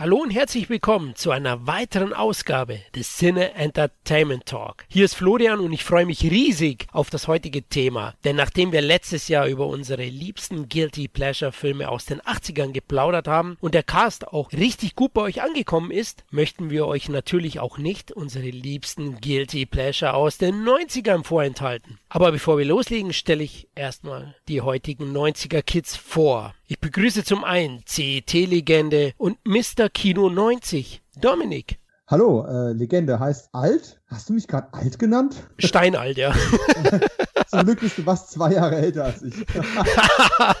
Hallo und herzlich willkommen zu einer weiteren Ausgabe des Cine Entertainment Talk. Hier ist Florian und ich freue mich riesig auf das heutige Thema, denn nachdem wir letztes Jahr über unsere liebsten Guilty Pleasure Filme aus den 80ern geplaudert haben und der Cast auch richtig gut bei euch angekommen ist, möchten wir euch natürlich auch nicht unsere liebsten Guilty Pleasure aus den 90ern vorenthalten. Aber bevor wir loslegen, stelle ich erstmal die heutigen 90er Kids vor. Ich begrüße zum einen CET-Legende und Mr. Kino 90, Dominik. Hallo, äh, Legende heißt alt. Hast du mich gerade alt genannt? Steinalt, ja. Zum Glück bist du fast zwei Jahre älter als ich.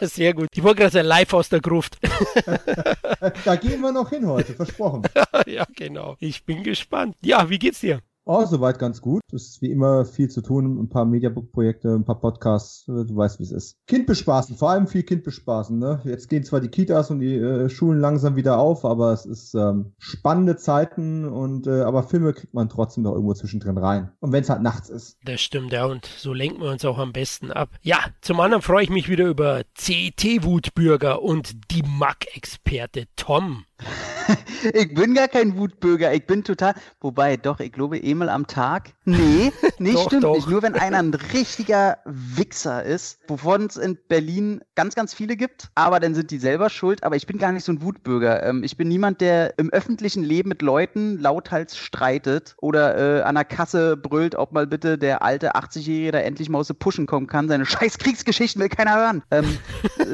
Sehr gut. Ich wollte gerade sagen, live aus der Gruft. da gehen wir noch hin heute, versprochen. ja, genau. Ich bin gespannt. Ja, wie geht's dir? Oh, soweit ganz gut. Es ist wie immer viel zu tun, ein paar Mediabook-Projekte, ein paar Podcasts, äh, du weißt, wie es ist. Kind bespaßen, vor allem viel Kind bespaßen. Ne? Jetzt gehen zwar die Kitas und die äh, Schulen langsam wieder auf, aber es ist ähm, spannende Zeiten und äh, aber Filme kriegt man trotzdem noch irgendwo zwischendrin rein. Und wenn es halt nachts ist. Das stimmt, ja, und so lenken wir uns auch am besten ab. Ja, zum anderen freue ich mich wieder über CET-Wutbürger und die Mac-Experte Tom. ich bin gar kein Wutbürger, ich bin total, wobei doch, ich glaube, einmal am Tag. Nee, nee, doch, stimmt doch. nicht. Nur wenn einer ein richtiger Wichser ist, wovon es in Berlin ganz, ganz viele gibt, aber dann sind die selber schuld. Aber ich bin gar nicht so ein Wutbürger. Ähm, ich bin niemand, der im öffentlichen Leben mit Leuten lauthals streitet oder äh, an der Kasse brüllt, ob mal bitte der alte 80-Jährige da endlich mal aus der Pushen kommen kann. Seine scheiß Kriegsgeschichten will keiner hören. Ähm,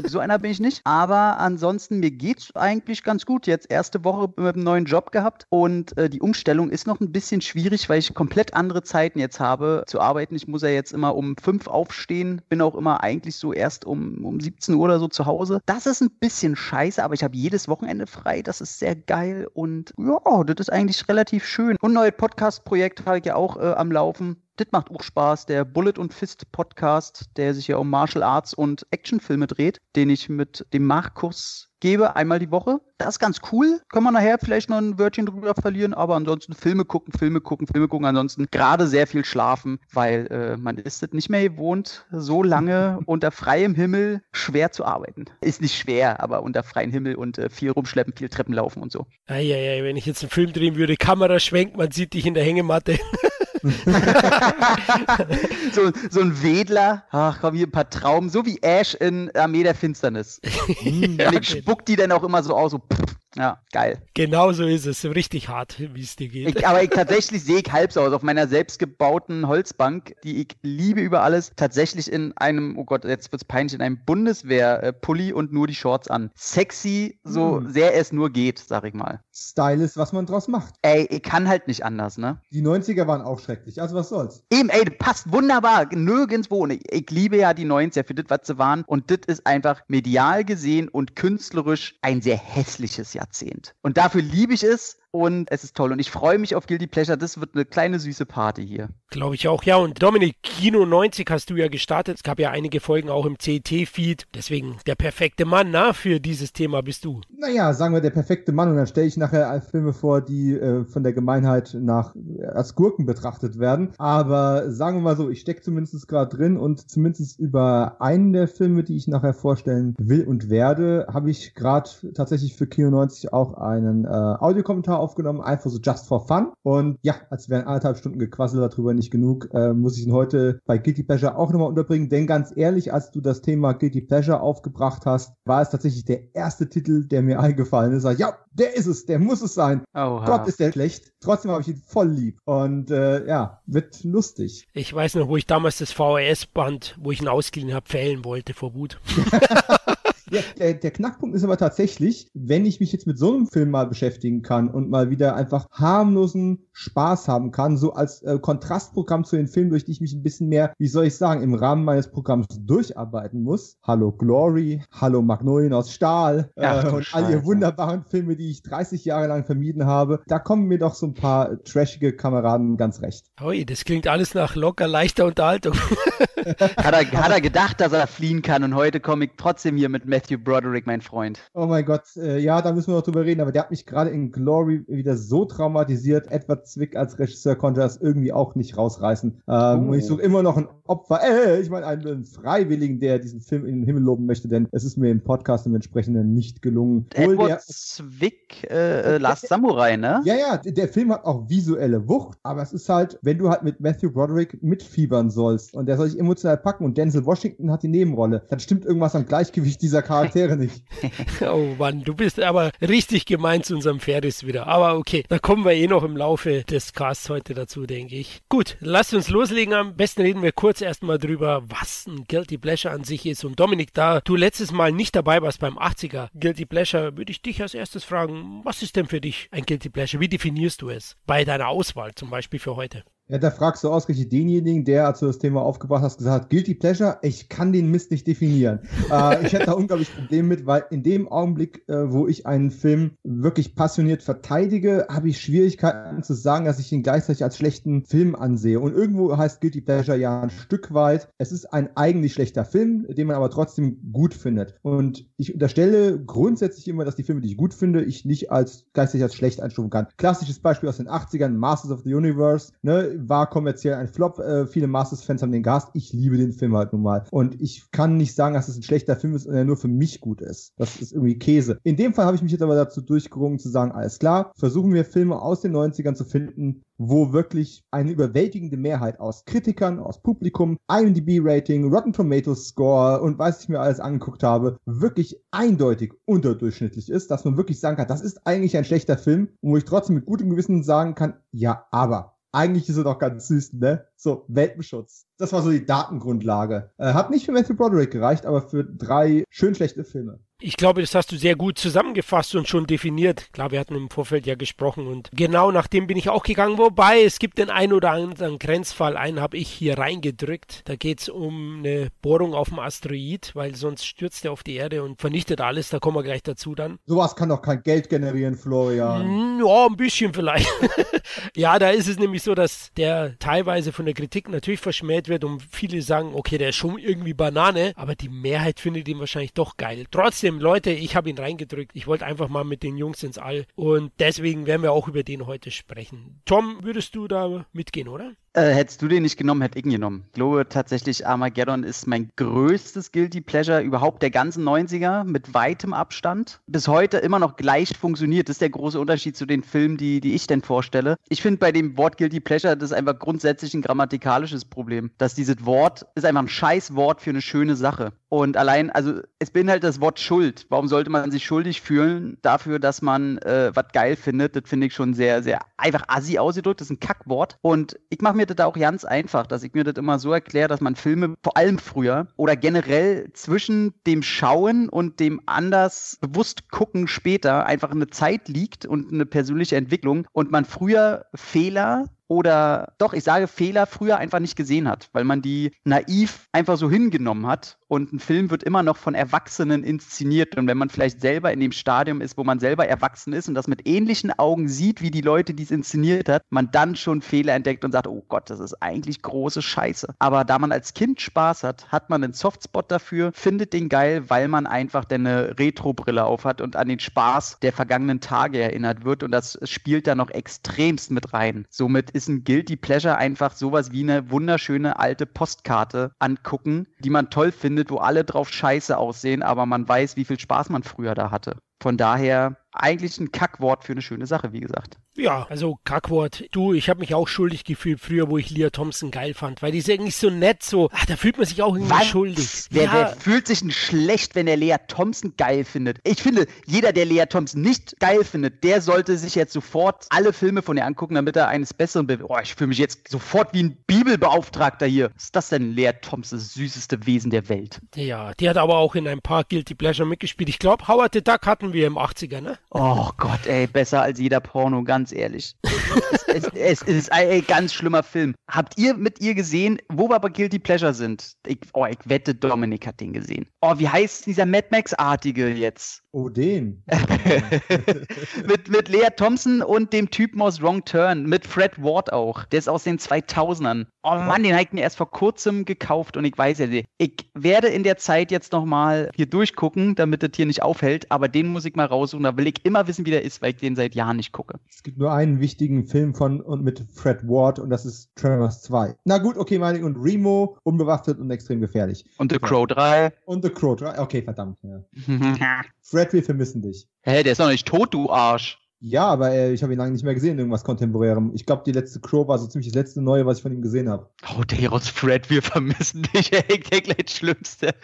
so einer bin ich nicht. Aber ansonsten, mir geht's eigentlich ganz gut. Jetzt erste Woche mit einem neuen Job gehabt und äh, die Umstellung ist noch ein bisschen schwierig, weil ich komplett andere Zeiten jetzt habe zu arbeiten. Ich muss ja jetzt immer um fünf aufstehen, bin auch immer eigentlich so erst um, um 17 Uhr oder so zu Hause. Das ist ein bisschen scheiße, aber ich habe jedes Wochenende frei. Das ist sehr geil und ja, das ist eigentlich relativ schön. Und neues Podcast-Projekt habe ich ja auch äh, am Laufen das macht auch Spaß. Der Bullet und Fist Podcast, der sich ja um Martial Arts und Actionfilme dreht, den ich mit dem Markus gebe, einmal die Woche. Das ist ganz cool. Können wir nachher vielleicht noch ein Wörtchen drüber verlieren, aber ansonsten Filme gucken, Filme gucken, Filme gucken. Ansonsten gerade sehr viel schlafen, weil äh, man ist es nicht mehr gewohnt, so lange unter freiem Himmel schwer zu arbeiten. Ist nicht schwer, aber unter freiem Himmel und äh, viel rumschleppen, viel Treppen laufen und so. Eieiei, wenn ich jetzt einen Film drehen würde, Kamera schwenkt, man sieht dich in der Hängematte. so, so ein Wedler, ach komm, hier ein paar Trauben, so wie Ash in Armee der Finsternis. ja, und ich spuckt die dann auch immer so aus, so pff, ja, geil. Genau so ist es, richtig hart, wie es dir geht. Ich, aber ich, tatsächlich sehe ich halb so aus auf meiner selbstgebauten Holzbank, die ich liebe über alles, tatsächlich in einem, oh Gott, jetzt wird's peinlich, in einem Bundeswehr-Pulli und nur die Shorts an. Sexy, so hm. sehr es nur geht, sag ich mal. Style ist, was man draus macht. Ey, ich kann halt nicht anders, ne? Die 90er waren auch schrecklich, also was soll's. Eben, ey, passt wunderbar, nirgendwo. Ich, ich liebe ja die 90er für das, was sie waren. Und das ist einfach medial gesehen und künstlerisch ein sehr hässliches Jahr. Jahrzehnt. Und dafür liebe ich es, und es ist toll. Und ich freue mich auf Guilty Pleasure. Das wird eine kleine süße Party hier. Glaube ich auch. Ja, und Dominik, Kino 90 hast du ja gestartet. Es gab ja einige Folgen auch im CT-Feed. Deswegen der perfekte Mann na, für dieses Thema bist du. Naja, sagen wir der perfekte Mann. Und dann stelle ich nachher Filme vor, die äh, von der Gemeinheit nach äh, als Gurken betrachtet werden. Aber sagen wir mal so, ich stecke zumindest gerade drin und zumindest über einen der Filme, die ich nachher vorstellen will und werde, habe ich gerade tatsächlich für Kino 90 auch einen äh, Audiokommentar aufgenommen, einfach so just for fun. Und ja, als wären anderthalb Stunden gequasselt darüber nicht genug, äh, muss ich ihn heute bei Guilty Pleasure auch nochmal unterbringen. Denn ganz ehrlich, als du das Thema Guilty Pleasure aufgebracht hast, war es tatsächlich der erste Titel, der mir eingefallen ist. Ja, der ist es, der muss es sein. Oha. Gott, ist der schlecht. Trotzdem habe ich ihn voll lieb. Und äh, ja, wird lustig. Ich weiß noch, wo ich damals das VHS-Band, wo ich ihn ausgeliehen habe, fällen wollte vor Wut. Ja, der, der Knackpunkt ist aber tatsächlich, wenn ich mich jetzt mit so einem Film mal beschäftigen kann und mal wieder einfach harmlosen Spaß haben kann, so als äh, Kontrastprogramm zu den Filmen, durch die ich mich ein bisschen mehr, wie soll ich sagen, im Rahmen meines Programms durcharbeiten muss. Hallo Glory, Hallo Magnolien aus Stahl äh, und all die wunderbaren Filme, die ich 30 Jahre lang vermieden habe. Da kommen mir doch so ein paar trashige Kameraden ganz recht. Ui, das klingt alles nach locker leichter Unterhaltung. hat, er, hat er gedacht, dass er fliehen kann und heute komme ich trotzdem hier mit Matthew Broderick, mein Freund. Oh mein Gott, äh, ja, da müssen wir noch drüber reden, aber der hat mich gerade in Glory wieder so traumatisiert. Edward Zwick als Regisseur konnte das irgendwie auch nicht rausreißen. Ähm, oh. Ich suche immer noch ein Opfer, äh, ich meine einen Freiwilligen, der diesen Film in den Himmel loben möchte, denn es ist mir im Podcast im entsprechenden nicht gelungen. Edward der, Zwick, äh, äh Last Samurai, ne? Ja, ja, der Film hat auch visuelle Wucht, aber es ist halt, wenn du halt mit Matthew Broderick mitfiebern sollst und der soll sich emotional packen und Denzel Washington hat die Nebenrolle, dann stimmt irgendwas am Gleichgewicht dieser Charaktere nicht. oh Mann, du bist aber richtig gemein zu unserem Ferris wieder. Aber okay, da kommen wir eh noch im Laufe des Casts heute dazu, denke ich. Gut, lasst uns loslegen. Am besten reden wir kurz erstmal drüber, was ein Guilty Pleasure an sich ist. Und Dominik, da du letztes Mal nicht dabei warst beim 80er Guilty Pleasure, würde ich dich als erstes fragen, was ist denn für dich ein Guilty Pleasure? Wie definierst du es bei deiner Auswahl zum Beispiel für heute? Ja, da fragst du ausgerechnet denjenigen, der, du das Thema aufgebracht hast, gesagt hat, Guilty Pleasure, ich kann den Mist nicht definieren. äh, ich hätte da unglaublich Probleme mit, weil in dem Augenblick, äh, wo ich einen Film wirklich passioniert verteidige, habe ich Schwierigkeiten zu sagen, dass ich ihn gleichzeitig als schlechten Film ansehe. Und irgendwo heißt Guilty Pleasure ja ein Stück weit, es ist ein eigentlich schlechter Film, den man aber trotzdem gut findet. Und ich unterstelle grundsätzlich immer, dass die Filme, die ich gut finde, ich nicht als gleichzeitig als schlecht einstufen kann. Klassisches Beispiel aus den 80ern, Masters of the Universe, ne? War kommerziell ein Flop. Äh, viele Masters-Fans haben den gehasst. Ich liebe den Film halt nun mal. Und ich kann nicht sagen, dass es ein schlechter Film ist und er nur für mich gut ist. Das ist irgendwie Käse. In dem Fall habe ich mich jetzt aber dazu durchgerungen zu sagen, alles klar, versuchen wir Filme aus den 90ern zu finden, wo wirklich eine überwältigende Mehrheit aus Kritikern, aus Publikum, IMDb-Rating, Rotten Tomatoes Score und was ich mir alles angeguckt habe, wirklich eindeutig unterdurchschnittlich ist, dass man wirklich sagen kann, das ist eigentlich ein schlechter Film, wo ich trotzdem mit gutem Gewissen sagen kann, ja, aber eigentlich ist er doch ganz süß, ne? So, Welpenschutz. Das war so die Datengrundlage. Äh, hat nicht für Matthew Broderick gereicht, aber für drei schön schlechte Filme. Ich glaube, das hast du sehr gut zusammengefasst und schon definiert. Klar, wir hatten im Vorfeld ja gesprochen und genau nach dem bin ich auch gegangen. Wobei es gibt den einen oder anderen Grenzfall. Einen habe ich hier reingedrückt. Da geht es um eine Bohrung auf dem Asteroid, weil sonst stürzt er auf die Erde und vernichtet alles. Da kommen wir gleich dazu dann. Sowas kann doch kein Geld generieren, Florian. Ja, ein bisschen vielleicht. ja, da ist es nämlich so, dass der teilweise von der Kritik natürlich verschmäht wird und viele sagen, okay, der ist schon irgendwie Banane, aber die Mehrheit findet ihn wahrscheinlich doch geil. Trotzdem trotzdem, Leute, ich habe ihn reingedrückt. Ich wollte einfach mal mit den Jungs ins All. Und deswegen werden wir auch über den heute sprechen. Tom, würdest du da mitgehen, oder? Äh, hättest du den nicht genommen, hätte ich ihn genommen. Ich glaube tatsächlich, Armageddon ist mein größtes Guilty Pleasure überhaupt der ganzen 90er mit weitem Abstand. Bis heute immer noch gleich funktioniert. Das ist der große Unterschied zu den Filmen, die, die ich denn vorstelle. Ich finde bei dem Wort Guilty Pleasure, das ist einfach grundsätzlich ein grammatikalisches Problem. Dass dieses Wort ist einfach ein scheiß Wort für eine schöne Sache. Und allein, also es beinhaltet das Wort Schuld. Warum sollte man sich schuldig fühlen dafür, dass man äh, was geil findet? Das finde ich schon sehr, sehr einfach assi ausgedrückt. Das ist ein Kackwort. Und ich mache mir mir das auch ganz einfach, dass ich mir das immer so erkläre, dass man Filme vor allem früher oder generell zwischen dem Schauen und dem anders bewusst gucken später einfach eine Zeit liegt und eine persönliche Entwicklung und man früher Fehler oder doch, ich sage Fehler früher einfach nicht gesehen hat, weil man die naiv einfach so hingenommen hat und ein Film wird immer noch von Erwachsenen inszeniert. Und wenn man vielleicht selber in dem Stadium ist, wo man selber erwachsen ist und das mit ähnlichen Augen sieht, wie die Leute, die es inszeniert hat, man dann schon Fehler entdeckt und sagt, oh Gott, das ist eigentlich große Scheiße. Aber da man als Kind Spaß hat, hat man einen Softspot dafür, findet den geil, weil man einfach eine Retro-Brille aufhat und an den Spaß der vergangenen Tage erinnert wird. Und das spielt da noch extremst mit rein. Somit ist ein Guilty Pleasure einfach sowas wie eine wunderschöne alte Postkarte angucken, die man toll findet findet, wo alle drauf scheiße aussehen, aber man weiß, wie viel Spaß man früher da hatte. Von daher eigentlich ein Kackwort für eine schöne Sache, wie gesagt. Ja, also Kackwort. Du, ich habe mich auch schuldig gefühlt früher, wo ich Leah Thompson geil fand, weil die ist eigentlich so nett, so, ach, da fühlt man sich auch irgendwie Was? schuldig. Wer, ja. wer fühlt sich denn schlecht, wenn er Lea Thompson geil findet? Ich finde, jeder, der Lea Thompson nicht geil findet, der sollte sich jetzt sofort alle Filme von ihr angucken, damit er eines Besseren be Oh, ich fühle mich jetzt sofort wie ein Bibelbeauftragter hier. Was ist das denn, Lea Thompson, das süßeste Wesen der Welt? Ja, die hat aber auch in ein paar Guilty Pleasure mitgespielt. Ich glaube, Howard the Duck hatten wie im 80er, ne? Oh Gott, ey, besser als jeder Porno, ganz ehrlich. es, es, ist ein ganz schlimmer Film. Habt ihr mit ihr gesehen, wo wir aber Guilty Pleasure sind? Ich, oh, ich wette, Dominik hat den gesehen. Oh, wie heißt dieser Mad Max-artige jetzt? Oh, den. mit, mit Lea Thompson und dem Typen aus Wrong Turn, mit Fred Ward auch. Der ist aus den 2000ern. Oh Mann, den habe ich mir erst vor kurzem gekauft und ich weiß ja, ich werde in der Zeit jetzt nochmal hier durchgucken, damit das hier nicht aufhält, aber den muss ich mal raussuchen. Da will ich immer wissen, wie der ist, weil ich den seit Jahren nicht gucke. Es gibt nur einen wichtigen Film von und mit Fred Ward und das ist Tremors 2. Na gut, okay, meine ich. Und Remo, unbewaffnet und extrem gefährlich. Und The Crow 3. Und The Crow 3. Okay, verdammt. Ja. Fred, wir vermissen dich. Hä, der ist noch nicht tot, du Arsch. Ja, aber äh, ich habe ihn lange nicht mehr gesehen, irgendwas Kontemporärem. Ich glaube, die letzte Crow war so ziemlich das letzte Neue, was ich von ihm gesehen habe. Oh, Deros Fred, wir vermissen dich, ey, der gleich Schlimmste.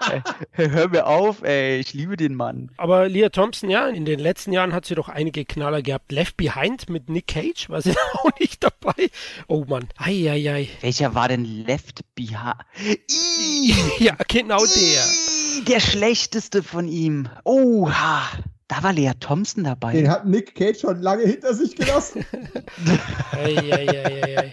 Hör mir auf, ey, ich liebe den Mann. Aber Leah Thompson, ja, in den letzten Jahren hat sie doch einige Knaller gehabt. Left Behind mit Nick Cage, war sie auch nicht dabei? Oh Mann, ei, Welcher war denn Left Behind? ja, genau der. Der schlechteste von ihm. Oha. Da war Lea Thompson dabei. Den hat Nick Cage schon lange hinter sich gelassen. ei, ei, ei, ei,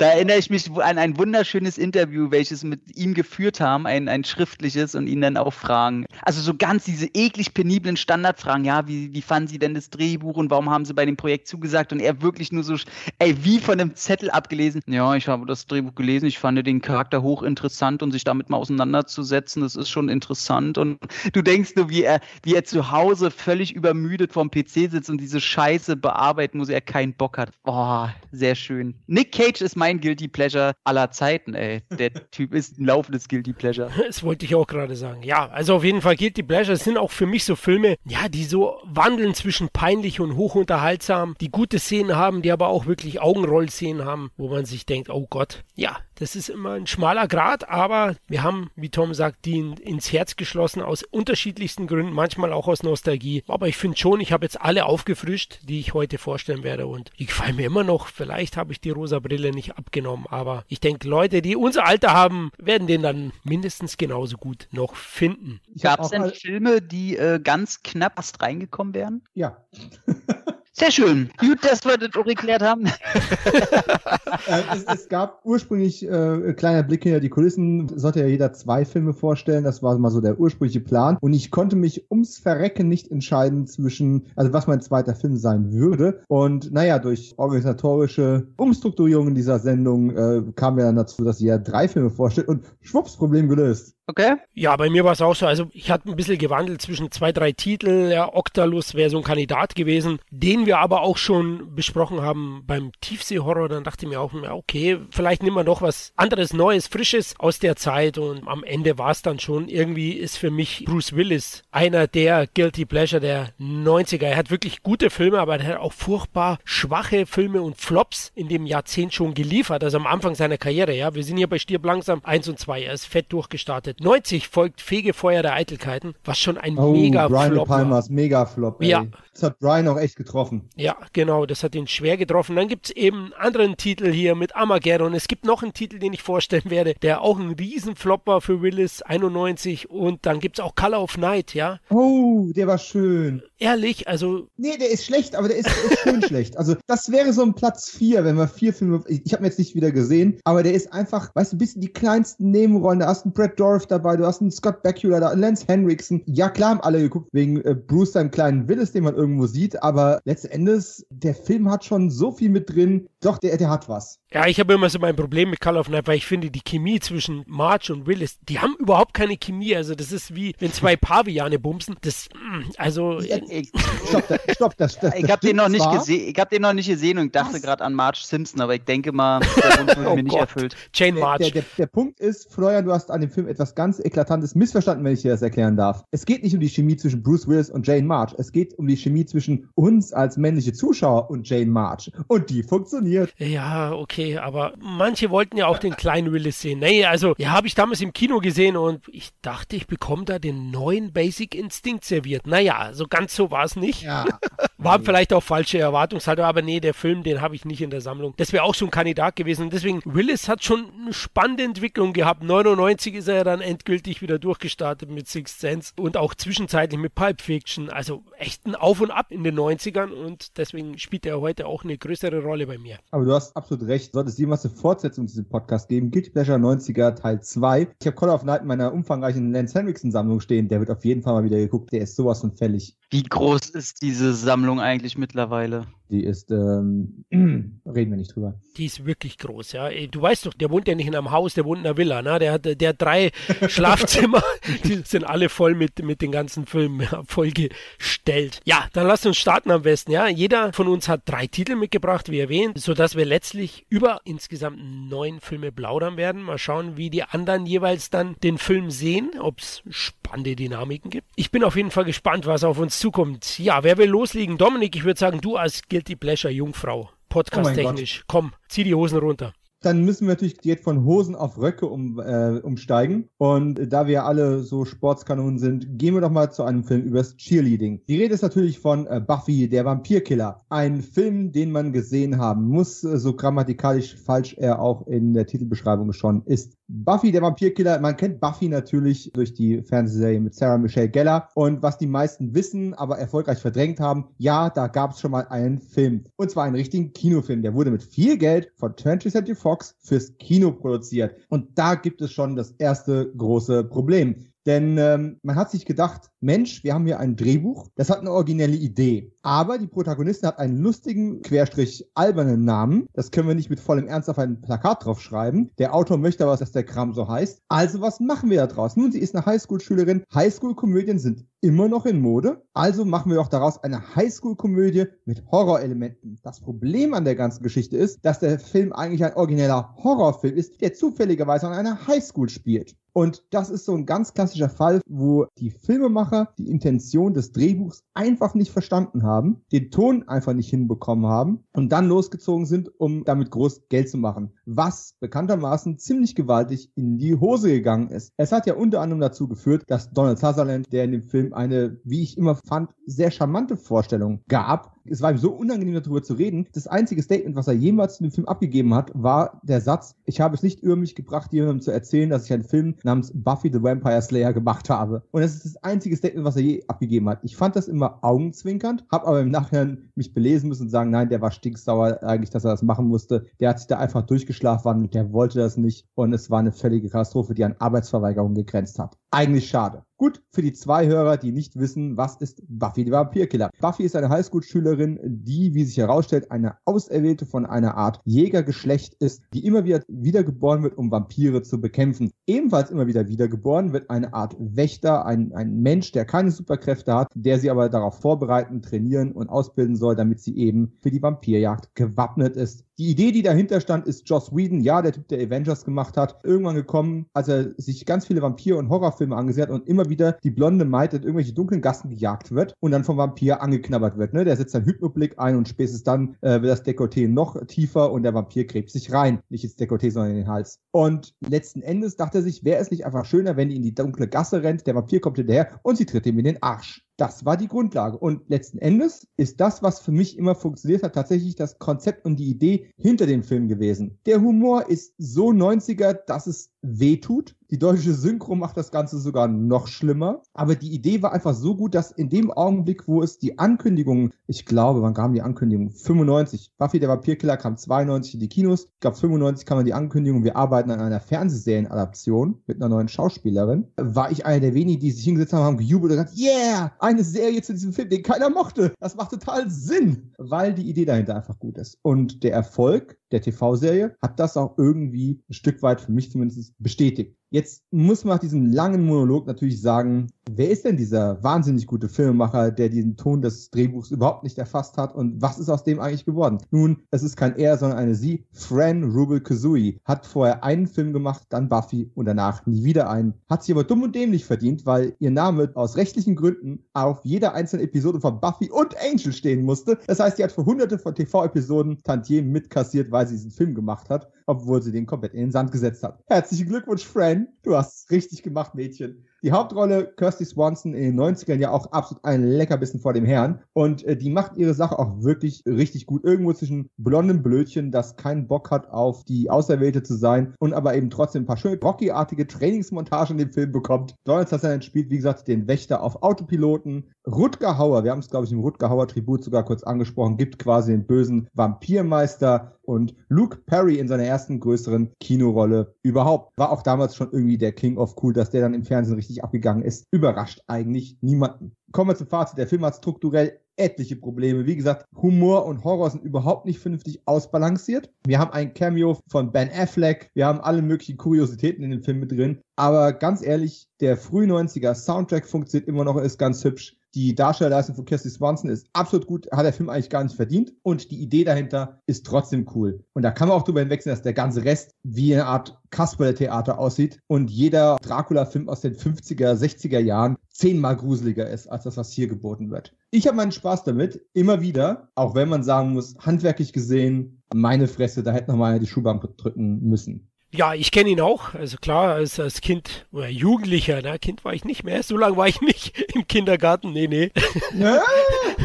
da erinnere ich mich an ein wunderschönes Interview, welches mit ihm geführt haben, ein, ein schriftliches und ihn dann auch fragen. Also so ganz diese eklig peniblen Standardfragen, ja, wie, wie fanden Sie denn das Drehbuch und warum haben Sie bei dem Projekt zugesagt? Und er wirklich nur so, ey, wie von einem Zettel abgelesen. Ja, ich habe das Drehbuch gelesen, ich fand den Charakter hochinteressant und sich damit mal auseinanderzusetzen, das ist schon interessant. Und du denkst nur, wie er, wie er zu Hause völlig übermüdet vorm PC sitzt und diese Scheiße bearbeiten muss, er keinen Bock hat. Oh, sehr schön. Nick Cage ist mein mein Guilty Pleasure aller Zeiten, ey. Der Typ ist ein laufendes Guilty Pleasure. Das wollte ich auch gerade sagen. Ja, also auf jeden Fall Guilty Pleasure sind auch für mich so Filme, ja, die so wandeln zwischen peinlich und hochunterhaltsam, die gute Szenen haben, die aber auch wirklich Augenrollszenen haben, wo man sich denkt, oh Gott, ja, das ist immer ein schmaler Grad, aber wir haben, wie Tom sagt, die in, ins Herz geschlossen aus unterschiedlichsten Gründen, manchmal auch aus Nostalgie. Aber ich finde schon, ich habe jetzt alle aufgefrischt, die ich heute vorstellen werde und die gefallen mir immer noch. Vielleicht habe ich die rosa Brille nicht abgenommen, aber ich denke, Leute, die unser Alter haben, werden den dann mindestens genauso gut noch finden. Gab es denn Filme, die äh, ganz knapp erst reingekommen wären? Ja. Sehr schön. Gut, dass wir das auch geklärt haben. äh, es, es, gab ursprünglich äh, kleiner Blick hinter die Kulissen, sollte ja jeder zwei Filme vorstellen. Das war mal so der ursprüngliche Plan. Und ich konnte mich ums Verrecken nicht entscheiden zwischen, also was mein zweiter Film sein würde. Und naja, durch organisatorische Umstrukturierungen dieser Sendung äh, kamen wir dann dazu, dass jeder drei Filme vorstellt und schwupps, Problem gelöst. Okay. Ja, bei mir war es auch so. Also ich hatte ein bisschen gewandelt zwischen zwei, drei Titeln. Ja, Octalus wäre so ein Kandidat gewesen, den wir aber auch schon besprochen haben beim Tiefseehorror. Dann dachte ich mir auch, okay, vielleicht nehmen wir noch was anderes, Neues, Frisches aus der Zeit. Und am Ende war es dann schon, irgendwie ist für mich Bruce Willis einer der Guilty Pleasure der 90er. Er hat wirklich gute Filme, aber er hat auch furchtbar schwache Filme und Flops in dem Jahrzehnt schon geliefert. Also am Anfang seiner Karriere, ja. Wir sind hier bei Stirb langsam 1 und 2. Er ist fett durchgestartet. 90 folgt Fegefeuer der Eitelkeiten, was schon ein oh, mega Brian Flop Palmers, war. mega Flop. Ey. Ja. Das hat Brian auch echt getroffen. Ja, genau, das hat ihn schwer getroffen. Dann gibt es eben einen anderen Titel hier mit Armageddon. Es gibt noch einen Titel, den ich vorstellen werde, der auch ein Riesenflop war für Willis 91 und dann gibt es auch Color of Night, ja. Oh, der war schön. Ehrlich, also. Nee, der ist schlecht, aber der ist, ist schön schlecht. Also, das wäre so ein Platz 4, wenn wir vier Filme. Ich, habe ihn jetzt nicht wieder gesehen, aber der ist einfach, weißt du, ein bisschen die kleinsten Nebenrollen. Da hast du einen Brad Dorff dabei, du hast einen Scott Bakula da, einen Lance Henriksen. Ja, klar haben alle geguckt wegen äh, Bruce, seinem kleinen Willis, den man irgendwo sieht, aber letzten Endes, der Film hat schon so viel mit drin. Doch, der, der hat was. Ja, ich habe immer so mein Problem mit Call of Night, weil ich finde, die Chemie zwischen March und Willis, die haben überhaupt keine Chemie. Also, das ist wie wenn zwei Paviane bumsen. Das, mm, also. Ja, ich, stopp, das, stopp, das, das, Ich habe den noch nicht gesehen. Ich habe den noch nicht gesehen und dachte gerade an March Simpson, aber ich denke mal, der Wunsch wird oh mir nicht erfüllt. Jane March. Der, der, der, der, Punkt ist, Florian, du hast an dem Film etwas ganz Eklatantes missverstanden, wenn ich dir das erklären darf. Es geht nicht um die Chemie zwischen Bruce Willis und Jane March. Es geht um die Chemie zwischen uns als männliche Zuschauer und Jane March. Und die funktioniert. Ja, okay, aber manche wollten ja auch den kleinen Willis sehen. Nee, also, ja, habe ich damals im Kino gesehen und ich dachte, ich bekomme da den neuen Basic Instinct serviert. Naja, so ganz so war es nicht. Ja. War nee. vielleicht auch falsche Erwartungshaltung, aber nee, der Film, den habe ich nicht in der Sammlung. Das wäre auch so ein Kandidat gewesen. Und deswegen, Willis hat schon eine spannende Entwicklung gehabt. 99 ist er ja dann endgültig wieder durchgestartet mit Sixth Sense und auch zwischenzeitlich mit Pulp Fiction. Also echt ein Auf und Ab in den 90ern und deswegen spielt er heute auch eine größere Rolle bei mir. Aber du hast absolut recht. Sollte es jemals eine Fortsetzung zu diesem Podcast geben, Guilty Pleasure 90er Teil 2. Ich habe Call of Night in meiner umfangreichen Lance Henriksen Sammlung stehen. Der wird auf jeden Fall mal wieder geguckt. Der ist sowas von fällig. Wie groß ist diese Sammlung eigentlich mittlerweile? Die ist, ähm, reden wir nicht drüber. Die ist wirklich groß, ja. Du weißt doch, der wohnt ja nicht in einem Haus, der wohnt in einer Villa, ne? Der hat, der hat drei Schlafzimmer, die sind alle voll mit, mit den ganzen Filmen ja, vollgestellt. Ja, dann lasst uns starten am besten, ja. Jeder von uns hat drei Titel mitgebracht, wie erwähnt, sodass wir letztlich über insgesamt neun Filme plaudern werden. Mal schauen, wie die anderen jeweils dann den Film sehen, ob es spannende Dynamiken gibt. Ich bin auf jeden Fall gespannt, was auf uns zukommt. Ja, wer will loslegen? Dominik, ich würde sagen, du als Guilty Pleasure Jungfrau, podcast-technisch. Oh Komm, zieh die Hosen runter dann müssen wir natürlich jetzt von Hosen auf Röcke um, äh, umsteigen. Und da wir alle so Sportskanonen sind, gehen wir doch mal zu einem Film übers Cheerleading. Die Rede ist natürlich von äh, Buffy, der Vampirkiller. Ein Film, den man gesehen haben muss, äh, so grammatikalisch falsch er auch in der Titelbeschreibung schon ist. Buffy, der Vampirkiller, man kennt Buffy natürlich durch die Fernsehserie mit Sarah Michelle Geller. Und was die meisten wissen, aber erfolgreich verdrängt haben, ja, da gab es schon mal einen Film. Und zwar einen richtigen Kinofilm. Der wurde mit viel Geld von 20th Century Fox fürs Kino produziert. Und da gibt es schon das erste große Problem. Denn ähm, man hat sich gedacht, Mensch, wir haben hier ein Drehbuch, das hat eine originelle Idee. Aber die Protagonistin hat einen lustigen, querstrich albernen Namen. Das können wir nicht mit vollem Ernst auf ein Plakat draufschreiben. Der Autor möchte aber, dass der Kram so heißt. Also was machen wir da draus? Nun, sie ist eine Highschool-Schülerin. Highschool-Komödien sind immer noch in Mode. Also machen wir auch daraus eine Highschool-Komödie mit Horrorelementen. Das Problem an der ganzen Geschichte ist, dass der Film eigentlich ein origineller Horrorfilm ist, der zufälligerweise an einer Highschool spielt. Und das ist so ein ganz klassischer Fall, wo die Filmemacher die Intention des Drehbuchs einfach nicht verstanden haben, den Ton einfach nicht hinbekommen haben und dann losgezogen sind, um damit groß Geld zu machen. Was bekanntermaßen ziemlich gewaltig in die Hose gegangen ist. Es hat ja unter anderem dazu geführt, dass Donald Sutherland, der in dem Film eine, wie ich immer fand, sehr charmante Vorstellung gab, es war ihm so unangenehm darüber zu reden. Das einzige Statement, was er jemals in dem Film abgegeben hat, war der Satz, ich habe es nicht über mich gebracht, jemandem zu erzählen, dass ich einen Film namens Buffy the Vampire Slayer gemacht habe. Und das ist das einzige Statement, was er je abgegeben hat. Ich fand das immer augenzwinkernd, habe aber im Nachhinein mich belesen müssen und sagen, nein, der war stinksauer eigentlich, dass er das machen musste. Der hat sich da einfach durchgeschlafen, der wollte das nicht und es war eine völlige Katastrophe, die an Arbeitsverweigerung gegrenzt hat. Eigentlich schade. Gut, für die zwei Hörer, die nicht wissen, was ist Buffy die Vampirkiller. Buffy ist eine Highschool-Schülerin, die, wie sich herausstellt, eine Auserwählte von einer Art Jägergeschlecht ist, die immer wieder wiedergeboren wird, um Vampire zu bekämpfen. Ebenfalls immer wieder wiedergeboren wird eine Art Wächter, ein, ein Mensch, der keine Superkräfte hat, der sie aber darauf vorbereiten, trainieren und ausbilden soll, damit sie eben für die Vampirjagd gewappnet ist. Die Idee, die dahinter stand, ist Joss Whedon, ja, der Typ, der Avengers gemacht hat, irgendwann gekommen, als er sich ganz viele Vampir- und Horrorfilme angesehen hat und immer wieder die blonde Maid in irgendwelche dunklen Gassen gejagt wird und dann vom Vampir angeknabbert wird. Ne? Der setzt seinen Hypnoblick ein und spätestens dann äh, wird das Dekolleté noch tiefer und der Vampir gräbt sich rein. Nicht ins Dekolleté, sondern in den Hals. Und letzten Endes dachte er sich, wäre es nicht einfach schöner, wenn die in die dunkle Gasse rennt, der Vampir kommt hinterher und sie tritt ihm in den Arsch. Das war die Grundlage. Und letzten Endes ist das, was für mich immer funktioniert hat, tatsächlich das Konzept und die Idee hinter dem Film gewesen. Der Humor ist so 90er, dass es wehtut. Die deutsche Synchro macht das Ganze sogar noch schlimmer. Aber die Idee war einfach so gut, dass in dem Augenblick, wo es die Ankündigung, ich glaube, wann kam die Ankündigung? 95. Buffy der Vampirkiller kam 92 in die Kinos. Ich glaube, 95 kam dann die Ankündigung, wir arbeiten an einer Fernsehserienadaption mit einer neuen Schauspielerin. War ich einer der wenigen, die sich hingesetzt haben, haben gejubelt und gesagt, yeah, eine Serie zu diesem Film, den keiner mochte. Das macht total Sinn, weil die Idee dahinter einfach gut ist. Und der Erfolg der TV-Serie hat das auch irgendwie ein Stück weit für mich zumindest bestätigt. Jetzt muss man nach diesem langen Monolog natürlich sagen, wer ist denn dieser wahnsinnig gute Filmemacher, der diesen Ton des Drehbuchs überhaupt nicht erfasst hat und was ist aus dem eigentlich geworden? Nun, es ist kein er, sondern eine sie. Fran Rubel Kazooie hat vorher einen Film gemacht, dann Buffy und danach nie wieder einen. Hat sie aber dumm und dämlich verdient, weil ihr Name aus rechtlichen Gründen auf jeder einzelnen Episode von Buffy und Angel stehen musste. Das heißt, sie hat für hunderte von TV-Episoden Tantiemen mitkassiert, weil sie diesen Film gemacht hat, obwohl sie den komplett in den Sand gesetzt hat. Herzlichen Glückwunsch, Fran. Du hast es richtig gemacht, Mädchen. Die Hauptrolle Kirsty Swanson in den 90ern ja auch absolut ein Leckerbissen vor dem Herrn. Und äh, die macht ihre Sache auch wirklich richtig gut. Irgendwo zwischen blondem Blödchen, das keinen Bock hat, auf die Auserwählte zu sein und aber eben trotzdem ein paar schöne Rocky-artige Trainingsmontagen in dem Film bekommt. Donald Sutherland spielt, wie gesagt, den Wächter auf Autopiloten. Rutger Hauer, wir haben es, glaube ich, im Rutger Hauer Tribut sogar kurz angesprochen, gibt quasi den bösen Vampirmeister und Luke Perry in seiner ersten größeren Kinorolle überhaupt. War auch damals schon irgendwie der King of Cool, dass der dann im Fernsehen richtig abgegangen ist. Überrascht eigentlich niemanden. Kommen wir zum Fazit. Der Film hat strukturell etliche Probleme. Wie gesagt, Humor und Horror sind überhaupt nicht vernünftig ausbalanciert. Wir haben ein Cameo von Ben Affleck. Wir haben alle möglichen Kuriositäten in dem Film mit drin. Aber ganz ehrlich, der früh 90er Soundtrack funktioniert immer noch, ist ganz hübsch. Die Darstellerleistung von Kirsty Swanson ist absolut gut, hat der Film eigentlich gar nicht verdient. Und die Idee dahinter ist trotzdem cool. Und da kann man auch drüber hinwechseln, dass der ganze Rest wie eine Art Kasperle-Theater aussieht und jeder Dracula-Film aus den 50er, 60er Jahren zehnmal gruseliger ist als das, was hier geboten wird. Ich habe meinen Spaß damit, immer wieder, auch wenn man sagen muss, handwerklich gesehen, meine Fresse, da hätte noch mal die Schuhbank drücken müssen. Ja, ich kenne ihn auch. Also klar, als, als Kind oder Jugendlicher, ne? Kind war ich nicht mehr. So lange war ich nicht im Kindergarten. Nee, nee. Ja.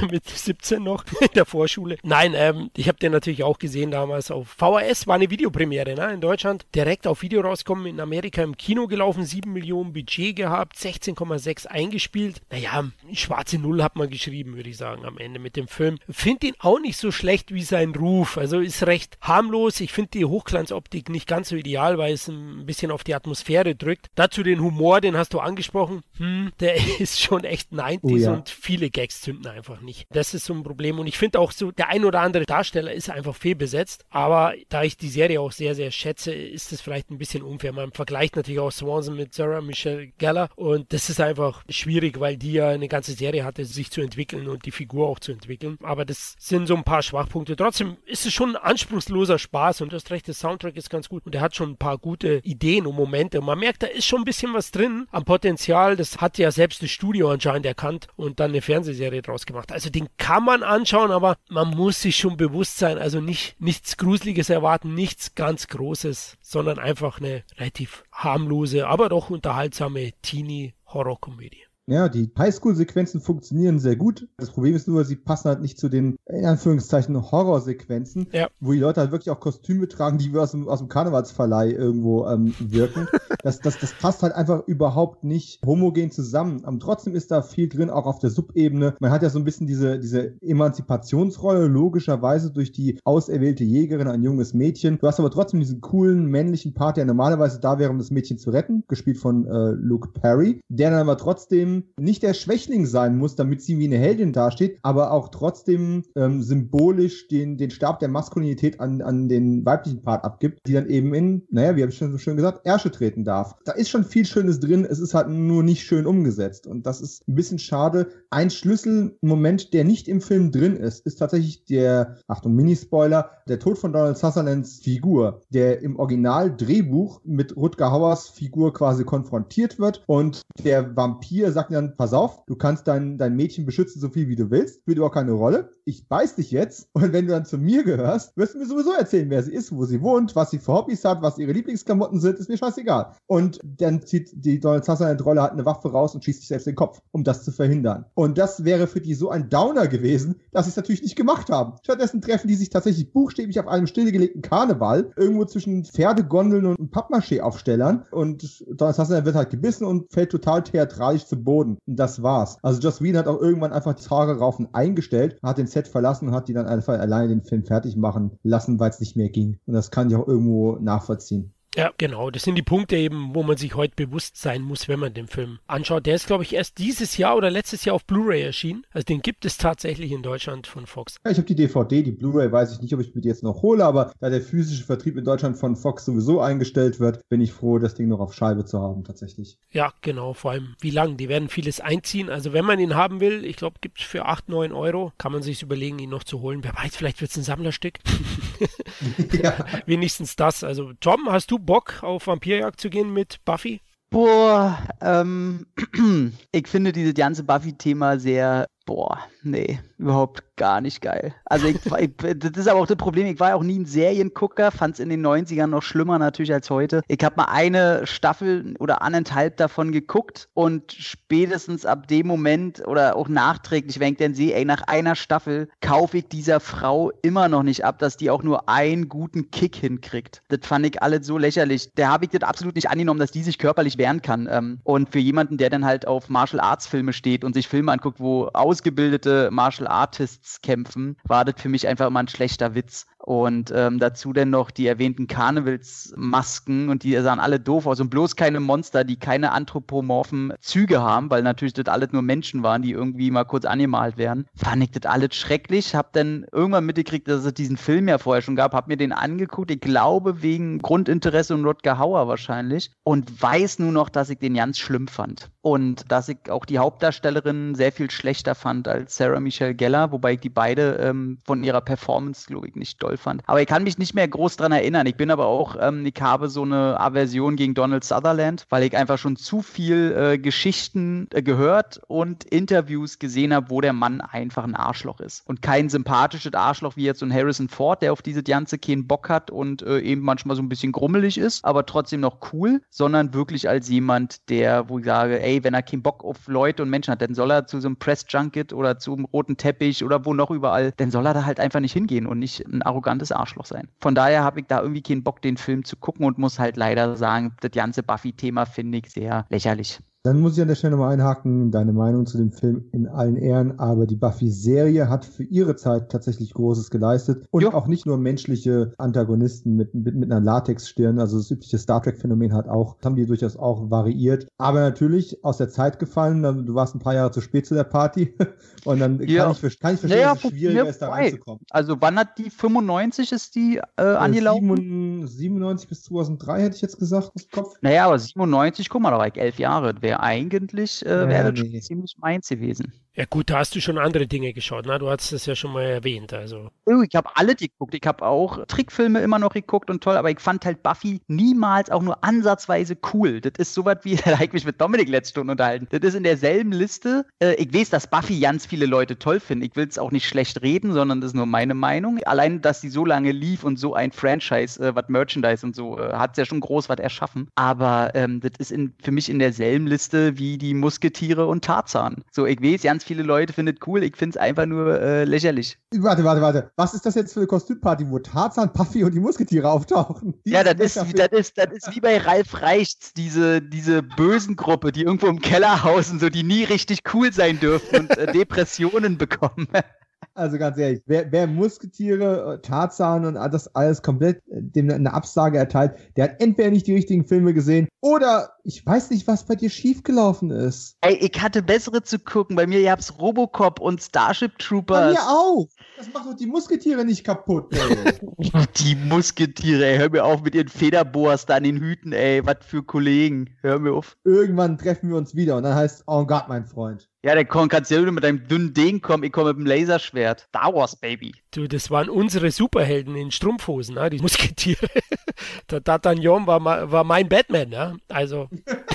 Mit 17 noch in der Vorschule. Nein, ähm, ich habe den natürlich auch gesehen damals auf VHS. War eine Videopremiere ne? in Deutschland. Direkt auf Video rauskommen. In Amerika im Kino gelaufen. 7 Millionen Budget gehabt. 16,6 eingespielt. Naja, schwarze Null hat man geschrieben, würde ich sagen, am Ende mit dem Film. Finde ihn auch nicht so schlecht wie sein Ruf. Also ist recht harmlos. Ich finde die Hochglanzoptik nicht ganz so ideal weil es ein bisschen auf die Atmosphäre drückt. Dazu den Humor, den hast du angesprochen. Hm, der ist schon echt 90s oh ja. und viele Gags zünden einfach nicht. Das ist so ein Problem. Und ich finde auch so, der ein oder andere Darsteller ist einfach fehlbesetzt. Aber da ich die Serie auch sehr, sehr schätze, ist es vielleicht ein bisschen unfair. Man vergleicht natürlich auch Swanson mit Sarah Michelle Geller. Und das ist einfach schwierig, weil die ja eine ganze Serie hatte, sich zu entwickeln und die Figur auch zu entwickeln. Aber das sind so ein paar Schwachpunkte. Trotzdem ist es schon ein anspruchsloser Spaß und du hast recht, der Soundtrack ist ganz gut und der hat schon ein paar gute Ideen und Momente. Man merkt, da ist schon ein bisschen was drin am Potenzial. Das hat ja selbst das Studio anscheinend erkannt und dann eine Fernsehserie draus gemacht. Also den kann man anschauen, aber man muss sich schon bewusst sein, also nicht nichts Gruseliges erwarten, nichts ganz Großes, sondern einfach eine relativ harmlose, aber doch unterhaltsame Teenie-Horrorkomödie. Ja, die Highschool-Sequenzen funktionieren sehr gut. Das Problem ist nur, sie passen halt nicht zu den, in Anführungszeichen, Horror-Sequenzen, ja. wo die Leute halt wirklich auch Kostüme tragen, die aus dem, aus dem Karnevalsverleih irgendwo ähm, wirken. das, das, das passt halt einfach überhaupt nicht homogen zusammen. Aber trotzdem ist da viel drin, auch auf der Subebene. Man hat ja so ein bisschen diese, diese Emanzipationsrolle, logischerweise durch die auserwählte Jägerin, ein junges Mädchen. Du hast aber trotzdem diesen coolen männlichen Part, der normalerweise da wäre, um das Mädchen zu retten, gespielt von äh, Luke Perry, der dann aber trotzdem nicht der Schwächling sein muss, damit sie wie eine Heldin dasteht, aber auch trotzdem ähm, symbolisch den, den Stab der Maskulinität an, an den weiblichen Part abgibt, die dann eben in, naja, wie habe ich schon so schön gesagt, Ärsche treten darf. Da ist schon viel Schönes drin, es ist halt nur nicht schön umgesetzt und das ist ein bisschen schade. Ein Schlüsselmoment, der nicht im Film drin ist, ist tatsächlich der, Achtung, Minispoiler, der Tod von Donald Sutherlands Figur, der im Original-Drehbuch mit Rutger Hauers Figur quasi konfrontiert wird und der Vampir sagt, dann, pass auf, du kannst dein, dein Mädchen beschützen, so viel wie du willst, spielt überhaupt keine Rolle. Ich beiß dich jetzt und wenn du dann zu mir gehörst, wirst du mir sowieso erzählen, wer sie ist, wo sie wohnt, was sie für Hobbys hat, was ihre Lieblingsklamotten sind, ist mir scheißegal. Und dann zieht die Donald Sutherland Rolle, hat eine Waffe raus und schießt sich selbst den Kopf, um das zu verhindern. Und das wäre für die so ein Downer gewesen, dass sie es natürlich nicht gemacht haben. Stattdessen treffen die sich tatsächlich buchstäblich auf einem stillgelegten Karneval, irgendwo zwischen Pferdegondeln und Pappmaché-Aufstellern und Donald Sutherland wird halt gebissen und fällt total theatralisch zu Boden Boden. Und das war's. Also Joss Whedon hat auch irgendwann einfach die Haare raufen eingestellt, hat den Set verlassen und hat die dann einfach alleine den Film fertig machen lassen, weil es nicht mehr ging. Und das kann ich auch irgendwo nachvollziehen. Ja, genau. Das sind die Punkte eben, wo man sich heute bewusst sein muss, wenn man den Film anschaut. Der ist, glaube ich, erst dieses Jahr oder letztes Jahr auf Blu-ray erschienen. Also den gibt es tatsächlich in Deutschland von Fox. Ja, ich habe die DVD, die Blu-ray weiß ich nicht, ob ich mir die jetzt noch hole, aber da der physische Vertrieb in Deutschland von Fox sowieso eingestellt wird, bin ich froh, das Ding noch auf Scheibe zu haben, tatsächlich. Ja, genau. Vor allem, wie lang? Die werden vieles einziehen. Also wenn man ihn haben will, ich glaube, gibt es für 8, 9 Euro, kann man sich überlegen, ihn noch zu holen. Wer weiß, vielleicht wird es ein Sammlerstück. ja. Wenigstens das. Also Tom, hast du Bock auf Vampir Vampirjagd zu gehen mit Buffy? Boah, ähm, ich finde dieses ganze Buffy-Thema sehr boah, nee, überhaupt gar nicht geil. Also ich, ich, das ist aber auch das Problem, ich war auch nie ein Seriengucker, fand es in den 90ern noch schlimmer natürlich als heute. Ich habe mal eine Staffel oder anderthalb davon geguckt und spätestens ab dem Moment oder auch nachträglich, wenn ich dann sehe, ey, nach einer Staffel kaufe ich dieser Frau immer noch nicht ab, dass die auch nur einen guten Kick hinkriegt. Das fand ich alles so lächerlich. Da habe ich das absolut nicht angenommen, dass die sich körperlich wehren kann. Ähm, und für jemanden, der dann halt auf Martial Arts Filme steht und sich Filme anguckt, wo ausgebildete Martial Artists kämpfen, war das für mich einfach immer ein schlechter Witz. Und ähm, dazu dann noch die erwähnten Karnevalsmasken und die sahen alle doof aus und bloß keine Monster, die keine anthropomorphen Züge haben, weil natürlich das alles nur Menschen waren, die irgendwie mal kurz angemalt werden. Fand ich das alles schrecklich. Hab dann irgendwann mitgekriegt, dass es diesen Film ja vorher schon gab, hab mir den angeguckt. Ich glaube wegen Grundinteresse und Rodger Hauer wahrscheinlich und weiß nur noch, dass ich den ganz schlimm fand und dass ich auch die Hauptdarstellerin sehr viel schlechter fand als Sarah Michelle Geller, wobei ich die beide ähm, von ihrer Performance, glaube ich, nicht doll fand. Aber ich kann mich nicht mehr groß dran erinnern. Ich bin aber auch, ähm, ich habe so eine Aversion gegen Donald Sutherland, weil ich einfach schon zu viel äh, Geschichten äh, gehört und Interviews gesehen habe, wo der Mann einfach ein Arschloch ist. Und kein sympathisches Arschloch wie jetzt so ein Harrison Ford, der auf diese ganze keinen Bock hat und äh, eben manchmal so ein bisschen grummelig ist, aber trotzdem noch cool, sondern wirklich als jemand, der, wo ich sage, ey, wenn er keinen Bock auf Leute und Menschen hat, dann soll er zu so einem Press Junket oder zum roten Teppich oder wo noch überall, dann soll er da halt einfach nicht hingehen und nicht ein arrogantes Arschloch sein. Von daher habe ich da irgendwie keinen Bock, den Film zu gucken und muss halt leider sagen, das ganze Buffy-Thema finde ich sehr lächerlich. Dann muss ich an der Stelle nochmal einhaken, deine Meinung zu dem Film in allen Ehren, aber die Buffy-Serie hat für ihre Zeit tatsächlich Großes geleistet und jo. auch nicht nur menschliche Antagonisten mit, mit, mit einer Latexstirn, also das übliche Star Trek-Phänomen hat auch, haben die durchaus auch variiert, aber natürlich aus der Zeit gefallen, du warst ein paar Jahre zu spät zu der Party und dann ja. kann, ich, kann ich verstehen, naja, dass es schwieriger ist, da reinzukommen. Also wann hat die 95 ist die äh, äh angelaufen? 97 bis 2003 hätte ich jetzt gesagt, aus Kopf. Naja, aber 97, guck mal, da war ich elf Jahre, wäre wäre eigentlich, äh, wäre das nee. ziemlich meins gewesen. Ja gut, da hast du schon andere Dinge geschaut, ne? Du hast das ja schon mal erwähnt, also. Oh, ich habe alle geguckt. Ich habe auch Trickfilme immer noch geguckt und toll, aber ich fand halt Buffy niemals auch nur ansatzweise cool. Das ist sowas wie, da habe ich mich mit Dominik letzte Stunde unterhalten. Das ist in derselben Liste. Äh, ich weiß, dass Buffy ganz viele Leute toll finden. Ich will es auch nicht schlecht reden, sondern das ist nur meine Meinung. Allein, dass sie so lange lief und so ein Franchise, äh, was Merchandise und so, äh, hat ja schon groß was erschaffen. Aber ähm, das ist in, für mich in derselben Liste wie die Musketiere und Tarzan. So, ich weiß, ganz viele Leute finden es cool. Ich finde es einfach nur äh, lächerlich. Warte, warte, warte. Was ist das jetzt für eine Kostümparty, wo Tarzan, Puffy und die Musketiere auftauchen? Die ja, das ist, das, ist, das ist wie bei Ralf Reichts, diese, diese bösen Gruppe, die irgendwo im Keller hausen, so die nie richtig cool sein dürfen und äh, Depressionen bekommen. Also ganz ehrlich, wer, wer Musketiere, Tarzan und das alles komplett äh, dem eine Absage erteilt, der hat entweder nicht die richtigen Filme gesehen oder ich weiß nicht, was bei dir schiefgelaufen ist. Ey, ich hatte bessere zu gucken. Bei mir gab's Robocop und Starship Troopers. Bei mir auch. Das macht doch die Musketiere nicht kaputt, ey. die Musketiere, ey. Hör mir auf mit ihren Federboas da an den Hüten, ey. Was für Kollegen. Hör mir auf. Irgendwann treffen wir uns wieder und dann heißt Oh Gott, mein Freund. Ja, der kannst ja mit deinem dünnen Ding kommen, ich komme mit dem Laserschwert. Star Wars, Baby. Du, das waren unsere Superhelden in Strumpfhosen, ne? die Musketiere. Der D'Artagnan war, war mein Batman, ne? Also.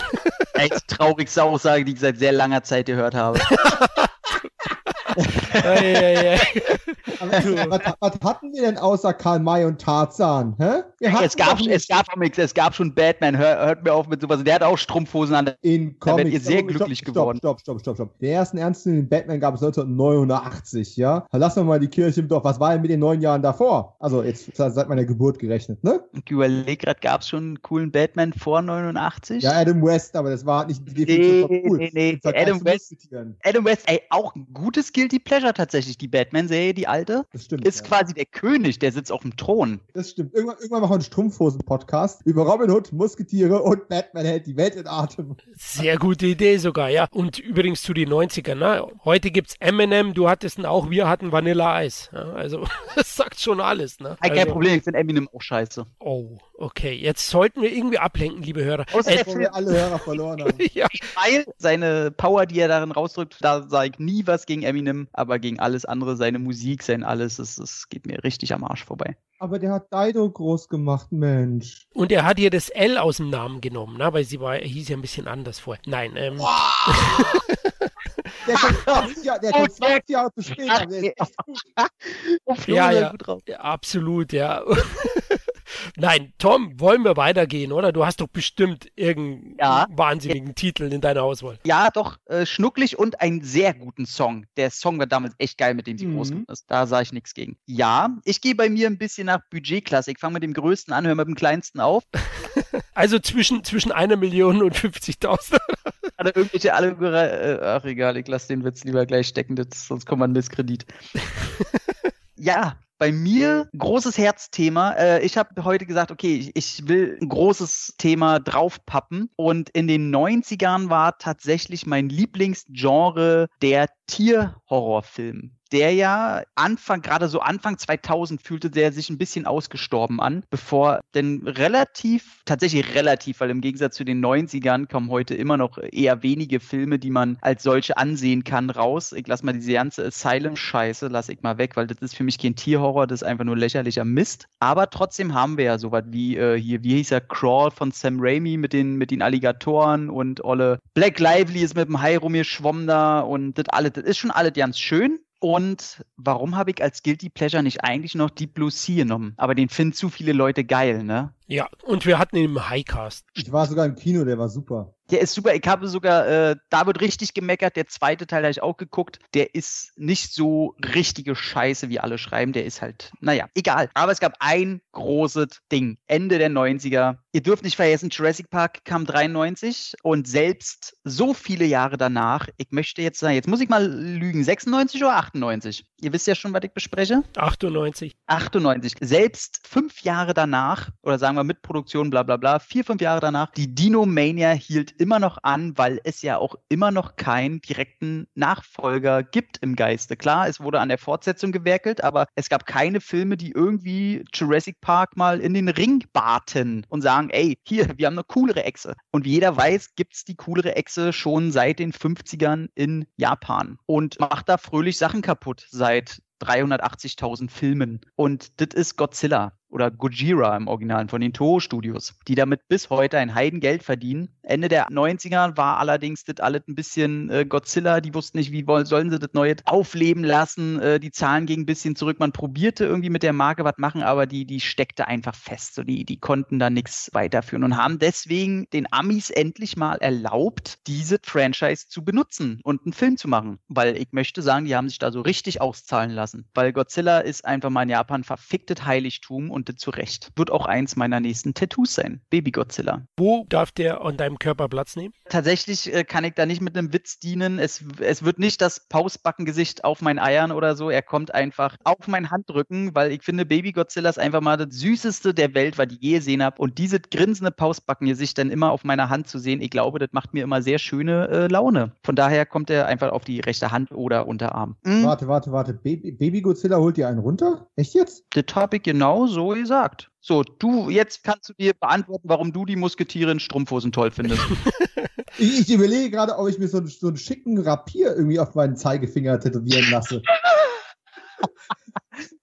Echt traurigste Aussage, die ich seit sehr langer Zeit gehört habe. was, was, hatten wir denn außer Karl May und Tarzan? Hä? Es gab, es, gab schon, es gab schon Batman, Hör, hört mir auf mit sowas. Der hat auch Strumpfhosen an. In Comics. Da werdet ihr sehr glücklich stopp, geworden. Stopp, stopp, stopp, stopp. Den ersten ernsten Batman gab es 1989, ja? Lassen wir mal die Kirche im Dorf. Was war denn mit den neun Jahren davor? Also jetzt seit meiner Geburt gerechnet, ne? Ich überlege gerade, gab es schon einen coolen Batman vor 89? Ja, Adam West, aber das war nicht definitiv nee, cool. Nee, nee, Adam West, Adam West, ey, auch ein gutes Guilty Pleasure tatsächlich, die Batman-Serie, die alte. Das stimmt. Ist ja. quasi der König, der sitzt auf dem Thron. Das stimmt. Irgendwann, irgendwann machen wir einen Strumpfhosen-Podcast über Robin Hood, Musketiere und Batman hält die Welt in Atem. Sehr gute Idee sogar, ja. Und übrigens zu den 90ern, ne? Heute gibt's Eminem, du hattest ihn auch, wir hatten Vanilla Eis. Ja, also, das sagt schon alles, ne? Kein also, Problem, ich finde Eminem auch scheiße. Oh, okay. Jetzt sollten wir irgendwie ablenken, liebe Hörer. Außer, äh, wir alle Hörer verloren haben. ja. Weil seine Power, die er darin rausdrückt, da sage ich nie was gegen Eminem, aber gegen alles andere, seine Musik, sein alles, das, das geht mir richtig am Arsch vorbei. Aber der hat Dido groß gemacht, Mensch. Und er hat ihr das L aus dem Namen genommen, ne? weil sie war, hieß ja ein bisschen anders vorher. Nein, ähm. der kommt 20 Jahre, der kommt 20 Jahre zu spät. Aber ja, ja, absolut, ja. Nein, Tom, wollen wir weitergehen, oder? Du hast doch bestimmt irgendeinen ja. wahnsinnigen. Titel in deiner Auswahl. Ja, doch, äh, schnucklig und einen sehr guten Song. Der Song war damals echt geil, mit dem sie mhm. groß ist. Da sah ich nichts gegen. Ja, ich gehe bei mir ein bisschen nach Budgetklasse. Ich fange mit dem größten an, höre mit dem kleinsten auf. also zwischen, zwischen einer Million und 50.000. Oder irgendwelche alle, äh, ach egal, ich lasse den Witz lieber gleich stecken, das, sonst kommt man Misskredit. ja, bei mir großes Herzthema. Äh, ich habe heute gesagt, okay, ich, ich, will ein großes Thema draufpappen. Und in den 90ern war tatsächlich mein Lieblingsgenre der Tierhorrorfilm der ja Anfang, gerade so Anfang 2000 fühlte der sich ein bisschen ausgestorben an, bevor denn relativ, tatsächlich relativ, weil im Gegensatz zu den 90ern kommen heute immer noch eher wenige Filme, die man als solche ansehen kann, raus. Ich lasse mal diese ganze Asylum-Scheiße, lasse ich mal weg, weil das ist für mich kein Tierhorror, das ist einfach nur lächerlicher Mist. Aber trotzdem haben wir ja sowas wie äh, hier, wie hieß er, Crawl von Sam Raimi mit den, mit den Alligatoren und Olle Black Lively ist mit dem Hai rumgeschwommen da und das alles, das ist schon alles ganz schön. Und warum habe ich als Guilty Pleasure nicht eigentlich noch Deep Blue Sea genommen? Aber den finden zu viele Leute geil, ne? Ja, und wir hatten ihn im Highcast. Ich war sogar im Kino, der war super. Der ist super. Ich habe sogar, äh, da wird richtig gemeckert. Der zweite Teil habe ich auch geguckt. Der ist nicht so richtige Scheiße, wie alle schreiben. Der ist halt, naja, egal. Aber es gab ein großes Ding. Ende der 90er. Ihr dürft nicht vergessen, Jurassic Park kam 93 und selbst so viele Jahre danach, ich möchte jetzt sagen, jetzt muss ich mal lügen, 96 oder 98? Ihr wisst ja schon, was ich bespreche. 98. 98. Selbst fünf Jahre danach, oder sagen wir mit Produktion, bla bla bla, vier, fünf Jahre danach, die Dino Mania hielt immer noch an, weil es ja auch immer noch keinen direkten Nachfolger gibt im Geiste. Klar, es wurde an der Fortsetzung gewerkelt, aber es gab keine Filme, die irgendwie Jurassic Park mal in den Ring baten und sagen, ey, hier, wir haben eine coolere Echse. Und wie jeder weiß, gibt es die coolere Echse schon seit den 50ern in Japan und macht da fröhlich Sachen kaputt seit 380.000 Filmen. Und das ist Godzilla oder Gojira im Originalen von den Toho Studios, die damit bis heute ein Heidengeld verdienen. Ende der 90er war allerdings das alles ein bisschen äh, Godzilla, die wussten nicht, wie wollen, sollen sie das neue aufleben lassen. Äh, die Zahlen gingen ein bisschen zurück. Man probierte irgendwie mit der Marke was machen, aber die, die steckte einfach fest. So, die, die konnten da nichts weiterführen und haben deswegen den Amis endlich mal erlaubt, diese Franchise zu benutzen und einen Film zu machen. Weil ich möchte sagen, die haben sich da so richtig auszahlen lassen. Weil Godzilla ist einfach mal in Japan verficktes Heiligtum und und zu Recht. Wird auch eins meiner nächsten Tattoos sein. Baby Godzilla. Wo darf der an deinem Körper Platz nehmen? Tatsächlich äh, kann ich da nicht mit einem Witz dienen. Es, es wird nicht das Pausbackengesicht auf meinen Eiern oder so. Er kommt einfach auf meinen Handrücken, weil ich finde, Baby Godzilla ist einfach mal das süßeste der Welt, was ich je gesehen habe. Und diese grinsende Pausbackengesicht dann immer auf meiner Hand zu sehen, ich glaube, das macht mir immer sehr schöne äh, Laune. Von daher kommt er einfach auf die rechte Hand oder Unterarm. Mhm. Warte, warte, warte. Baby, Baby Godzilla holt dir einen runter? Echt jetzt? Das habe ich genau so gesagt. So, du, jetzt kannst du dir beantworten, warum du die Musketiere in Strumpfhosen toll findest. ich, ich, überlege gerade, ob ich mir so, so einen schicken Rapier irgendwie auf meinen Zeigefinger tätowieren lasse.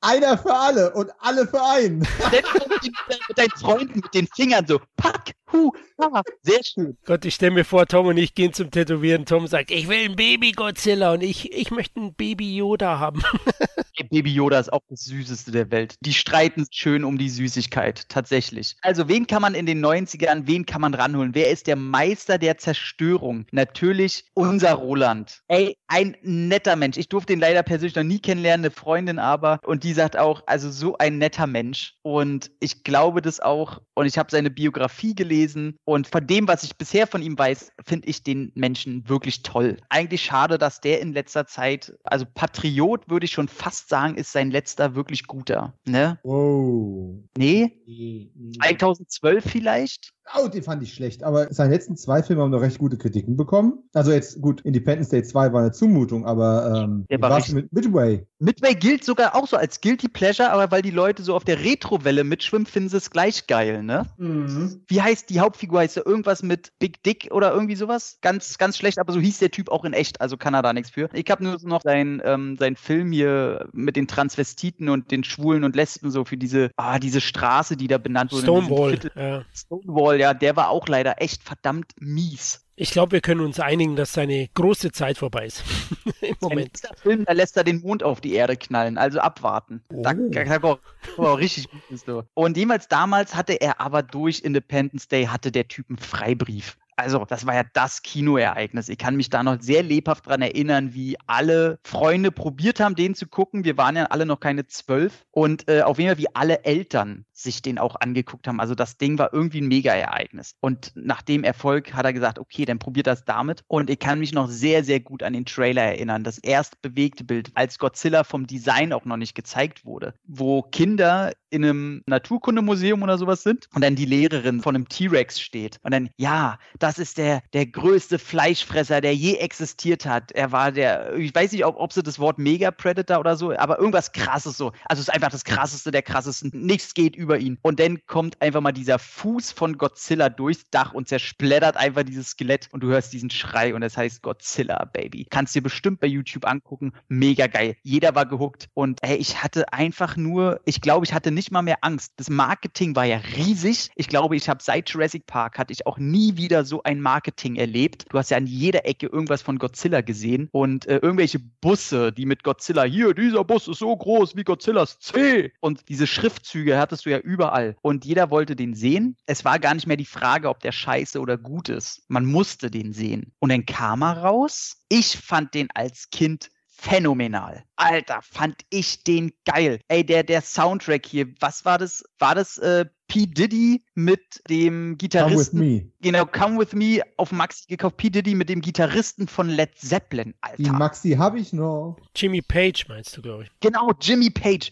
Einer für alle und alle für einen. mit deinen Freunden mit den Fingern so, pack, hu, ha, sehr schön. Gott, ich stelle mir vor, Tom und ich gehen zum Tätowieren. Tom sagt, ich will ein Baby Godzilla und ich, ich möchte ein Baby Yoda haben. Baby Yoda ist auch das Süßeste der Welt. Die streiten schön um die Süßigkeit, tatsächlich. Also, wen kann man in den 90ern, wen kann man ranholen? Wer ist der Meister der Zerstörung? Natürlich unser Roland. Ey, ein netter Mensch. Ich durfte ihn leider persönlich noch nie kennenlernen, eine Freundin aber. Und die sagt auch, also so ein netter Mensch. Und ich glaube das auch. Und ich habe seine Biografie gelesen. Und von dem, was ich bisher von ihm weiß, finde ich den Menschen wirklich toll. Eigentlich schade, dass der in letzter Zeit, also Patriot würde ich schon fast sagen, ist sein letzter wirklich guter. Ne? Wow. Nee? nee, nee. 2012 vielleicht? Oh, den fand ich schlecht. Aber seine letzten zwei Filme haben noch recht gute Kritiken bekommen. Also jetzt, gut, Independence Day 2 war eine Zumutung, aber ähm, Der war mit Midway? Midway gilt sogar auch so als Guilty Pleasure, aber weil die Leute so auf der Retro-Welle mitschwimmen, finden sie es gleich geil, ne? Mhm. Wie heißt die Hauptfigur? Heißt er irgendwas mit Big Dick oder irgendwie sowas? Ganz, ganz schlecht, aber so hieß der Typ auch in echt, also kann er da nichts für. Ich habe nur noch seinen ähm, sein Film hier mit den Transvestiten und den Schwulen und Lesben so für diese, ah, diese Straße, die da benannt wurde. Stonewall. Ja. Stonewall, ja, der war auch leider echt verdammt mies. Ich glaube, wir können uns einigen, dass seine große Zeit vorbei ist. Im Moment. Film, da lässt er den Mond auf die Erde knallen, also abwarten. Oh. Da, da, da, da, richtig gut. Und jemals damals hatte er aber durch Independence Day hatte der Typ einen Freibrief. Also, das war ja das Kinoereignis. Ich kann mich da noch sehr lebhaft dran erinnern, wie alle Freunde probiert haben, den zu gucken. Wir waren ja alle noch keine zwölf. Und äh, auf jeden Fall, wie alle Eltern sich den auch angeguckt haben. Also, das Ding war irgendwie ein Mega-Ereignis. Und nach dem Erfolg hat er gesagt, okay, dann probiert das damit. Und ich kann mich noch sehr, sehr gut an den Trailer erinnern. Das erst bewegte Bild, als Godzilla vom Design auch noch nicht gezeigt wurde, wo Kinder in einem Naturkundemuseum oder sowas sind und dann die Lehrerin von einem T-Rex steht. Und dann, ja, das das ist der, der größte Fleischfresser, der je existiert hat. Er war der, ich weiß nicht, ob, ob sie das Wort Mega-Predator oder so, aber irgendwas krasses so. Also es ist einfach das krasseste der krassesten. Nichts geht über ihn. Und dann kommt einfach mal dieser Fuß von Godzilla durchs Dach und zersplättert einfach dieses Skelett und du hörst diesen Schrei und es heißt Godzilla, Baby. Kannst dir bestimmt bei YouTube angucken. Mega geil. Jeder war gehuckt und ey, ich hatte einfach nur, ich glaube, ich hatte nicht mal mehr Angst. Das Marketing war ja riesig. Ich glaube, ich habe seit Jurassic Park hatte ich auch nie wieder so ein Marketing erlebt. Du hast ja an jeder Ecke irgendwas von Godzilla gesehen und äh, irgendwelche Busse, die mit Godzilla, hier, dieser Bus ist so groß wie Godzillas C. Und diese Schriftzüge hattest du ja überall. Und jeder wollte den sehen. Es war gar nicht mehr die Frage, ob der scheiße oder gut ist. Man musste den sehen. Und dann kam er raus. Ich fand den als Kind phänomenal. Alter, fand ich den geil. Ey, der, der Soundtrack hier, was war das? War das äh, P. Diddy mit dem Gitarristen. Come with me. Genau, Come with me auf Maxi gekauft. P. Diddy mit dem Gitarristen von Led Zeppelin, Alter. Die Maxi habe ich noch. Jimmy Page meinst du, glaube ich. Genau, Jimmy Page.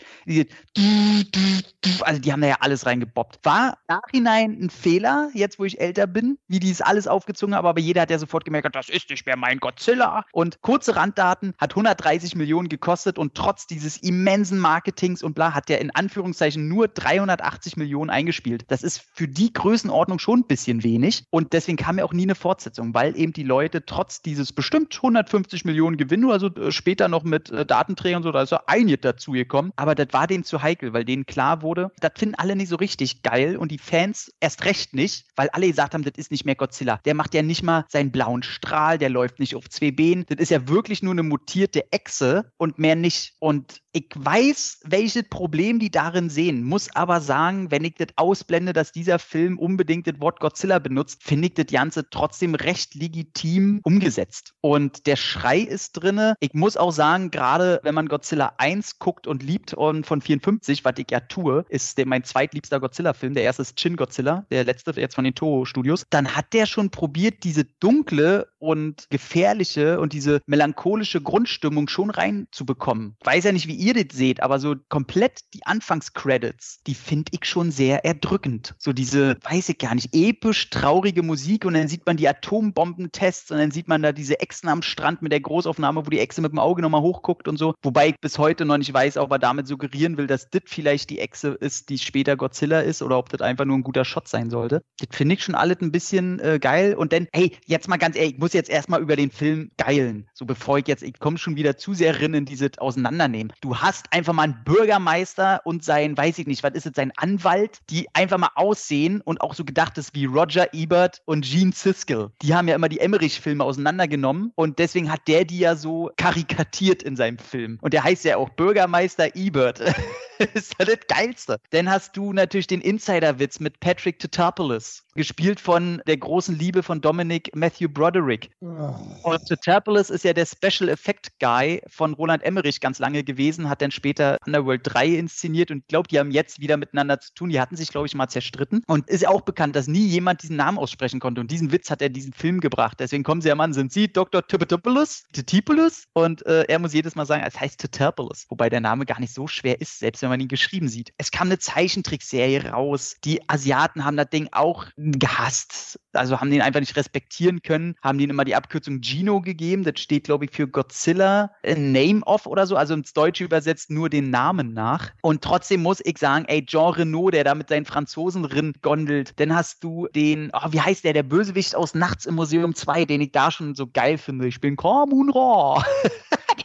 also die haben da ja alles reingebobbt. War nachhinein ein Fehler, jetzt wo ich älter bin, wie die es alles aufgezogen haben, aber jeder hat ja sofort gemerkt, das ist nicht mehr mein Godzilla. Und kurze Randdaten, hat 130 Millionen gekostet und trotz dieses immensen Marketings und bla, hat der in Anführungszeichen nur 380 Millionen eingestellt eingespielt. Das ist für die Größenordnung schon ein bisschen wenig. Und deswegen kam ja auch nie eine Fortsetzung, weil eben die Leute trotz dieses bestimmt 150 Millionen Gewinn, also äh, später noch mit äh, Datenträgern so, da ist ja einige dazu gekommen. Aber das war denen zu heikel, weil denen klar wurde, das finden alle nicht so richtig geil und die Fans erst recht nicht, weil alle gesagt haben, das ist nicht mehr Godzilla. Der macht ja nicht mal seinen blauen Strahl, der läuft nicht auf zwei Beinen. Das ist ja wirklich nur eine mutierte Echse und mehr nicht. Und ich weiß, welches Problem die darin sehen, muss aber sagen, wenn ich das ausblende, dass dieser Film unbedingt das Wort Godzilla benutzt, finde ich das Ganze trotzdem recht legitim umgesetzt. Und der Schrei ist drinne. Ich muss auch sagen, gerade wenn man Godzilla 1 guckt und liebt und von 54, was ich ja tue, ist der, mein zweitliebster Godzilla-Film. Der erste ist Shin Godzilla, der letzte jetzt von den Toho-Studios. Dann hat der schon probiert, diese dunkle und gefährliche und diese melancholische Grundstimmung schon reinzubekommen. Weiß ja nicht, wie ihr das seht, aber so komplett die Anfangscredits, die finde ich schon sehr erdrückend. So diese, weiß ich gar nicht, episch traurige Musik und dann sieht man die Atombombentests und dann sieht man da diese Echsen am Strand mit der Großaufnahme, wo die Echse mit dem Auge nochmal hochguckt und so. Wobei ich bis heute noch nicht weiß, ob er damit suggerieren will, dass das vielleicht die Echse ist, die später Godzilla ist oder ob das einfach nur ein guter Shot sein sollte. Das finde ich schon alles ein bisschen äh, geil. Und dann, hey, jetzt mal ganz ehrlich, ich muss jetzt erstmal über den Film geilen. So bevor ich jetzt, ich komme schon wieder zu sehr rein in dieses Auseinandernehmen. Du hast einfach mal einen Bürgermeister und sein, weiß ich nicht, was ist es, sein Anwalt, die einfach mal aussehen und auch so gedacht ist wie Roger Ebert und Gene Siskel. Die haben ja immer die Emmerich-Filme auseinandergenommen und deswegen hat der die ja so karikatiert in seinem Film. Und der heißt ja auch Bürgermeister Ebert. ist ja das Geilste. Dann hast du natürlich den Insider-Witz mit Patrick Tatopoulos, gespielt von der großen Liebe von Dominic Matthew Broderick. Oh. Und Tatopoulos ist ja der Special Effect Guy von Roland Emmerich ganz lange gewesen, hat dann später Underworld 3 inszeniert und ich glaube, die haben jetzt wieder miteinander zu tun. Die hatten sich, glaube ich, mal zerstritten. Und ist ja auch bekannt, dass nie jemand diesen Namen aussprechen konnte. Und diesen Witz hat er diesen Film gebracht. Deswegen kommen sie ja an, sind sie Dr. Tatopoulos? Tatopoulos? Und äh, er muss jedes Mal sagen, es heißt Tatopoulos. Wobei der Name gar nicht so schwer ist, selbst wenn man ihn geschrieben sieht. Es kam eine Zeichentrickserie raus. Die Asiaten haben das Ding auch gehasst. Also haben den einfach nicht respektieren können, haben denen immer die Abkürzung Gino gegeben. Das steht, glaube ich, für Godzilla A Name of oder so, also ins Deutsche übersetzt nur den Namen nach. Und trotzdem muss ich sagen, ey, Jean Renault, der da mit seinen Franzosen drin gondelt, dann hast du den, oh, wie heißt der, der Bösewicht aus Nachts im Museum 2, den ich da schon so geil finde. Ich bin Kamunra.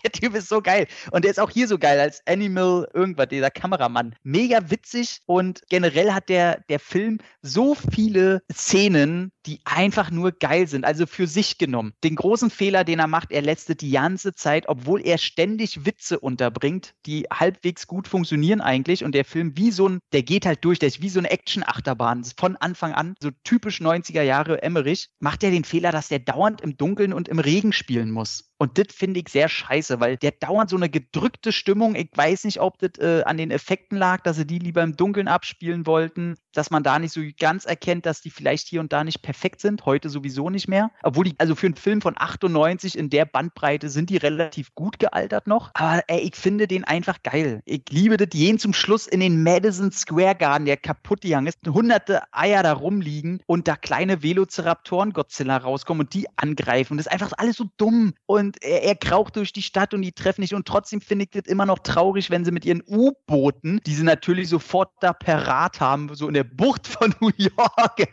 der Typ ist so geil. Und der ist auch hier so geil als Animal irgendwas, dieser Kameramann. Mega witzig und generell hat der, der Film so viele Szenen, die einfach nur geil sind, also für sich genommen. Den großen Fehler, den er macht, er lässt die ganze Zeit, obwohl er ständig Witze unterbringt, die halbwegs gut funktionieren eigentlich und der Film wie so ein, der geht halt durch, der ist wie so eine Action-Achterbahn von Anfang an, so typisch 90er Jahre Emmerich, macht er den Fehler, dass der dauernd im Dunkeln und im Regen spielen muss. Und das finde ich sehr scheiße, weil der dauernd so eine gedrückte Stimmung. Ich weiß nicht, ob das äh, an den Effekten lag, dass sie die lieber im Dunkeln abspielen wollten, dass man da nicht so ganz erkennt, dass die vielleicht hier und da nicht perfekt sind. Heute sowieso nicht mehr. Obwohl die, also für einen Film von 98 in der Bandbreite sind die relativ gut gealtert noch. Aber ey, ich finde den einfach geil. Ich liebe das jeden zum Schluss in den Madison Square Garden, der kaputt gegangen ist. Hunderte Eier da rumliegen und da kleine Velociraptoren Godzilla rauskommen und die angreifen. Und das ist einfach alles so dumm. Und und er, er kraucht durch die Stadt und die treffen nicht. Und trotzdem finde ich das immer noch traurig, wenn sie mit ihren U-Booten, die sie natürlich sofort da parat haben, so in der Bucht von New York.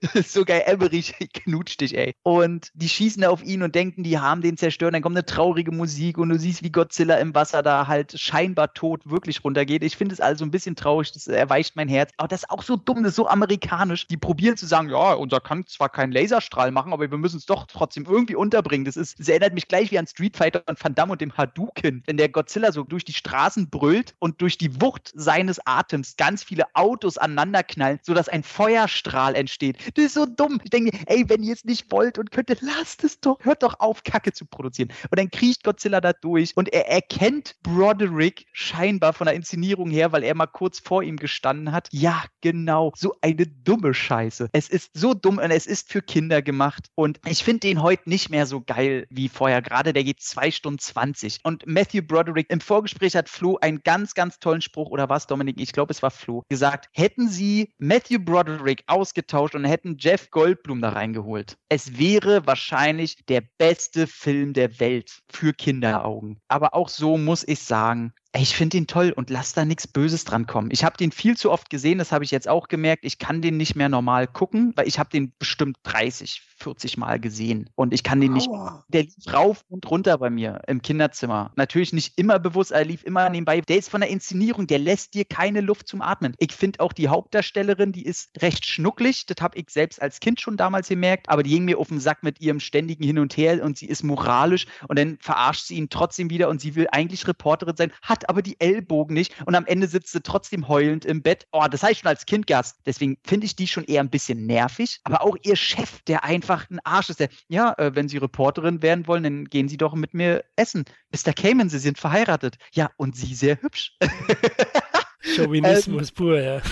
das ist so geil, Emmerich knutscht dich, ey. Und die schießen auf ihn und denken, die haben den zerstört. Dann kommt eine traurige Musik und du siehst, wie Godzilla im Wasser da halt scheinbar tot wirklich runtergeht. Ich finde es also ein bisschen traurig, das erweicht mein Herz. Aber das ist auch so dumm, das ist so amerikanisch. Die probieren zu sagen, ja, unser kann zwar keinen Laserstrahl machen, aber wir müssen es doch trotzdem irgendwie unterbringen. Das ist es erinnert mich gleich wie an Street Fighter und Van Damme und dem Hadouken, wenn der Godzilla so durch die Straßen brüllt und durch die Wucht seines Atems ganz viele Autos aneinanderknallen, sodass ein Feuerstrahl entsteht. Das ist so dumm. Ich denke ey, wenn ihr es nicht wollt und könntet, lasst es doch. Hört doch auf, Kacke zu produzieren. Und dann kriecht Godzilla da durch und er erkennt Broderick scheinbar von der Inszenierung her, weil er mal kurz vor ihm gestanden hat. Ja, genau. So eine dumme Scheiße. Es ist so dumm und es ist für Kinder gemacht. Und ich finde den heute nicht mehr so geil wie vorher. Gerade der geht zwei Stunden 20. Und Matthew Broderick im Vorgespräch hat Flo einen ganz, ganz tollen Spruch, oder was, Dominik? Ich glaube, es war Flo, gesagt, hätten sie Matthew Broderick ausgetauscht und hätten Jeff Goldblum da reingeholt. Es wäre wahrscheinlich der beste Film der Welt für Kinderaugen. Aber auch so muss ich sagen, ich finde ihn toll und lass da nichts Böses dran kommen. Ich habe den viel zu oft gesehen, das habe ich jetzt auch gemerkt. Ich kann den nicht mehr normal gucken, weil ich habe den bestimmt 30, 40 Mal gesehen und ich kann den nicht. Der lief rauf und runter bei mir im Kinderzimmer. Natürlich nicht immer bewusst, er lief immer nebenbei. Der ist von der Inszenierung, der lässt dir keine Luft zum Atmen. Ich finde auch die Hauptdarstellerin, die ist recht schnucklig. Das habe ich selbst als Kind schon damals gemerkt, aber die ging mir auf den Sack mit ihrem ständigen Hin und Her und sie ist moralisch und dann verarscht sie ihn trotzdem wieder und sie will eigentlich Reporterin sein, hat hat aber die Ellbogen nicht und am Ende sitzt sie trotzdem heulend im Bett. Oh, das heißt schon als Kind Gast. Deswegen finde ich die schon eher ein bisschen nervig. Aber auch ihr Chef, der einfach ein Arsch ist, der, ja, äh, wenn Sie Reporterin werden wollen, dann gehen Sie doch mit mir essen. Mr. Cayman, Sie sind verheiratet. Ja, und Sie sehr hübsch. Chauvinismus ähm, pur, ja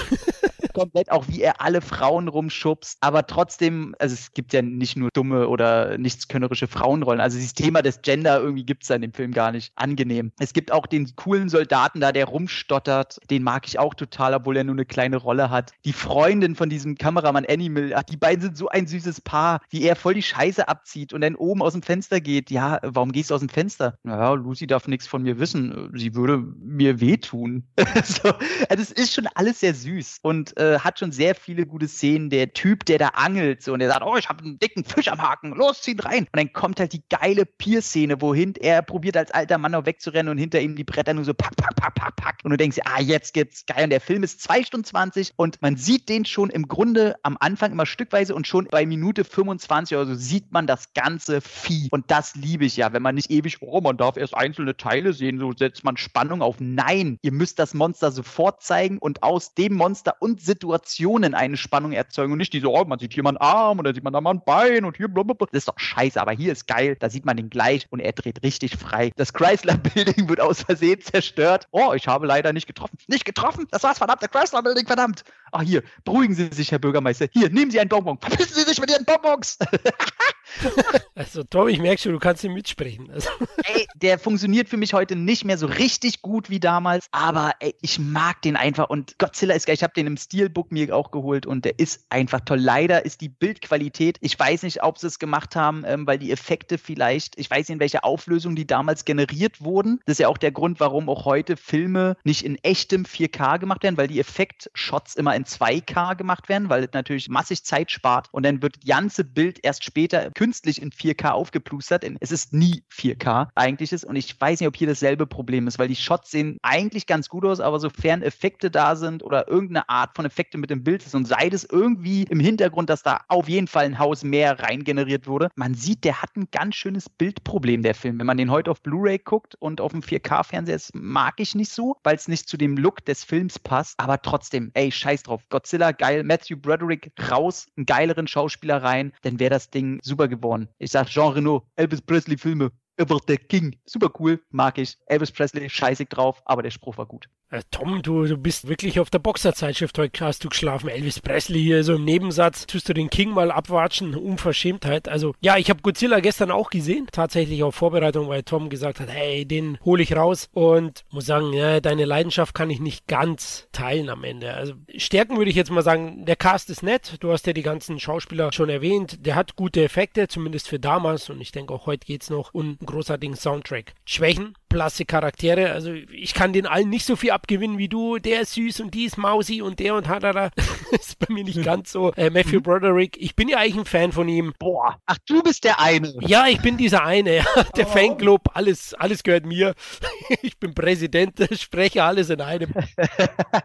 komplett, auch wie er alle Frauen rumschubst, aber trotzdem, also es gibt ja nicht nur dumme oder nichtskönnerische Frauenrollen. Also dieses Thema des Gender irgendwie gibt es in dem Film gar nicht. Angenehm. Es gibt auch den coolen Soldaten da, der rumstottert. Den mag ich auch total, obwohl er nur eine kleine Rolle hat. Die Freundin von diesem Kameramann Animal, ach, die beiden sind so ein süßes Paar, wie er voll die Scheiße abzieht und dann oben aus dem Fenster geht. Ja, warum gehst du aus dem Fenster? Naja, Lucy darf nichts von mir wissen. Sie würde mir wehtun. so, also es ist schon alles sehr süß. Und äh, äh, hat schon sehr viele gute Szenen. Der Typ, der da angelt so und der sagt, oh, ich habe einen dicken Fisch am Haken, los, zieh ihn rein. Und dann kommt halt die geile Pier-Szene, wohin er probiert als alter Mann noch wegzurennen und hinter ihm die Bretter nur so pack, pack, pack, pack, pack. Und du denkst, ah, jetzt geht's geil. Und der Film ist zwei Stunden 20 und man sieht den schon im Grunde am Anfang immer stückweise und schon bei Minute 25 oder so sieht man das ganze Vieh. Und das liebe ich ja, wenn man nicht ewig, oh, man darf erst einzelne Teile sehen, so setzt man Spannung auf. Nein, ihr müsst das Monster sofort zeigen und aus dem Monster und Situationen eine Spannung erzeugen und nicht diese, oh, man sieht hier mal einen Arm dann sieht man da mal ein Bein und hier blablabla. Das ist doch scheiße, aber hier ist geil, da sieht man den gleich und er dreht richtig frei. Das Chrysler Building wird aus Versehen zerstört. Oh, ich habe leider nicht getroffen. Nicht getroffen? Das war's, verdammt, der Chrysler Building, verdammt. Ach, hier, beruhigen Sie sich, Herr Bürgermeister. Hier, nehmen Sie einen Bonbon. Verpissen Sie sich mit Ihren Bonbons. also, Tom, ich merke schon, du kannst ihn mitsprechen. Also. Ey, der funktioniert für mich heute nicht mehr so richtig gut wie damals, aber ey, ich mag den einfach und Godzilla ist geil. Ich habe den im Steelbook mir auch geholt und der ist einfach toll. Leider ist die Bildqualität, ich weiß nicht, ob sie es gemacht haben, ähm, weil die Effekte vielleicht, ich weiß nicht, in welcher Auflösung die damals generiert wurden. Das ist ja auch der Grund, warum auch heute Filme nicht in echtem 4K gemacht werden, weil die Effektshots immer in 2K gemacht werden, weil es natürlich massig Zeit spart und dann wird das ganze Bild erst später künstlich in 4K aufgeplustert. Es ist nie 4K eigentlich ist. Und ich weiß nicht, ob hier dasselbe Problem ist, weil die Shots sehen eigentlich ganz gut aus, aber sofern Effekte da sind oder irgendeine Art von Effekte mit dem Bild ist und sei es irgendwie im Hintergrund, dass da auf jeden Fall ein Haus mehr rein generiert wurde, man sieht, der hat ein ganz schönes Bildproblem, der Film. Wenn man den heute auf Blu-ray guckt und auf dem 4K-Fernseher, das mag ich nicht so, weil es nicht zu dem Look des Films passt. Aber trotzdem, ey, scheiß drauf. Godzilla, geil. Matthew Broderick raus, einen geileren Schauspieler rein, dann wäre das Ding super geworden. Ich sag Jean Reno, Elvis Presley Filme, Über the King. Super cool, mag ich. Elvis Presley, scheißig drauf, aber der Spruch war gut. Äh, Tom, du, du bist wirklich auf der Boxerzeitschrift heute hast du geschlafen. Elvis Presley hier so im Nebensatz. Tust du den King mal abwatschen? Unverschämtheit. Also, ja, ich habe Godzilla gestern auch gesehen. Tatsächlich auf Vorbereitung, weil Tom gesagt hat, hey, den hole ich raus. Und muss sagen, ja, deine Leidenschaft kann ich nicht ganz teilen am Ende. Also, Stärken würde ich jetzt mal sagen, der Cast ist nett. Du hast ja die ganzen Schauspieler schon erwähnt. Der hat gute Effekte, zumindest für damals. Und ich denke auch heute geht's noch. Und großartigen Soundtrack. Schwächen, blasse Charaktere. Also ich kann den allen nicht so viel abgewinnen wie du. Der ist süß und die ist mausi und der und hadada. ist bei mir nicht ganz so. Äh, Matthew mhm. Broderick, ich bin ja eigentlich ein Fan von ihm. Boah, ach du bist der eine. Ja, ich bin dieser eine. Der oh. Fanclub, alles, alles gehört mir. ich bin Präsident, spreche alles in einem.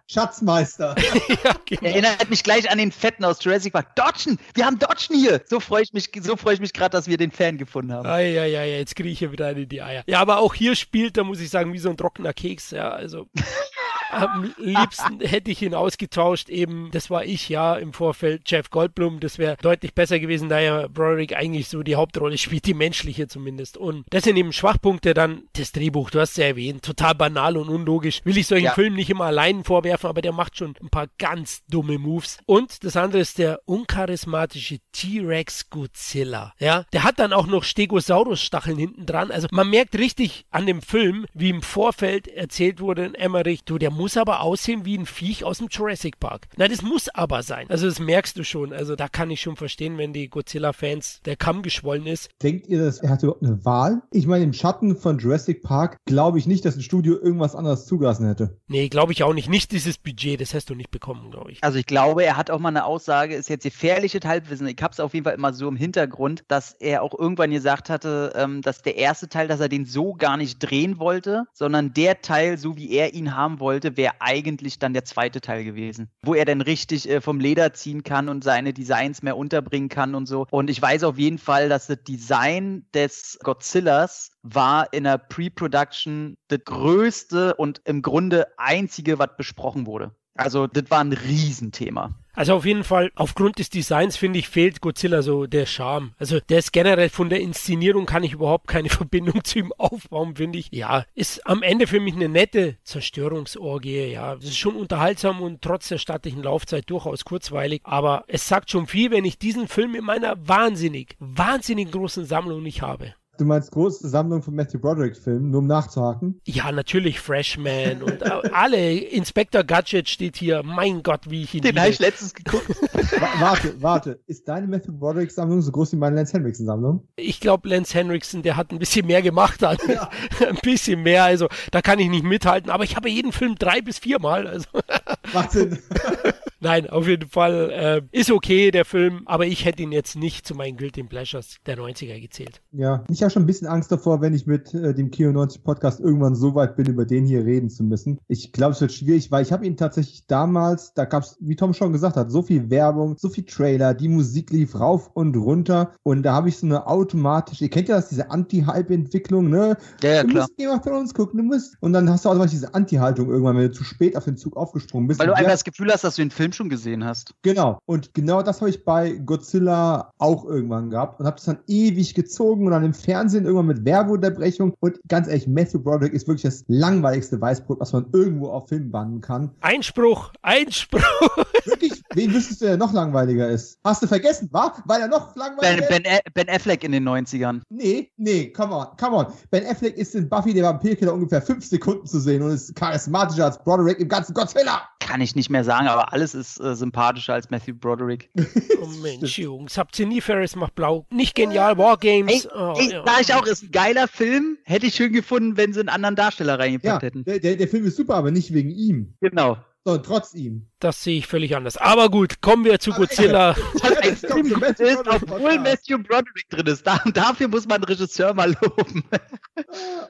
Schatzmeister. ja, genau. Erinnert mich gleich an den Fetten aus Jurassic Park. Dodgen, wir haben Dodgen hier. So freue ich mich, so freue ich mich gerade, dass wir den Fan gefunden haben. Ja, ja, ja, jetzt kriege ich hier wieder eine in die Eier. Ja, aber auch hier spielt, da muss ich sagen, wie so ein trockener Keks. Ja, also am liebsten hätte ich ihn ausgetauscht. Eben, das war ich ja im Vorfeld, Jeff Goldblum. Das wäre deutlich besser gewesen, da ja Broderick eigentlich so die Hauptrolle spielt, die menschliche zumindest. Und das sind eben Schwachpunkte dann das Drehbuch. Du hast es ja erwähnt, total banal und unlogisch. Will ich solchen ja. Filmen nicht immer allein vorwerfen, aber der macht schon ein paar ganz dumme Moves. Und das andere ist der uncharismatische T-Rex Godzilla. Ja, der hat dann auch noch Stegosaurus-Stacheln hinten dran. Also man merkt richtig an dem Film, wie im Vorfeld erzählt wurde in Emmerich, du, der muss muss aber aussehen wie ein Viech aus dem Jurassic Park. Na, das muss aber sein. Also das merkst du schon. Also da kann ich schon verstehen, wenn die Godzilla-Fans der Kamm geschwollen ist. Denkt ihr, dass er hat überhaupt eine Wahl? Ich meine, im Schatten von Jurassic Park glaube ich nicht, dass ein Studio irgendwas anderes zugelassen hätte. Nee, glaube ich auch nicht. Nicht dieses Budget, das hast du nicht bekommen, glaube ich. Also ich glaube, er hat auch mal eine Aussage, ist jetzt gefährliches Halbwissen. Ich habe es auf jeden Fall immer so im Hintergrund, dass er auch irgendwann gesagt hatte, ähm, dass der erste Teil, dass er den so gar nicht drehen wollte, sondern der Teil, so wie er ihn haben wollte, wäre eigentlich dann der zweite Teil gewesen, wo er dann richtig äh, vom Leder ziehen kann und seine Designs mehr unterbringen kann und so. Und ich weiß auf jeden Fall, dass das Design des Godzillas war in der Pre-Production das größte und im Grunde einzige, was besprochen wurde. Also das war ein Riesenthema. Also auf jeden Fall, aufgrund des Designs, finde ich, fehlt Godzilla so der Charme. Also der ist generell von der Inszenierung kann ich überhaupt keine Verbindung zu ihm aufbauen, finde ich. Ja, ist am Ende für mich eine nette Zerstörungsorgie. Ja, es ist schon unterhaltsam und trotz der stattlichen Laufzeit durchaus kurzweilig. Aber es sagt schon viel, wenn ich diesen Film in meiner wahnsinnig, wahnsinnig großen Sammlung nicht habe. Du meinst große Sammlung von Matthew Broderick-Filmen, nur um nachzuhaken? Ja, natürlich Freshman und alle. Inspector Gadget steht hier. Mein Gott, wie ich ihn Den habe ich letztens geguckt. warte, warte. Ist deine Matthew Broderick-Sammlung so groß wie meine Lance Henriksen-Sammlung? Ich glaube, Lance Henriksen, der hat ein bisschen mehr gemacht. Als ja. ein bisschen mehr. Also, da kann ich nicht mithalten. Aber ich habe jeden Film drei bis viermal. Also. Macht Sinn. Nein, auf jeden Fall äh, ist okay, der Film, aber ich hätte ihn jetzt nicht zu meinen Guilty Pleasures der 90er gezählt. Ja, ich habe schon ein bisschen Angst davor, wenn ich mit äh, dem Kino 90 Podcast irgendwann so weit bin, über den hier reden zu müssen. Ich glaube, es wird schwierig, weil ich habe ihn tatsächlich damals, da gab es, wie Tom schon gesagt hat, so viel Werbung, so viel Trailer, die Musik lief rauf und runter und da habe ich so eine automatische, ihr kennt ja das, diese Anti-Hype-Entwicklung, ne? Ja, ja, du klar. musst jemand von uns gucken, du musst. Und dann hast du auch diese Anti-Haltung irgendwann, wenn du zu spät auf den Zug aufgesprungen bist. Weil du einfach das Gefühl hast, dass du den Film schon gesehen hast. Genau. Und genau das habe ich bei Godzilla auch irgendwann gehabt und habe es dann ewig gezogen und dann im Fernsehen irgendwann mit Werbeunterbrechung. Und ganz ehrlich, Matthew Broderick ist wirklich das langweiligste Weißbrot, was man irgendwo auf Film bannen kann. Einspruch, Einspruch. Wirklich? Wen wüsstest du, der noch langweiliger ist? Hast du vergessen, wa? Weil er noch langweiliger ben, ben, ben Affleck in den 90ern. Nee, nee, come on, come on. Ben Affleck ist in Buffy der Vampirkiller ungefähr fünf Sekunden zu sehen und ist charismatischer als Broderick im ganzen Godzilla. Kann ich nicht mehr sagen, aber alles ist äh, sympathischer als Matthew Broderick. oh Mensch, Jungs, habt ihr nie Ferris macht blau? Nicht genial, Wargames. Ey, oh, ey, ja. Sag ich auch, ist ein geiler Film. Hätte ich schön gefunden, wenn sie einen anderen Darsteller reingepackt ja, hätten. Der, der, der Film ist super, aber nicht wegen ihm. Genau. So, trotz ihm. Das sehe ich völlig anders. Aber gut, kommen wir zu Godzilla. ist, obwohl Matthew Broderick drin ist. Da, dafür muss man den Regisseur mal loben.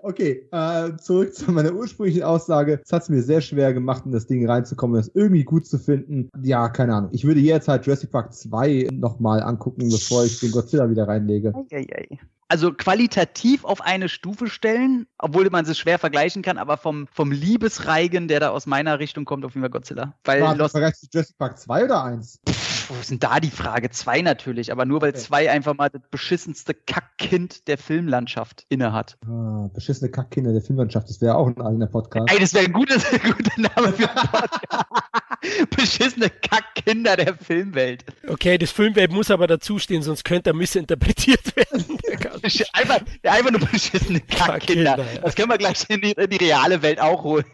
Okay, äh, zurück zu meiner ursprünglichen Aussage. Es hat es mir sehr schwer gemacht, in das Ding reinzukommen, das irgendwie gut zu finden. Ja, keine Ahnung. Ich würde jetzt halt Jurassic Park 2 nochmal angucken, bevor ich den Godzilla wieder reinlege. Ei, ei, ei also qualitativ auf eine Stufe stellen, obwohl man es schwer vergleichen kann, aber vom, vom Liebesreigen, der da aus meiner Richtung kommt, auf jeden Fall Godzilla. Weil Warte, Lost vergleichst du Jurassic Park 2 oder 1? Wo ist denn da die Frage? 2 natürlich, aber nur weil 2 okay. einfach mal das beschissenste Kackkind der Filmlandschaft innehat. Ah, beschissene Kackkinder der Filmlandschaft, das wäre auch ein eigener Podcast. Ey, das wäre ein guter, guter Name für einen Podcast. beschissene Kackkinder der Filmwelt. Okay, das Filmwelt muss aber dazustehen, sonst könnte er missinterpretiert werden. einfach, einfach nur beschissene Kackkinder. Ja. Das können wir gleich in die, in die reale Welt auch holen.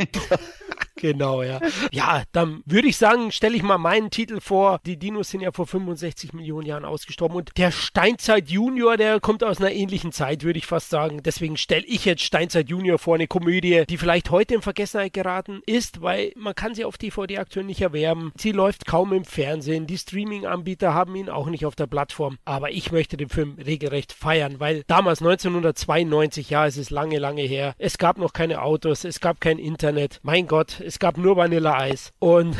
Genau, ja. Ja, dann würde ich sagen, stelle ich mal meinen Titel vor. Die Dinos sind ja vor 65 Millionen Jahren ausgestorben und der Steinzeit Junior, der kommt aus einer ähnlichen Zeit, würde ich fast sagen. Deswegen stelle ich jetzt Steinzeit Junior vor, eine Komödie, die vielleicht heute in Vergessenheit geraten ist, weil man kann sie auf DVD aktuell nicht erwerben. Sie läuft kaum im Fernsehen. Die Streaming-Anbieter haben ihn auch nicht auf der Plattform. Aber ich möchte den Film regelrecht feiern, weil damals 1992, ja, es ist lange, lange her. Es gab noch keine Autos, es gab kein Internet. Mein Gott, es gab nur Vanilleeis. Und,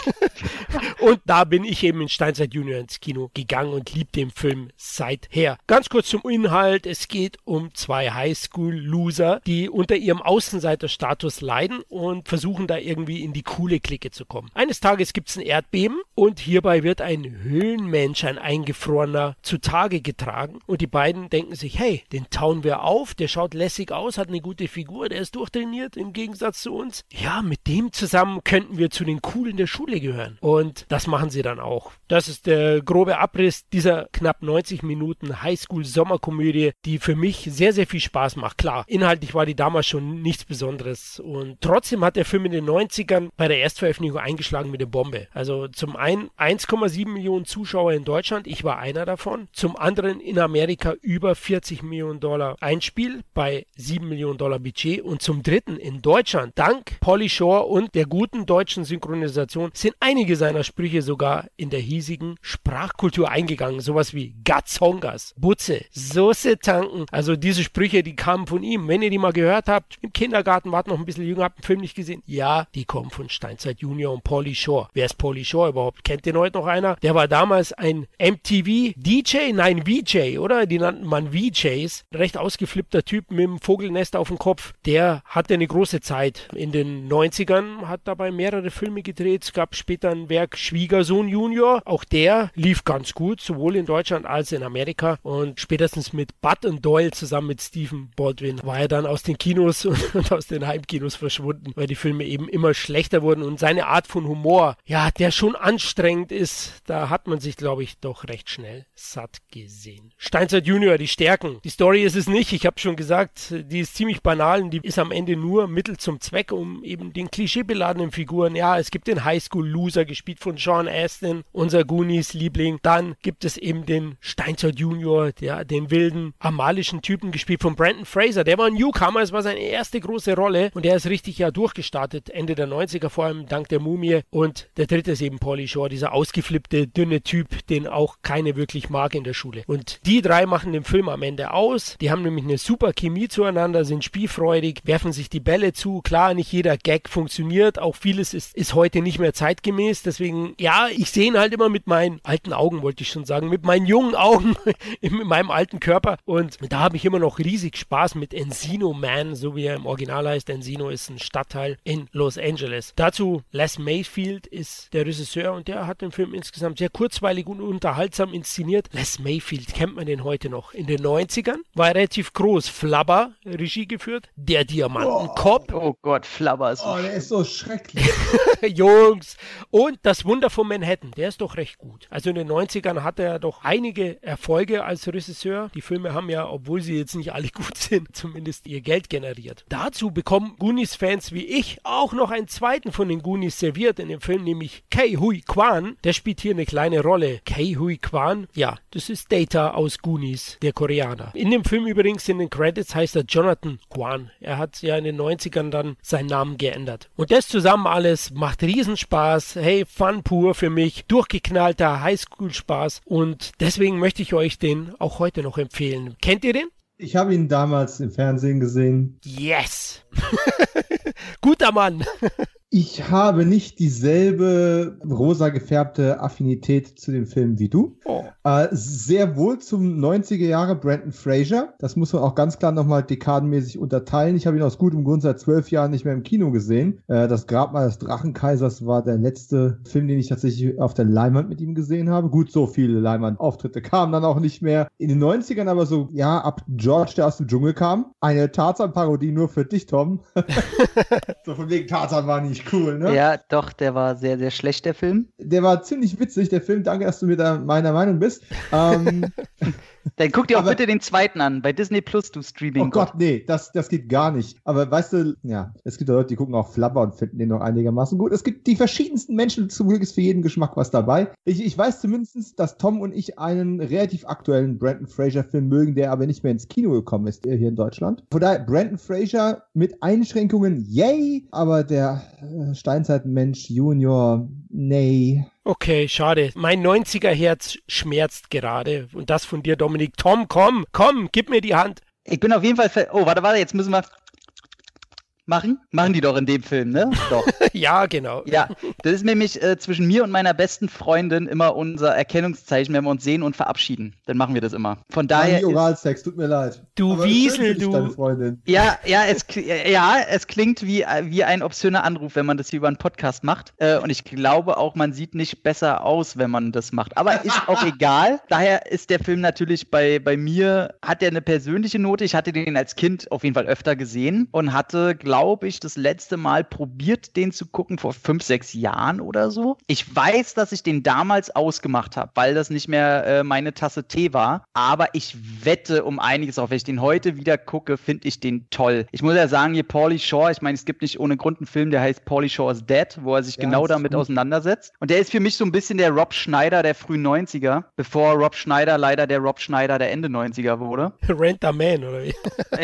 und da bin ich eben in Steinzeit Junior ins Kino gegangen und lieb den Film seither. Ganz kurz zum Inhalt. Es geht um zwei Highschool-Loser, die unter ihrem Außenseiterstatus leiden und versuchen da irgendwie in die coole Clique zu kommen. Eines Tages gibt es ein Erdbeben und hierbei wird ein Höhlenmensch, ein eingefrorener, zutage getragen und die beiden denken sich, hey, den tauen wir auf, der schaut lässig aus, hat eine gute Figur, der ist durchtrainiert im Gegensatz zu uns. Ja, mit dem zusammen könnten wir zu den Coolen der Schule gehören. Und das machen sie dann auch. Das ist der grobe Abriss dieser knapp 90 Minuten Highschool-Sommerkomödie, die für mich sehr, sehr viel Spaß macht. Klar, inhaltlich war die damals schon nichts Besonderes. Und trotzdem hat der Film in den 90ern bei der Erstveröffentlichung eingeschlagen mit der Bombe. Also zum einen 1,7 Millionen Zuschauer in Deutschland, ich war einer davon. Zum anderen in Amerika über 40 Millionen Dollar Einspiel bei 7 Millionen Dollar Budget. Und zum dritten in Deutschland, dank Polly Shore und der guten deutschen Synchronisation sind einige seiner Sprüche sogar in der hiesigen Sprachkultur eingegangen. Sowas wie Gatzongas, Butze, Soße tanken. Also diese Sprüche, die kamen von ihm. Wenn ihr die mal gehört habt, im Kindergarten wart noch ein bisschen jünger, habt den Film nicht gesehen. Ja, die kommen von Steinzeit Junior und Pauly Shore. Wer ist Pauly Shore überhaupt? Kennt den heute noch einer? Der war damals ein MTV DJ, nein VJ, oder? Die nannten man VJs. Recht ausgeflippter Typ mit dem Vogelnest auf dem Kopf. Der hatte eine große Zeit in den 90ern Mann hat dabei mehrere Filme gedreht. Es gab später ein Werk Schwiegersohn Junior. Auch der lief ganz gut, sowohl in Deutschland als in Amerika. Und spätestens mit Bud und Doyle zusammen mit Stephen Baldwin war er dann aus den Kinos und aus den Heimkinos verschwunden, weil die Filme eben immer schlechter wurden. Und seine Art von Humor, ja, der schon anstrengend ist, da hat man sich, glaube ich, doch recht schnell satt gesehen. Steinzeit Junior, die Stärken. Die Story ist es nicht. Ich habe schon gesagt, die ist ziemlich banal und die ist am Ende nur Mittel zum Zweck, um eben den Klischee klischeebeladenen Figuren. Ja, es gibt den Highschool-Loser, gespielt von Sean Astin, unser Goonies-Liebling. Dann gibt es eben den Steinzeit Junior, der, den wilden, amalischen Typen, gespielt von Brandon Fraser. Der war ein Newcomer, es war seine erste große Rolle und der ist richtig ja durchgestartet, Ende der 90er, vor allem dank der Mumie. Und der dritte ist eben Pauly Shore, dieser ausgeflippte, dünne Typ, den auch keine wirklich mag in der Schule. Und die drei machen den Film am Ende aus. Die haben nämlich eine super Chemie zueinander, sind spielfreudig, werfen sich die Bälle zu. Klar, nicht jeder Gag funktioniert funktioniert. Auch vieles ist, ist heute nicht mehr zeitgemäß. Deswegen, ja, ich sehe ihn halt immer mit meinen alten Augen, wollte ich schon sagen, mit meinen jungen Augen in meinem alten Körper. Und da habe ich immer noch riesig Spaß mit Encino Man, so wie er im Original heißt. Encino ist ein Stadtteil in Los Angeles. Dazu Les Mayfield ist der Regisseur und der hat den Film insgesamt sehr kurzweilig und unterhaltsam inszeniert. Les Mayfield kennt man den heute noch. In den 90ern war er relativ groß. Flubber, Regie geführt. Der Diamantenkopf. Oh, oh Gott, Flubber ist oh, der ist so schrecklich. Jungs. Und das Wunder von Manhattan, der ist doch recht gut. Also in den 90ern hatte er doch einige Erfolge als Regisseur. Die Filme haben ja, obwohl sie jetzt nicht alle gut sind, zumindest ihr Geld generiert. Dazu bekommen Goonies-Fans wie ich auch noch einen zweiten von den Goonies serviert in dem Film, nämlich Kei Hui Kwan. Der spielt hier eine kleine Rolle. Kei Hui Kwan, ja, das ist Data aus Goonies, der Koreaner. In dem Film übrigens in den Credits heißt er Jonathan Kwan. Er hat ja in den 90ern dann seinen Namen geändert. Und das zusammen alles macht Riesenspaß. Hey, Fun pur für mich. Durchgeknallter Highschool-Spaß. Und deswegen möchte ich euch den auch heute noch empfehlen. Kennt ihr den? Ich habe ihn damals im Fernsehen gesehen. Yes! Guter Mann! Ich habe nicht dieselbe rosa gefärbte Affinität zu dem Film wie du. Oh. Äh, sehr wohl zum 90er Jahre Brandon Fraser. Das muss man auch ganz klar nochmal dekadenmäßig unterteilen. Ich habe ihn aus gutem Grund seit zwölf Jahren nicht mehr im Kino gesehen. Äh, das Grabmal des Drachenkaisers war der letzte Film, den ich tatsächlich auf der Leinwand mit ihm gesehen habe. Gut, so viele Leinwandauftritte kamen dann auch nicht mehr. In den 90ern aber so, ja, ab George, der aus dem Dschungel kam. Eine Tarzan-Parodie nur für dich, Tom. so von wegen Tarzan war nicht cool, ne? Ja, doch, der war sehr, sehr schlecht, der Film. Der war ziemlich witzig, der Film. Danke, dass du mir da meiner Meinung bist. Ähm, Dann guck dir auch bitte den zweiten an, bei Disney Plus, du Streaming. Oh Gott, nee, das, das geht gar nicht. Aber weißt du, ja, es gibt Leute, die gucken auch Flubber und finden den noch einigermaßen gut. Es gibt die verschiedensten Menschen, zum Glück ist für jeden Geschmack was dabei. Ich, ich weiß zumindest, dass Tom und ich einen relativ aktuellen Brandon Fraser-Film mögen, der aber nicht mehr ins Kino gekommen ist, hier in Deutschland. Von daher, Brandon Fraser mit Einschränkungen, yay, aber der äh, Steinzeitmensch Junior, nee. Okay, schade. Mein 90er-Herz schmerzt gerade. Und das von dir, Dominik. Tom, komm, komm, gib mir die Hand. Ich bin auf jeden Fall. Oh, warte, warte, jetzt müssen wir machen? Machen die doch in dem Film, ne? Doch. ja, genau. Ja, das ist nämlich äh, zwischen mir und meiner besten Freundin immer unser Erkennungszeichen, wenn wir uns sehen und verabschieden. Dann machen wir das immer. Von daher. Ja, Oralsex, tut mir leid. Du Aber Wiesel, du. Ja, ja, es, ja, es klingt wie, wie ein obszöner Anruf, wenn man das hier über einen Podcast macht. Äh, und ich glaube auch, man sieht nicht besser aus, wenn man das macht. Aber ist auch egal. Daher ist der Film natürlich bei, bei mir, hat er eine persönliche Note. Ich hatte den als Kind auf jeden Fall öfter gesehen und hatte, glaube glaube ich, das letzte Mal probiert, den zu gucken, vor fünf, sechs Jahren oder so. Ich weiß, dass ich den damals ausgemacht habe, weil das nicht mehr äh, meine Tasse Tee war. Aber ich wette um einiges auf. Wenn ich den heute wieder gucke, finde ich den toll. Ich muss ja sagen, hier Paulie Shaw, ich meine, es gibt nicht ohne Grund einen Film, der heißt Paulie Shaw is Dead, wo er sich ja, genau damit gut. auseinandersetzt. Und der ist für mich so ein bisschen der Rob Schneider der frühen 90er, bevor Rob Schneider leider der Rob Schneider der Ende 90er wurde. Rent a Man, oder wie?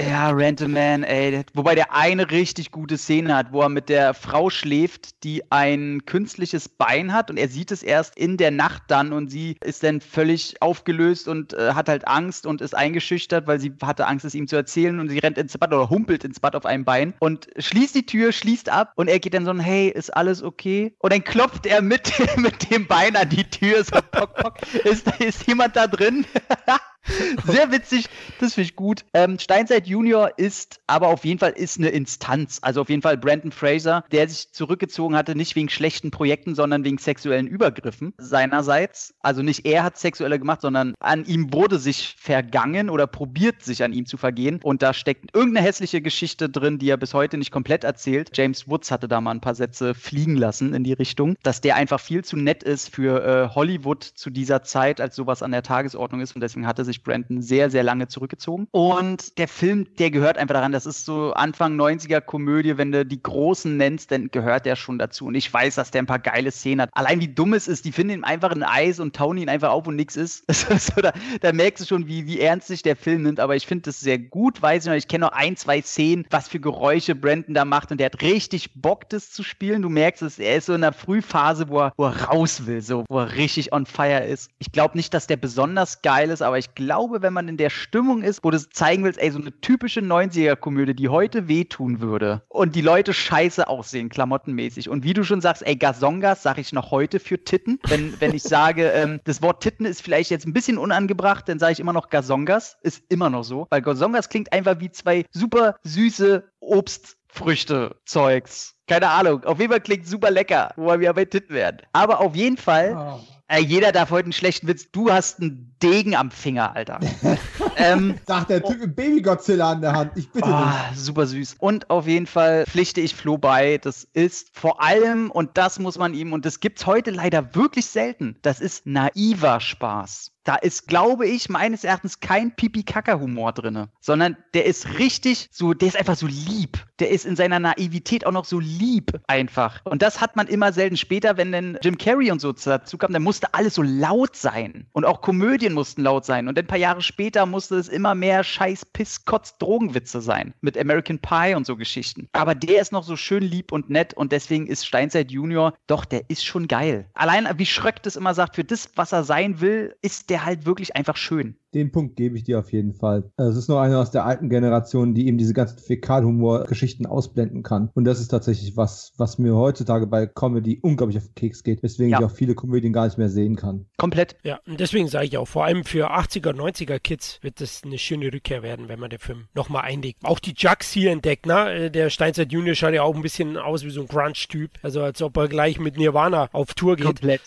ja, Rent a Man, ey. Wobei der eine richtig gute Szene hat, wo er mit der Frau schläft, die ein künstliches Bein hat und er sieht es erst in der Nacht dann und sie ist dann völlig aufgelöst und äh, hat halt Angst und ist eingeschüchtert, weil sie hatte Angst, es ihm zu erzählen und sie rennt ins Bad oder humpelt ins Bad auf einem Bein und schließt die Tür, schließt ab und er geht dann so, hey, ist alles okay? Und dann klopft er mit, mit dem Bein an die Tür, so, pock, pock, ist, ist jemand da drin? Sehr witzig, das finde ich gut. Ähm, Steinzeit Junior ist aber auf jeden Fall ist eine Instanz. Also auf jeden Fall Brandon Fraser, der sich zurückgezogen hatte, nicht wegen schlechten Projekten, sondern wegen sexuellen Übergriffen seinerseits. Also nicht er hat sexuelle gemacht, sondern an ihm wurde sich vergangen oder probiert sich an ihm zu vergehen. Und da steckt irgendeine hässliche Geschichte drin, die er bis heute nicht komplett erzählt. James Woods hatte da mal ein paar Sätze fliegen lassen in die Richtung, dass der einfach viel zu nett ist für äh, Hollywood zu dieser Zeit, als sowas an der Tagesordnung ist. Und deswegen hatte sich Brandon sehr, sehr lange zurückgezogen. Und der Film, der gehört einfach daran, das ist so Anfang 90er Komödie, wenn du die Großen nennst, dann gehört der schon dazu. Und ich weiß, dass der ein paar geile Szenen hat. Allein wie dumm es ist, die finden ihn einfach in Eis und tauen ihn einfach auf und nix ist. so, da, da, merkst du schon, wie, wie ernst sich der Film nimmt. Aber ich finde das sehr gut, weiß ich noch. Ich kenne noch ein, zwei Szenen, was für Geräusche Brandon da macht. Und der hat richtig Bock, das zu spielen. Du merkst es, er ist so in der Frühphase, wo er, wo er raus will, so, wo er richtig on fire ist. Ich glaube nicht, dass der besonders geil ist, aber ich glaube, wenn man in der Stimmung ist, wo du zeigen willst, ey, so eine typische 90er-Komödie, die heute wehtun würde und die Leute scheiße aussehen, klamottenmäßig. Und wie du schon sagst, ey, Gazongas sage ich noch heute für Titten. Wenn, wenn ich sage, ähm, das Wort Titten ist vielleicht jetzt ein bisschen unangebracht, dann sage ich immer noch Gazongas. Ist immer noch so. Weil Gazongas klingt einfach wie zwei super süße Obstfrüchte, Zeugs. Keine Ahnung. Auf jeden Fall klingt super lecker, wo wir bei Titten werden. Aber auf jeden Fall. Oh. Äh, jeder darf heute einen schlechten Witz. Du hast einen Degen am Finger, Alter. ähm, Sagt der Typ mit Baby Godzilla an der Hand. Ich bitte oh, dich. Super süß. Und auf jeden Fall pflichte ich Flo bei. Das ist vor allem, und das muss man ihm, und das gibt es heute leider wirklich selten, das ist naiver Spaß da ist, glaube ich, meines Erachtens kein Pipi-Kaka-Humor drin, sondern der ist richtig so, der ist einfach so lieb. Der ist in seiner Naivität auch noch so lieb einfach. Und das hat man immer selten später, wenn dann Jim Carrey und so dazu kam, dann musste alles so laut sein. Und auch Komödien mussten laut sein. Und ein paar Jahre später musste es immer mehr scheiß Piss, Kotz, Drogenwitze sein. Mit American Pie und so Geschichten. Aber der ist noch so schön lieb und nett und deswegen ist Steinzeit Junior, doch, der ist schon geil. Allein, wie Schröck das immer sagt, für das, was er sein will, ist der halt wirklich einfach schön. Den Punkt gebe ich dir auf jeden Fall. Es ist nur einer aus der alten Generation, die eben diese ganzen Fäkalhumor-Geschichten ausblenden kann. Und das ist tatsächlich was, was mir heutzutage bei Comedy unglaublich auf den Keks geht, weswegen ja. ich auch viele Komödien gar nicht mehr sehen kann. Komplett. Ja, und deswegen sage ich auch, vor allem für 80er, 90er Kids wird das eine schöne Rückkehr werden, wenn man den Film nochmal einlegt. Auch die Jugs hier entdeckt, ne? Der Steinzeit Junior schaut ja auch ein bisschen aus wie so ein Grunge-Typ. Also als ob er gleich mit Nirvana auf Tour geht. Komplett.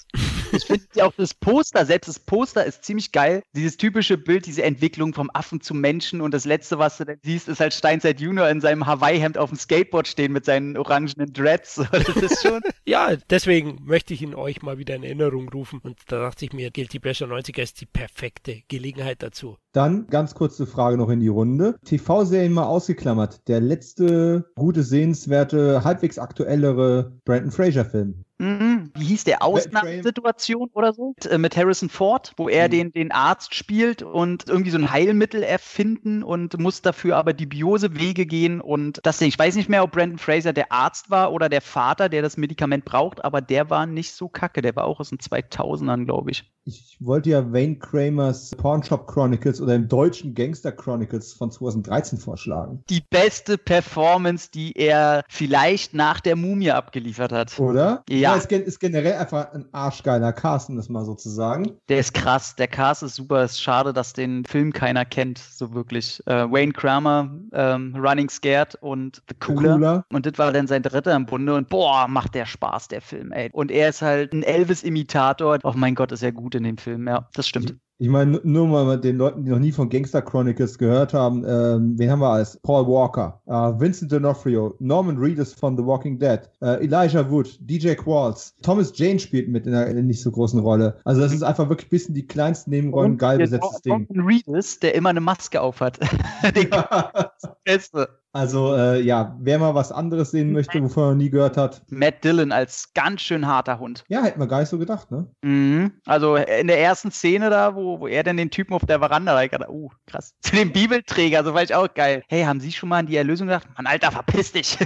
Ich finde ja auch das Poster, selbst das Poster ist ziemlich geil. Dieses typische Bild, diese Entwicklung vom Affen zum Menschen und das letzte, was du dann siehst, ist halt Steinzeit Junior in seinem Hawaii-Hemd auf dem Skateboard stehen mit seinen orangenen Dreads. Das ist schon. ja, deswegen möchte ich ihn euch mal wieder in Erinnerung rufen und da dachte ich mir, Guilty Pleasure 90er ist die perfekte Gelegenheit dazu. Dann ganz kurze Frage noch in die Runde. TV-Serien mal ausgeklammert. Der letzte gute, sehenswerte, halbwegs aktuellere Brandon Fraser-Film. Mhm. Wie hieß der? Ausnahmesituation oder so? Äh, mit Harrison Ford, wo er mhm. den, den Arzt spielt und irgendwie so ein Heilmittel erfinden und muss dafür aber die Biosewege gehen und das Ich weiß nicht mehr, ob Brandon Fraser der Arzt war oder der Vater, der das Medikament braucht, aber der war nicht so kacke. Der war auch aus den 2000ern, glaube ich. Ich wollte ja Wayne Kramers Pawnshop Chronicles oder im deutschen Gangster Chronicles von 2013 vorschlagen. Die beste Performance, die er vielleicht nach der Mumie abgeliefert hat. Oder? Ja, ja, es ist generell einfach ein arschgeiler Cast, um das mal so zu sagen. Der ist krass, der Cast ist super. Es ist schade, dass den Film keiner kennt, so wirklich. Äh, Wayne Kramer, ähm, Running Scared und The Cooler. Cooler. Und das war dann sein dritter im Bunde. Und boah, macht der Spaß, der Film, ey. Und er ist halt ein Elvis-Imitator. Oh mein Gott, ist er gut in dem Film. Ja, das stimmt. Ich meine, nur mal den Leuten, die noch nie von Gangster Chronicles gehört haben, ähm, wen haben wir als? Paul Walker, äh, Vincent D'Onofrio, Norman Reedus von The Walking Dead, äh, Elijah Wood, DJ Qualls, Thomas Jane spielt mit in einer nicht so großen Rolle. Also das ist einfach wirklich ein bisschen die kleinsten Nebenrollen, geil besetztes Ding. Norman Reedus, der immer eine Maske aufhat. das Beste. Also äh, ja, wer mal was anderes sehen möchte, wovon er nie gehört hat. Matt Dillon als ganz schön harter Hund. Ja, hätten wir gar nicht so gedacht, ne? Mhm. Also in der ersten Szene da, wo, wo er dann den Typen auf der Veranda, da ich dachte, uh, krass. Zu dem Bibelträger, so war ich auch geil. Hey, haben Sie schon mal an die Erlösung gedacht? Mann, Alter, verpiss dich.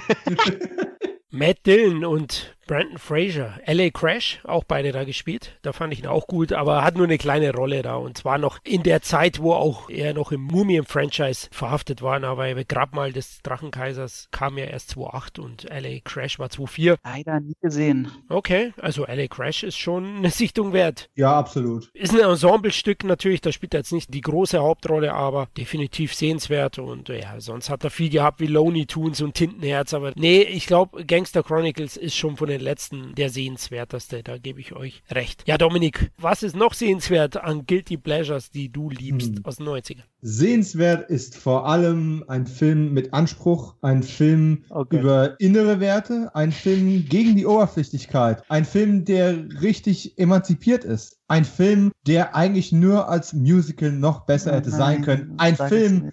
Matt Dillon und Brandon Fraser, LA Crash, auch beide da gespielt. Da fand ich ihn auch gut, aber hat nur eine kleine Rolle da. Und zwar noch in der Zeit, wo auch er noch im Mumien-Franchise verhaftet war. Aber Grabmal des Drachenkaisers kam ja erst 2008 und LA Crash war 2004. Leider nie gesehen. Okay, also LA Crash ist schon eine Sichtung wert. Ja, absolut. Ist ein Ensemblestück natürlich, da spielt er jetzt nicht die große Hauptrolle, aber definitiv sehenswert. Und ja, sonst hat er viel gehabt wie Lonely Tunes und Tintenherz. Aber nee, ich glaube, Gangster Chronicles ist schon von den letzten der sehenswerteste, da gebe ich euch recht. Ja, Dominik, was ist noch sehenswert an Guilty Pleasures, die du liebst hm. aus den 90ern? Sehenswert ist vor allem ein Film mit Anspruch, ein Film okay. über innere Werte, ein Film gegen die Oberflächlichkeit, ein Film, der richtig emanzipiert ist. Ein Film, der eigentlich nur als Musical noch besser hätte sein können. Ein Film,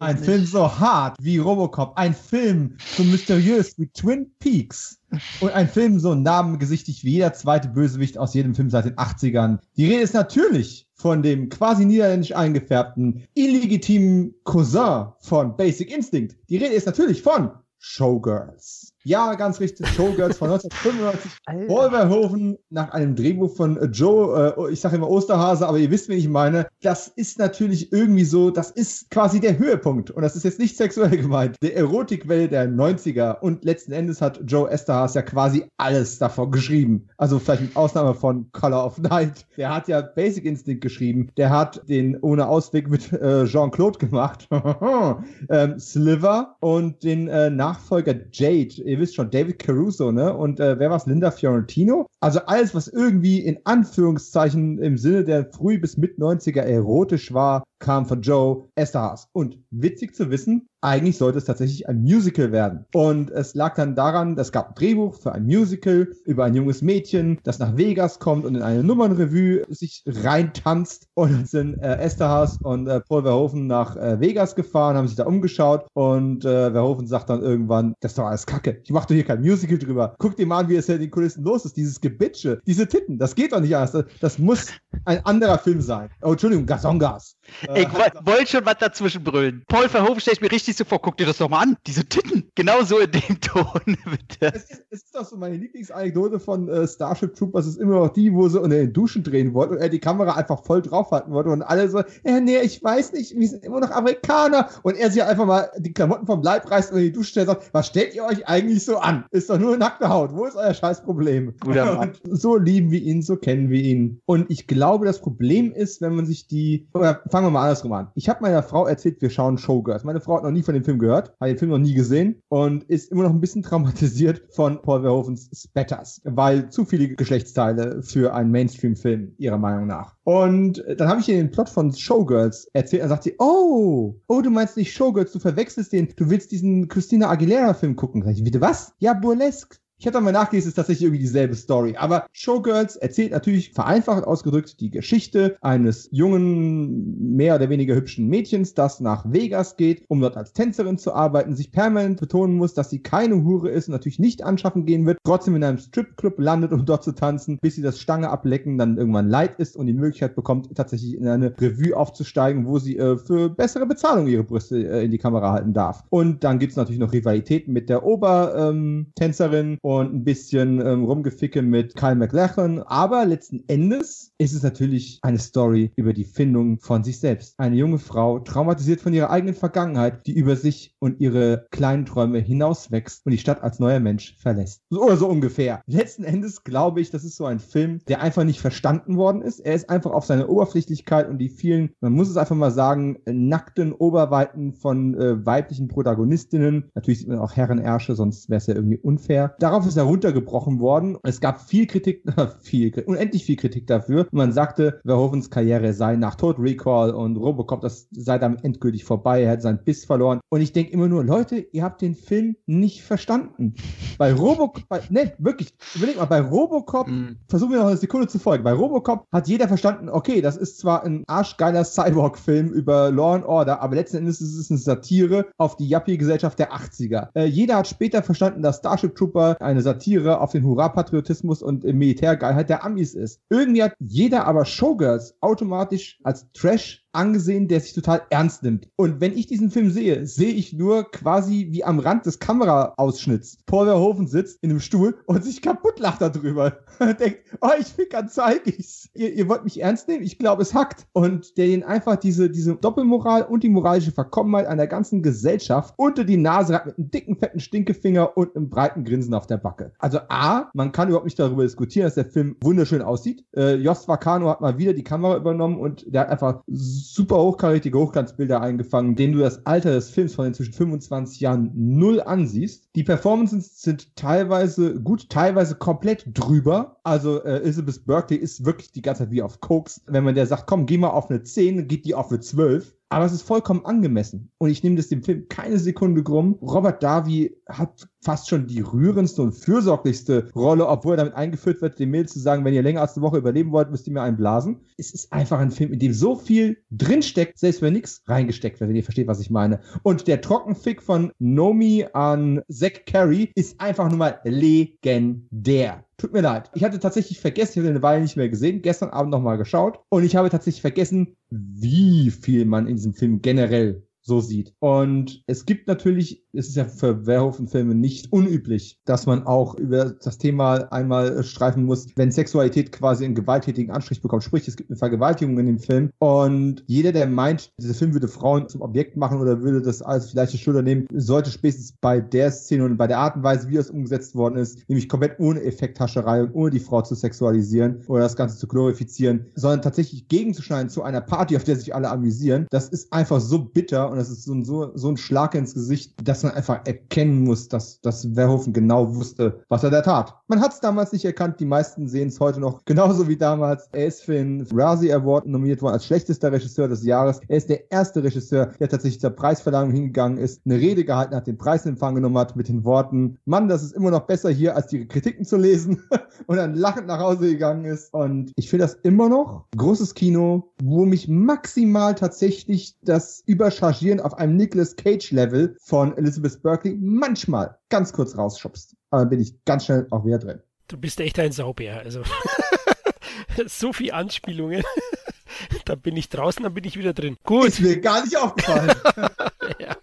ein nicht. Film so hart wie Robocop. Ein Film so mysteriös wie Twin Peaks. Und ein Film so namengesichtig wie jeder zweite Bösewicht aus jedem Film seit den 80ern. Die Rede ist natürlich von dem quasi niederländisch eingefärbten, illegitimen Cousin von Basic Instinct. Die Rede ist natürlich von Showgirls. Ja, ganz richtig. Showgirls von 1995. Wolverhoven nach einem Drehbuch von äh, Joe, äh, ich sage immer Osterhase, aber ihr wisst, wen ich meine. Das ist natürlich irgendwie so, das ist quasi der Höhepunkt. Und das ist jetzt nicht sexuell gemeint. Der Erotikwelle der 90er. Und letzten Endes hat Joe Esterhaz ja quasi alles davon geschrieben. Also vielleicht mit Ausnahme von Color of Night. Der hat ja Basic Instinct geschrieben. Der hat den ohne Ausweg mit äh, Jean-Claude gemacht. ähm, Sliver und den äh, Nachfolger Jade ihr wisst schon, David Caruso, ne? Und äh, wer war's? Linda Fiorentino. Also alles, was irgendwie in Anführungszeichen im Sinne der früh bis mit 90er erotisch war, kam von Joe Esterhaas. Und witzig zu wissen, eigentlich sollte es tatsächlich ein Musical werden. Und es lag dann daran, es gab ein Drehbuch für ein Musical über ein junges Mädchen, das nach Vegas kommt und in eine Nummernrevue sich reintanzt. Und dann sind äh, Esterhaas und äh, Paul Verhoeven nach äh, Vegas gefahren, haben sich da umgeschaut und äh, Verhoeven sagt dann irgendwann, das ist doch alles Kacke. Ich mach doch hier kein Musical drüber. Guck dir mal an, wie es ja in den Kulissen los ist. Dieses Gebitsche, diese Titten, das geht doch nicht anders. Das, das muss ein anderer Film sein. Oh, Entschuldigung, Gasongas. Ich wollte schon was dazwischen brüllen. Paul Verhoeven stellt mir richtig so vor, guck dir das doch mal an, diese Titten. Genau so in dem Ton, bitte. Es ist, es ist doch so meine Lieblingsanekdote von äh, Starship Troopers, ist immer noch die, wo sie unter den Duschen drehen wollten und er die Kamera einfach voll draufhalten wollte und alle so, äh, nee, ich weiß nicht, wir sind immer noch Amerikaner. Und er sich einfach mal die Klamotten vom Leib reißt und in die Dusche stellt und sagt, was stellt ihr euch eigentlich so an? Ist doch nur nackte Haut. Wo ist euer Scheißproblem? Guter Mann. Und so lieben wir ihn, so kennen wir ihn. Und ich glaube, das Problem ist, wenn man sich die, oder fangen wir mal andersrum an. Ich habe meiner Frau erzählt, wir schauen Showgirls. Meine Frau hat noch nie von dem Film gehört, hat den Film noch nie gesehen und ist immer noch ein bisschen traumatisiert von Paul Verhoevens Spatters, weil zu viele Geschlechtsteile für einen Mainstream-Film, ihrer Meinung nach. Und dann habe ich ihr den Plot von Showgirls erzählt. Dann sagt sie, oh, oh, du meinst nicht Showgirls, du verwechselst den, du willst diesen Christina Aguilera-Film gucken. Sag ich, bitte was? Ja, Burlesque. Ich dann mal nachgelesen, es ist tatsächlich irgendwie dieselbe Story. Aber Showgirls erzählt natürlich vereinfacht ausgedrückt die Geschichte eines jungen, mehr oder weniger hübschen Mädchens, das nach Vegas geht, um dort als Tänzerin zu arbeiten, sich permanent betonen muss, dass sie keine Hure ist und natürlich nicht anschaffen gehen wird, trotzdem in einem Stripclub landet, um dort zu tanzen, bis sie das Stange ablecken dann irgendwann leid ist und die Möglichkeit bekommt, tatsächlich in eine Revue aufzusteigen, wo sie äh, für bessere Bezahlung ihre Brüste äh, in die Kamera halten darf. Und dann gibt es natürlich noch Rivalitäten mit der Obertänzerin ähm, und ein bisschen ähm, Rumgeficke mit Kyle McLachlan. Aber letzten Endes ist es natürlich eine Story über die Findung von sich selbst. Eine junge Frau, traumatisiert von ihrer eigenen Vergangenheit, die über sich und ihre kleinen Träume hinauswächst und die Stadt als neuer Mensch verlässt. So oder so ungefähr. Letzten Endes glaube ich, das ist so ein Film, der einfach nicht verstanden worden ist. Er ist einfach auf seine Oberflächlichkeit und die vielen, man muss es einfach mal sagen, nackten Oberweiten von äh, weiblichen Protagonistinnen. Natürlich sieht man auch Herrenärsche, sonst wäre es ja irgendwie unfair. Darauf ist er runtergebrochen worden. Es gab viel Kritik, viel, unendlich viel Kritik dafür. man sagte, Verhovens Karriere sei nach Tod Recall und Robocop, das sei dann endgültig vorbei. Er hätte seinen Biss verloren. Und ich denke immer nur, Leute, ihr habt den Film nicht verstanden. Bei Robocop, ne, wirklich, überleg mal, bei Robocop, mm. versuchen wir noch eine Sekunde zu folgen. Bei Robocop hat jeder verstanden, okay, das ist zwar ein arschgeiler Cyborg-Film über Law and Order, aber letzten Endes ist es eine Satire auf die Yuppie-Gesellschaft der 80er. Äh, jeder hat später verstanden, dass Starship Trooper eine Satire auf den Hurra-Patriotismus und Militärgeilheit der Amis ist. Irgendwie hat jeder aber Showgirls automatisch als Trash angesehen, der sich total ernst nimmt. Und wenn ich diesen Film sehe, sehe ich nur quasi wie am Rand des Kameraausschnitts Paul Verhoeven sitzt in einem Stuhl und sich kaputt lacht darüber. denkt, oh, ich ficker, zeig ich's. Ihr, ihr wollt mich ernst nehmen? Ich glaube, es hackt. Und der ihn einfach diese, diese Doppelmoral und die moralische Verkommenheit einer ganzen Gesellschaft unter die Nase hat mit einem dicken, fetten Stinkefinger und einem breiten Grinsen auf der Backe. Also A, man kann überhaupt nicht darüber diskutieren, dass der Film wunderschön aussieht. Äh, Jost Vacano hat mal wieder die Kamera übernommen und der hat einfach super hochkarätige Hochglanzbilder eingefangen, denen du das Alter des Films von inzwischen 25 Jahren null ansiehst. Die Performances sind teilweise gut, teilweise komplett drüber. Also äh, Elizabeth Berkeley ist wirklich die ganze Zeit wie auf Koks. Wenn man der sagt, komm, geh mal auf eine 10, geht die auf eine 12. Aber es ist vollkommen angemessen. Und ich nehme das dem Film keine Sekunde krumm. Robert Darby hat fast schon die rührendste und fürsorglichste Rolle, obwohl er damit eingeführt wird, dem Mail zu sagen, wenn ihr länger als eine Woche überleben wollt, müsst ihr mir einen blasen. Es ist einfach ein Film, in dem so viel drinsteckt, selbst wenn nichts reingesteckt wird, wenn ihr versteht, was ich meine. Und der Trockenfick von Nomi an Zack Carey ist einfach nur mal legendär. Tut mir leid. Ich hatte tatsächlich vergessen, ich habe eine Weile nicht mehr gesehen, gestern Abend nochmal geschaut und ich habe tatsächlich vergessen, wie viel man in diesem Film generell so sieht. Und es gibt natürlich, es ist ja für Verhoeven-Filme nicht unüblich, dass man auch über das Thema einmal streifen muss, wenn Sexualität quasi einen gewalttätigen Anstrich bekommt. Sprich, es gibt eine Vergewaltigung in dem Film. Und jeder, der meint, dieser Film würde Frauen zum Objekt machen oder würde das als vielleicht Schulter nehmen, sollte spätestens bei der Szene und bei der Art und Weise, wie das umgesetzt worden ist, nämlich komplett ohne Effekthascherei und ohne die Frau zu sexualisieren oder das Ganze zu glorifizieren, sondern tatsächlich gegenzuschneiden zu einer Party, auf der sich alle amüsieren, das ist einfach so bitter und das ist so ein, so, so ein Schlag ins Gesicht, dass man einfach erkennen muss, dass, dass Verhoeven genau wusste, was er da tat. Man hat es damals nicht erkannt, die meisten sehen es heute noch genauso wie damals. Er ist für den Razzie Award nominiert worden als schlechtester Regisseur des Jahres. Er ist der erste Regisseur, der tatsächlich zur Preisverleihung hingegangen ist, eine Rede gehalten hat, den Preis in Empfang genommen hat mit den Worten, Mann, das ist immer noch besser hier, als die Kritiken zu lesen und dann lachend nach Hause gegangen ist. Und ich finde das immer noch großes Kino, wo mich maximal tatsächlich das Überchargieren auf einem Nicolas Cage Level von Elizabeth Berkeley manchmal ganz kurz rausschubst. Aber dann bin ich ganz schnell auch wieder drin. Du bist echt ein Saubär, also. so viel Anspielungen. da bin ich draußen, dann bin ich wieder drin. Gut. Ist mir gar nicht aufgefallen. ja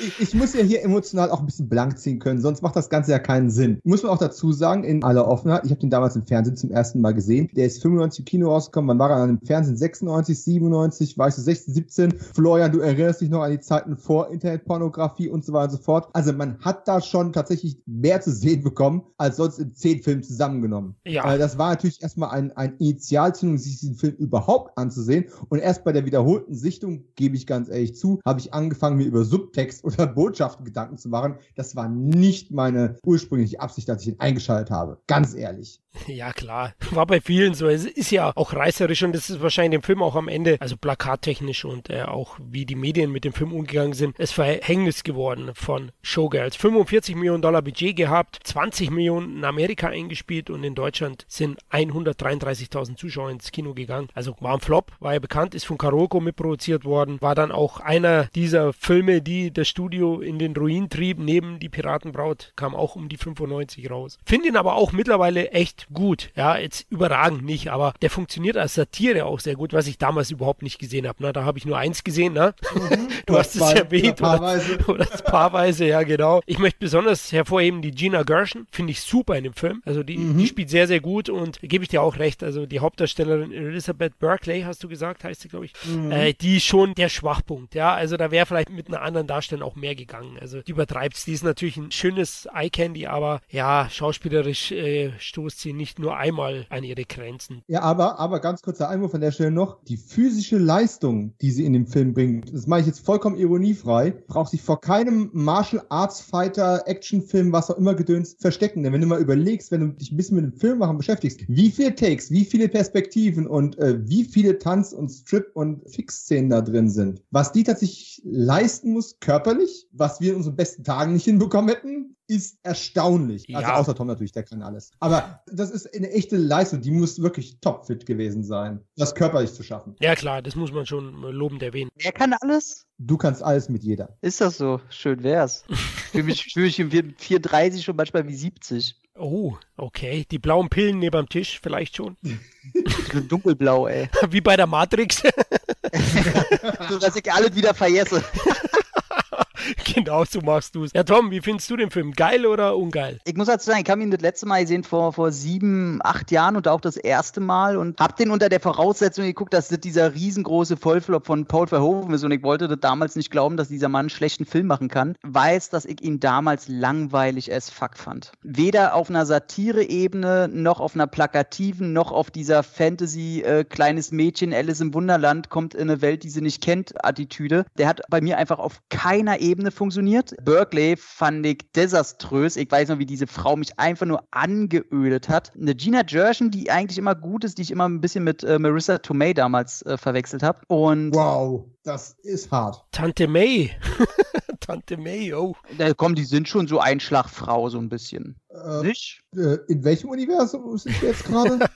ich, ich, muss ja hier emotional auch ein bisschen blank ziehen können, sonst macht das Ganze ja keinen Sinn. Muss man auch dazu sagen, in aller Offenheit, ich habe den damals im Fernsehen zum ersten Mal gesehen. Der ist 95 im Kino rausgekommen. Wann war an dem Fernsehen? 96, 97, weißt du, 16, 17. Florian, du erinnerst dich noch an die Zeiten vor Internetpornografie und so weiter und so fort. Also man hat da schon tatsächlich mehr zu sehen bekommen, als sonst in zehn Filmen zusammengenommen. Ja. Äh, das war natürlich erstmal ein, ein Initialzündung, sich diesen Film überhaupt anzusehen. Und erst bei der wiederholten Sichtung, gebe ich ganz ehrlich zu, habe ich angefangen, mir über Subtext oder Botschaften Gedanken zu machen. Das war nicht meine ursprüngliche Absicht, als ich ihn eingeschaltet habe. Ganz ehrlich. Ja, klar. War bei vielen so. Es ist ja auch reißerisch und das ist wahrscheinlich dem Film auch am Ende, also plakattechnisch und äh, auch wie die Medien mit dem Film umgegangen sind, es Verhängnis geworden von Showgirls. 45 Millionen Dollar Budget gehabt, 20 Millionen in Amerika eingespielt und in Deutschland sind 133.000 Zuschauer ins Kino gegangen. Also war ein Flop, war ja bekannt, ist von Karoko mitproduziert worden, war dann auch einer dieser Filme, die das Studio in den Ruin trieb, neben Die Piratenbraut, kam auch um die 95 raus. Finde ihn aber auch mittlerweile echt gut. Ja, jetzt überragend nicht, aber der funktioniert als Satire auch sehr gut, was ich damals überhaupt nicht gesehen habe. Ne? Da habe ich nur eins gesehen, ne? Mhm. du hast es erwähnt. Oder, paarweise. oder paarweise, ja, genau. Ich möchte besonders hervorheben die Gina Gershon. Finde ich super in dem Film. Also die, mhm. die spielt sehr, sehr gut und gebe ich dir auch recht. Also die Hauptdarstellerin Elizabeth Berkeley, hast du gesagt, heißt sie, glaube ich, mhm. äh, die ist schon der Schwachpunkt. Ja, also da wäre vielleicht mit einer anderen Darstellung auch mehr gegangen. Also die übertreibt es. Die ist natürlich ein schönes Eye-Candy, aber ja, schauspielerisch äh, stoßt sie nicht nur einmal an ihre Grenzen. Ja, aber, aber ganz kurzer Einwurf an der Stelle noch. Die physische Leistung, die sie in dem Film bringt, das mache ich jetzt vollkommen ironiefrei, braucht sich vor keinem Martial Arts Fighter, Actionfilm, was auch immer gedöns verstecken. Denn wenn du mal überlegst, wenn du dich ein bisschen mit dem Film machen beschäftigst, wie viele Takes, wie viele Perspektiven und äh, wie viele Tanz- und Strip- und Fix-Szenen da drin sind, was die tatsächlich leisten muss, körperlich, was wir in unseren besten Tagen nicht hinbekommen hätten, ist erstaunlich. Also ja. Also außer Tom natürlich, der kann alles. Aber das ist eine echte Leistung, die muss wirklich topfit gewesen sein, das körperlich zu schaffen. Ja klar, das muss man schon lobend erwähnen. Er kann alles? Du kannst alles mit jeder. Ist das so? Schön wär's. Für mich fühle ich im 430 schon manchmal wie 70. Oh, okay. Die blauen Pillen neben dem Tisch vielleicht schon. Dunkelblau, ey. Wie bei der Matrix. so, dass ich alles wieder vergesse. genau so machst du es. Ja, Tom, wie findest du den Film? Geil oder ungeil? Ich muss dazu sagen, ich habe ihn das letzte Mal gesehen vor, vor sieben, acht Jahren und auch das erste Mal und habe den unter der Voraussetzung geguckt, dass das dieser riesengroße Vollflop von Paul Verhoeven ist und ich wollte das damals nicht glauben, dass dieser Mann einen schlechten Film machen kann. Weiß, dass ich ihn damals langweilig as fuck fand. Weder auf einer Satire-Ebene, noch auf einer plakativen, noch auf dieser Fantasy äh, kleines Mädchen Alice im Wunderland kommt in eine Welt, die sie nicht kennt, Attitüde. Der hat bei mir einfach auf keiner Ebene Ebene funktioniert. Berkeley fand ich desaströs. Ich weiß noch, wie diese Frau mich einfach nur angeödet hat. Eine Gina Gershon, die eigentlich immer gut ist, die ich immer ein bisschen mit äh, Marissa Tomei damals äh, verwechselt habe. Und wow, das ist hart. Tante May. Tante May, oh. Da, komm, die sind schon so Einschlagfrau, so ein bisschen. Äh, Nicht? Äh, in welchem Universum sind wir jetzt gerade?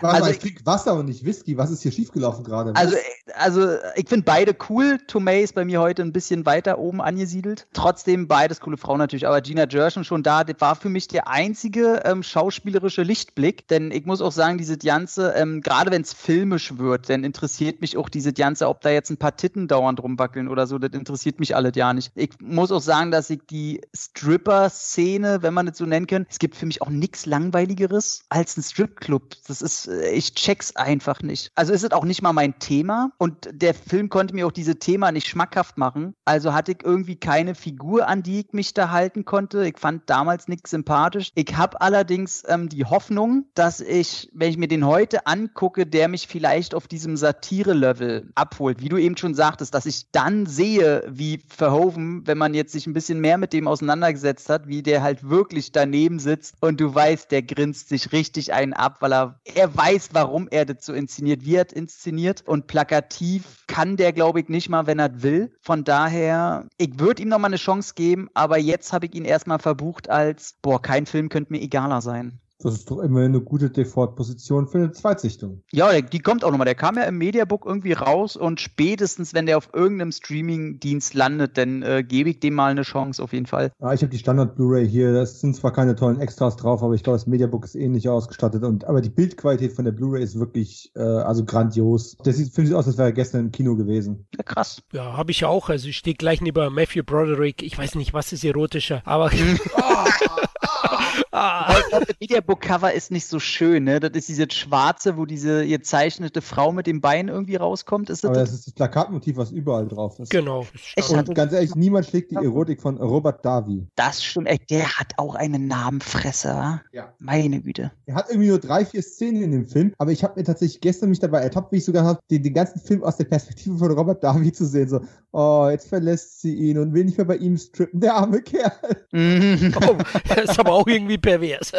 Warte also mal, ich trinke Wasser und nicht Whisky. Was ist hier schiefgelaufen gerade? Also, also ich finde beide cool. Tomei ist bei mir heute ein bisschen weiter oben angesiedelt. Trotzdem beides coole Frauen natürlich. Aber Gina Gershon schon da, das war für mich der einzige ähm, schauspielerische Lichtblick. Denn ich muss auch sagen, diese Ganze, ähm, gerade wenn es filmisch wird, dann interessiert mich auch diese Ganze, ob da jetzt ein paar Titten dauernd rumwackeln oder so. Das interessiert mich alles ja nicht. Ich muss auch sagen, dass ich die Stripper-Szene, wenn man es so nennen kann, es gibt für mich auch nichts Langweiligeres als ein Stripclub. Das ist ist, äh, ich check's einfach nicht. Also ist es auch nicht mal mein Thema und der Film konnte mir auch diese Thema nicht schmackhaft machen. Also hatte ich irgendwie keine Figur, an die ich mich da halten konnte. Ich fand damals nichts sympathisch. Ich habe allerdings ähm, die Hoffnung, dass ich, wenn ich mir den heute angucke, der mich vielleicht auf diesem Satire-Level abholt. Wie du eben schon sagtest, dass ich dann sehe, wie Verhoeven, wenn man jetzt sich ein bisschen mehr mit dem auseinandergesetzt hat, wie der halt wirklich daneben sitzt und du weißt, der grinst sich richtig einen ab, weil er, er weiß, warum er das so inszeniert, wie er inszeniert und plakativ kann der, glaube ich, nicht mal, wenn er will. Von daher, ich würde ihm noch mal eine Chance geben, aber jetzt habe ich ihn erstmal verbucht als, boah, kein Film könnte mir egaler sein. Das ist doch immer eine gute Default-Position für eine Zweitsichtung. Ja, die kommt auch nochmal. Der kam ja im Mediabook irgendwie raus und spätestens, wenn der auf irgendeinem Streaming-Dienst landet, dann äh, gebe ich dem mal eine Chance auf jeden Fall. Ja, ich habe die Standard-Blu-ray hier. Das sind zwar keine tollen Extras drauf, aber ich glaube, das Mediabook ist ähnlich ausgestattet. Und, aber die Bildqualität von der Blu-ray ist wirklich äh, also grandios. Das sieht, finde ich aus, als wäre er gestern im Kino gewesen. Ja, krass. Ja, habe ich auch. Also ich stehe gleich neben Matthew Broderick. Ich weiß nicht, was ist erotischer, aber. oh. Ah. Das Mediabook-Cover ist nicht so schön, ne? Das ist diese schwarze, wo diese gezeichnete Frau mit dem Bein irgendwie rauskommt. Ist das Aber das, das ist das Plakatmotiv, was überall drauf ist. Genau. Echt? Und ganz ehrlich, niemand schlägt die Erotik von Robert Davi. Das stimmt. Ey, der hat auch einen Namenfresser. Ja. Meine Güte. Er hat irgendwie nur drei, vier Szenen in dem Film, aber ich habe mir tatsächlich gestern mich dabei ertappt, wie ich sogar habe, den, den ganzen Film aus der Perspektive von Robert Davi zu sehen. So, oh, jetzt verlässt sie ihn und will nicht mehr bei ihm strippen. Der arme Kerl. oh, das ist aber auch irgendwie pervers.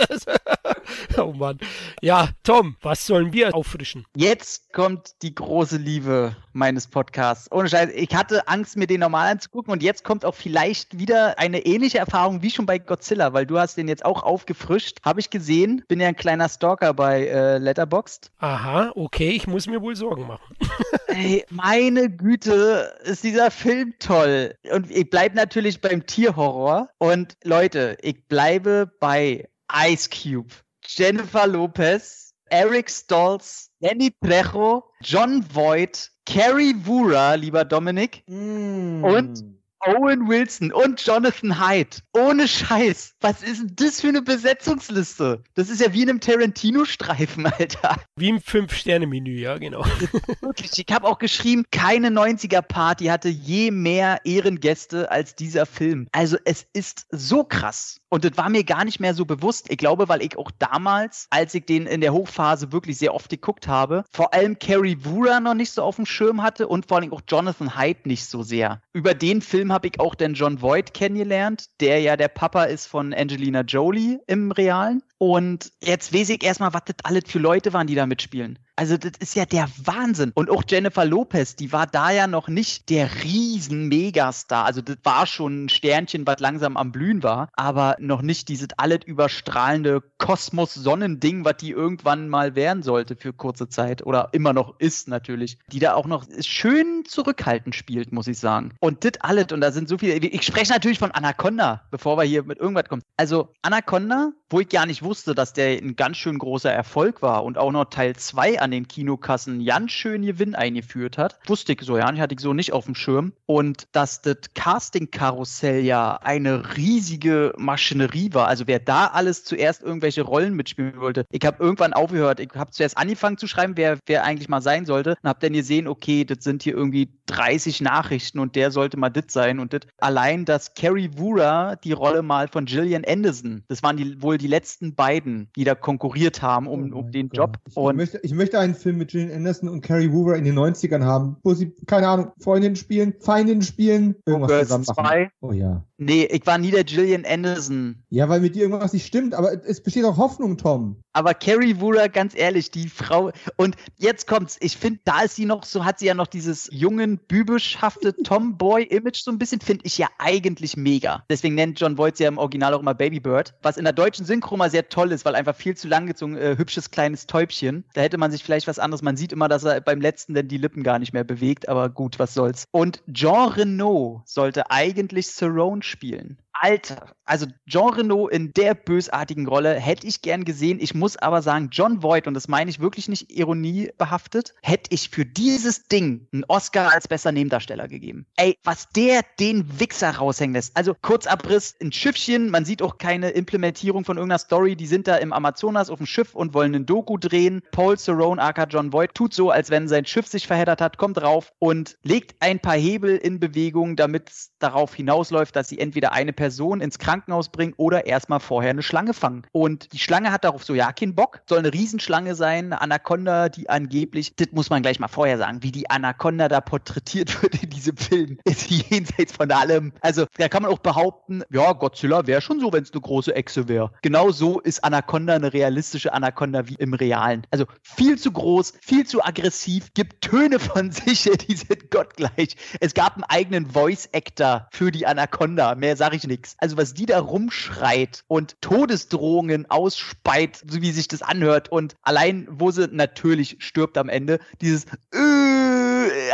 oh Mann. Ja, Tom, was sollen wir auffrischen? Jetzt kommt die große Liebe meines Podcasts. Ohne Scheiß, ich hatte Angst, mir den normal anzugucken und jetzt kommt auch vielleicht wieder eine ähnliche Erfahrung wie schon bei Godzilla, weil du hast den jetzt auch aufgefrischt. Habe ich gesehen, bin ja ein kleiner Stalker bei äh, Letterboxd. Aha, okay, ich muss mir wohl Sorgen machen. Ey, meine Güte, ist dieser Film toll. Und ich bleibe natürlich beim Tierhorror. Und Leute, ich bleibe bei Ice Cube, Jennifer Lopez, Eric Stolz, Danny Trejo, John Voight, Carrie Wura, lieber Dominik, mm. und Owen Wilson und Jonathan Hyde. Ohne Scheiß. Was ist denn das für eine Besetzungsliste? Das ist ja wie in einem Tarantino-Streifen, Alter. Wie im Fünf-Sterne-Menü, ja, genau. Wirklich. Ich habe auch geschrieben, keine 90er-Party hatte je mehr Ehrengäste als dieser Film. Also es ist so krass. Und das war mir gar nicht mehr so bewusst. Ich glaube, weil ich auch damals, als ich den in der Hochphase wirklich sehr oft geguckt habe, vor allem Carrie Wura noch nicht so auf dem Schirm hatte und vor allem auch Jonathan Hyde nicht so sehr. Über den Film habe ich auch den John Voight kennengelernt, der ja der Papa ist von Angelina Jolie im Realen. Und jetzt weiß ich erstmal, was das alles für Leute waren, die da mitspielen. Also das ist ja der Wahnsinn. Und auch Jennifer Lopez, die war da ja noch nicht der riesen Megastar. Also das war schon ein Sternchen, was langsam am Blühen war, aber noch nicht dieses alles überstrahlende Kosmos-Sonnending, was die irgendwann mal werden sollte für kurze Zeit oder immer noch ist natürlich. Die da auch noch schön zurückhaltend spielt, muss ich sagen. Und das alles, und da sind so viele, ich spreche natürlich von Anaconda, bevor wir hier mit irgendwas kommen. Also Anaconda, wo ich gar nicht wusste, dass der ein ganz schön großer Erfolg war und auch noch Teil 2 an den Kinokassen ganz schön Gewinn eingeführt hat. Wusste ich so, ja, hatte ich so nicht auf dem Schirm. Und dass das Casting-Karussell ja eine riesige Maschinerie war. Also wer da alles zuerst irgendwelche Rollen mitspielen wollte. Ich habe irgendwann aufgehört. Ich habe zuerst angefangen zu schreiben, wer, wer eigentlich mal sein sollte. Und habe dann gesehen, okay, das sind hier irgendwie 30 Nachrichten und der sollte mal das sein. Und das allein, dass Carrie Wura die Rolle mal von Gillian Anderson, das waren die, wohl die letzten beiden, die da konkurriert haben um, oh um den. Job. Ich, und möchte, ich möchte möchte einen Film mit Gillian Anderson und Carrie Hoover in den 90ern haben, wo sie, keine Ahnung, Freundinnen spielen, Feindinnen spielen, irgendwas zusammen machen. Zwei. Oh ja. Nee, ich war nie der Gillian Anderson. Ja, weil mit dir irgendwas nicht stimmt, aber es besteht auch Hoffnung, Tom. Aber Carrie Wooler, ganz ehrlich, die Frau. Und jetzt kommt's. Ich finde, da ist sie noch, so hat sie ja noch dieses jungen, bübischhafte Tomboy-Image so ein bisschen, finde ich ja eigentlich mega. Deswegen nennt John Voight sie ja im Original auch immer Baby Bird. Was in der deutschen Synchro mal sehr toll ist, weil einfach viel zu lang gezogen, äh, hübsches kleines Täubchen. Da hätte man sich vielleicht was anderes. Man sieht immer, dass er beim letzten denn die Lippen gar nicht mehr bewegt, aber gut, was soll's. Und Jean Renault sollte eigentlich Cerrone spielen Alter, also Jean Reno in der bösartigen Rolle hätte ich gern gesehen. Ich muss aber sagen, John Voight, und das meine ich wirklich nicht ironiebehaftet, hätte ich für dieses Ding einen Oscar als besser Nebendarsteller gegeben. Ey, was der den Wichser raushängen lässt. Also Kurzabriss, ein Schiffchen, man sieht auch keine Implementierung von irgendeiner Story. Die sind da im Amazonas auf dem Schiff und wollen einen Doku drehen. Paul Cerrone, aka John Voight, tut so, als wenn sein Schiff sich verheddert hat, kommt drauf und legt ein paar Hebel in Bewegung, damit es darauf hinausläuft, dass sie entweder eine Person ins Krankenhaus bringen oder erstmal vorher eine Schlange fangen. Und die Schlange hat darauf so ja keinen Bock, soll eine Riesenschlange sein, eine Anaconda, die angeblich, das muss man gleich mal vorher sagen, wie die Anaconda da porträtiert wird in diesem Film, ist jenseits von allem. Also da kann man auch behaupten, ja, Godzilla wäre schon so, wenn es eine große Echse wäre. Genau so ist Anaconda eine realistische Anaconda wie im Realen. Also viel zu groß, viel zu aggressiv, gibt Töne von sich, die sind gottgleich. Es gab einen eigenen Voice-Actor für die Anaconda, mehr sage ich nichts. Also was die da rumschreit und Todesdrohungen ausspeit, so wie sich das anhört und allein, wo sie natürlich stirbt am Ende, dieses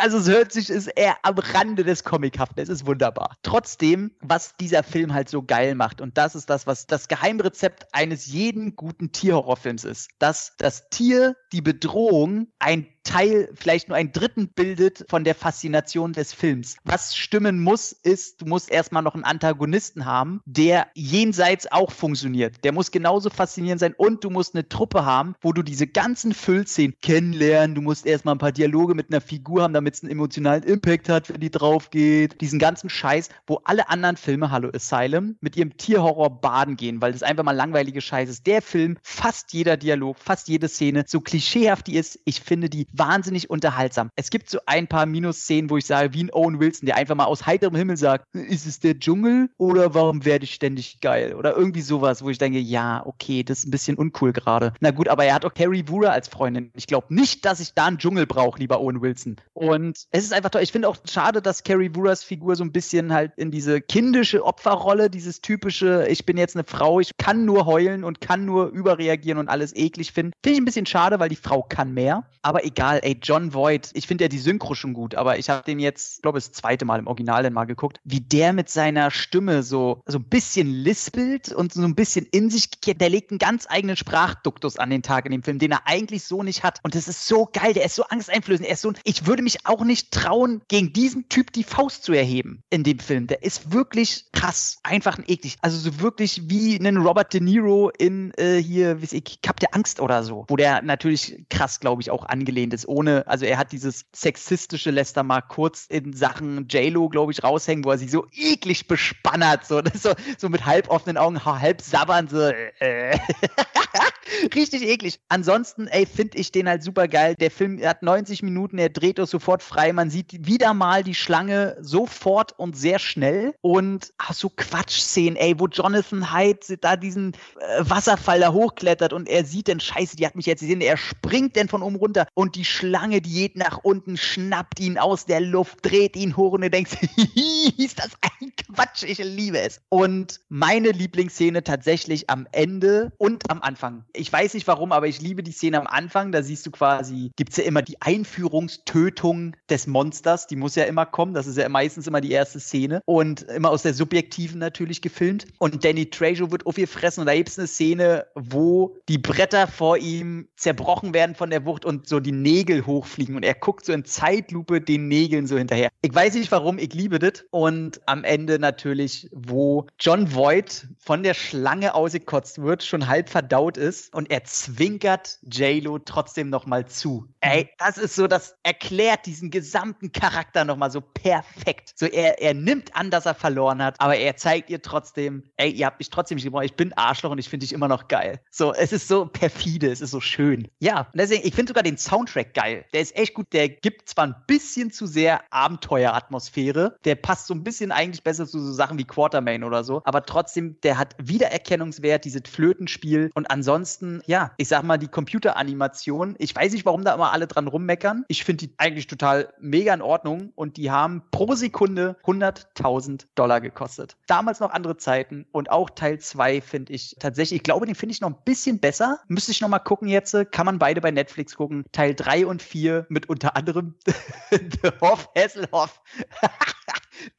also es hört sich, ist eher am Rande des Comichaften. Es ist wunderbar. Trotzdem, was dieser Film halt so geil macht, und das ist das, was das Geheimrezept eines jeden guten Tierhorrorfilms ist, dass das Tier die Bedrohung ein Teil, vielleicht nur einen dritten bildet von der Faszination des Films. Was stimmen muss, ist, du musst erstmal noch einen Antagonisten haben, der jenseits auch funktioniert. Der muss genauso faszinierend sein und du musst eine Truppe haben, wo du diese ganzen Füllszenen kennenlernen. Du musst erstmal ein paar Dialoge mit einer Figur haben, damit es einen emotionalen Impact hat, wenn die drauf geht. Diesen ganzen Scheiß, wo alle anderen Filme, Hallo Asylum, mit ihrem Tierhorror baden gehen, weil das einfach mal langweilige Scheiß ist. Der Film, fast jeder Dialog, fast jede Szene, so klischeehaft die ist, ich finde die wahnsinnig unterhaltsam. Es gibt so ein paar Minusszenen, wo ich sage, wie ein Owen Wilson, der einfach mal aus heiterem Himmel sagt, ist es der Dschungel oder warum werde ich ständig geil? Oder irgendwie sowas, wo ich denke, ja, okay, das ist ein bisschen uncool gerade. Na gut, aber er hat auch Carrie Wura als Freundin. Ich glaube nicht, dass ich da einen Dschungel brauche, lieber Owen Wilson. Und es ist einfach toll. Ich finde auch schade, dass Carrie Wuras Figur so ein bisschen halt in diese kindische Opferrolle, dieses typische, ich bin jetzt eine Frau, ich kann nur heulen und kann nur überreagieren und alles eklig finden. Finde ich ein bisschen schade, weil die Frau kann mehr. Aber egal egal, ey, John Voight, ich finde ja die Synchro schon gut, aber ich habe den jetzt, glaube ich, das zweite Mal im Original dann mal geguckt, wie der mit seiner Stimme so, so ein bisschen lispelt und so ein bisschen in sich kehrt. Der legt einen ganz eigenen Sprachduktus an den Tag in dem Film, den er eigentlich so nicht hat. Und das ist so geil, der ist so angsteinflößend. Er ist so, ich würde mich auch nicht trauen, gegen diesen Typ die Faust zu erheben in dem Film. Der ist wirklich krass, einfach ein eklig. Also so wirklich wie ein Robert De Niro in äh, hier, wie ich, Kap der Angst oder so, wo der natürlich krass, glaube ich, auch angelehnt ist, ohne, also er hat dieses sexistische Lester mal kurz in Sachen J-Lo, glaube ich, raushängen, wo er sich so eklig bespannert, so, so, so mit halb offenen Augen, halb sabbern, so, äh. Richtig eklig. Ansonsten, ey, finde ich den halt super geil. Der Film hat 90 Minuten, er dreht uns sofort frei. Man sieht wieder mal die Schlange sofort und sehr schnell. Und ach, so Quatschszenen, ey, wo Jonathan Hyde da diesen äh, Wasserfall da hochklettert und er sieht dann, scheiße, die hat mich jetzt gesehen. Er springt dann von oben runter und die Schlange, die geht nach unten, schnappt ihn aus der Luft, dreht ihn hoch und du denkst, ist das ein Quatsch, ich liebe es. Und meine Lieblingsszene tatsächlich am Ende und am Anfang. Ich weiß nicht warum, aber ich liebe die Szene am Anfang. Da siehst du quasi, gibt es ja immer die Einführungstötung des Monsters. Die muss ja immer kommen. Das ist ja meistens immer die erste Szene. Und immer aus der Subjektiven natürlich gefilmt. Und Danny Trejo wird auf ihr fressen. Und da gibt es eine Szene, wo die Bretter vor ihm zerbrochen werden von der Wucht und so die Nägel hochfliegen. Und er guckt so in Zeitlupe den Nägeln so hinterher. Ich weiß nicht warum, ich liebe das. Und am Ende natürlich, wo John Voight von der Schlange ausgekotzt wird, schon halb verdaut ist und er zwinkert JLo trotzdem nochmal zu. Ey, das ist so, das erklärt diesen gesamten Charakter nochmal so perfekt. So, er, er nimmt an, dass er verloren hat, aber er zeigt ihr trotzdem, ey, ihr habt mich trotzdem nicht gebraucht, ich bin Arschloch und ich finde dich immer noch geil. So, es ist so perfide, es ist so schön. Ja, und deswegen, ich finde sogar den Soundtrack geil. Der ist echt gut, der gibt zwar ein bisschen zu sehr Abenteueratmosphäre, der passt so ein bisschen eigentlich besser zu so Sachen wie Quartermain oder so, aber trotzdem, der hat Wiedererkennungswert, dieses Flötenspiel und ansonsten, ja, ich sag mal, die Computeranimation, ich weiß nicht, warum da immer alle dran rummeckern. Ich finde die eigentlich total mega in Ordnung und die haben pro Sekunde 100.000 Dollar gekostet. Damals noch andere Zeiten und auch Teil 2 finde ich tatsächlich, ich glaube, den finde ich noch ein bisschen besser. Müsste ich noch mal gucken jetzt, kann man beide bei Netflix gucken. Teil 3 und 4 mit unter anderem The Hoff Hasselhoff.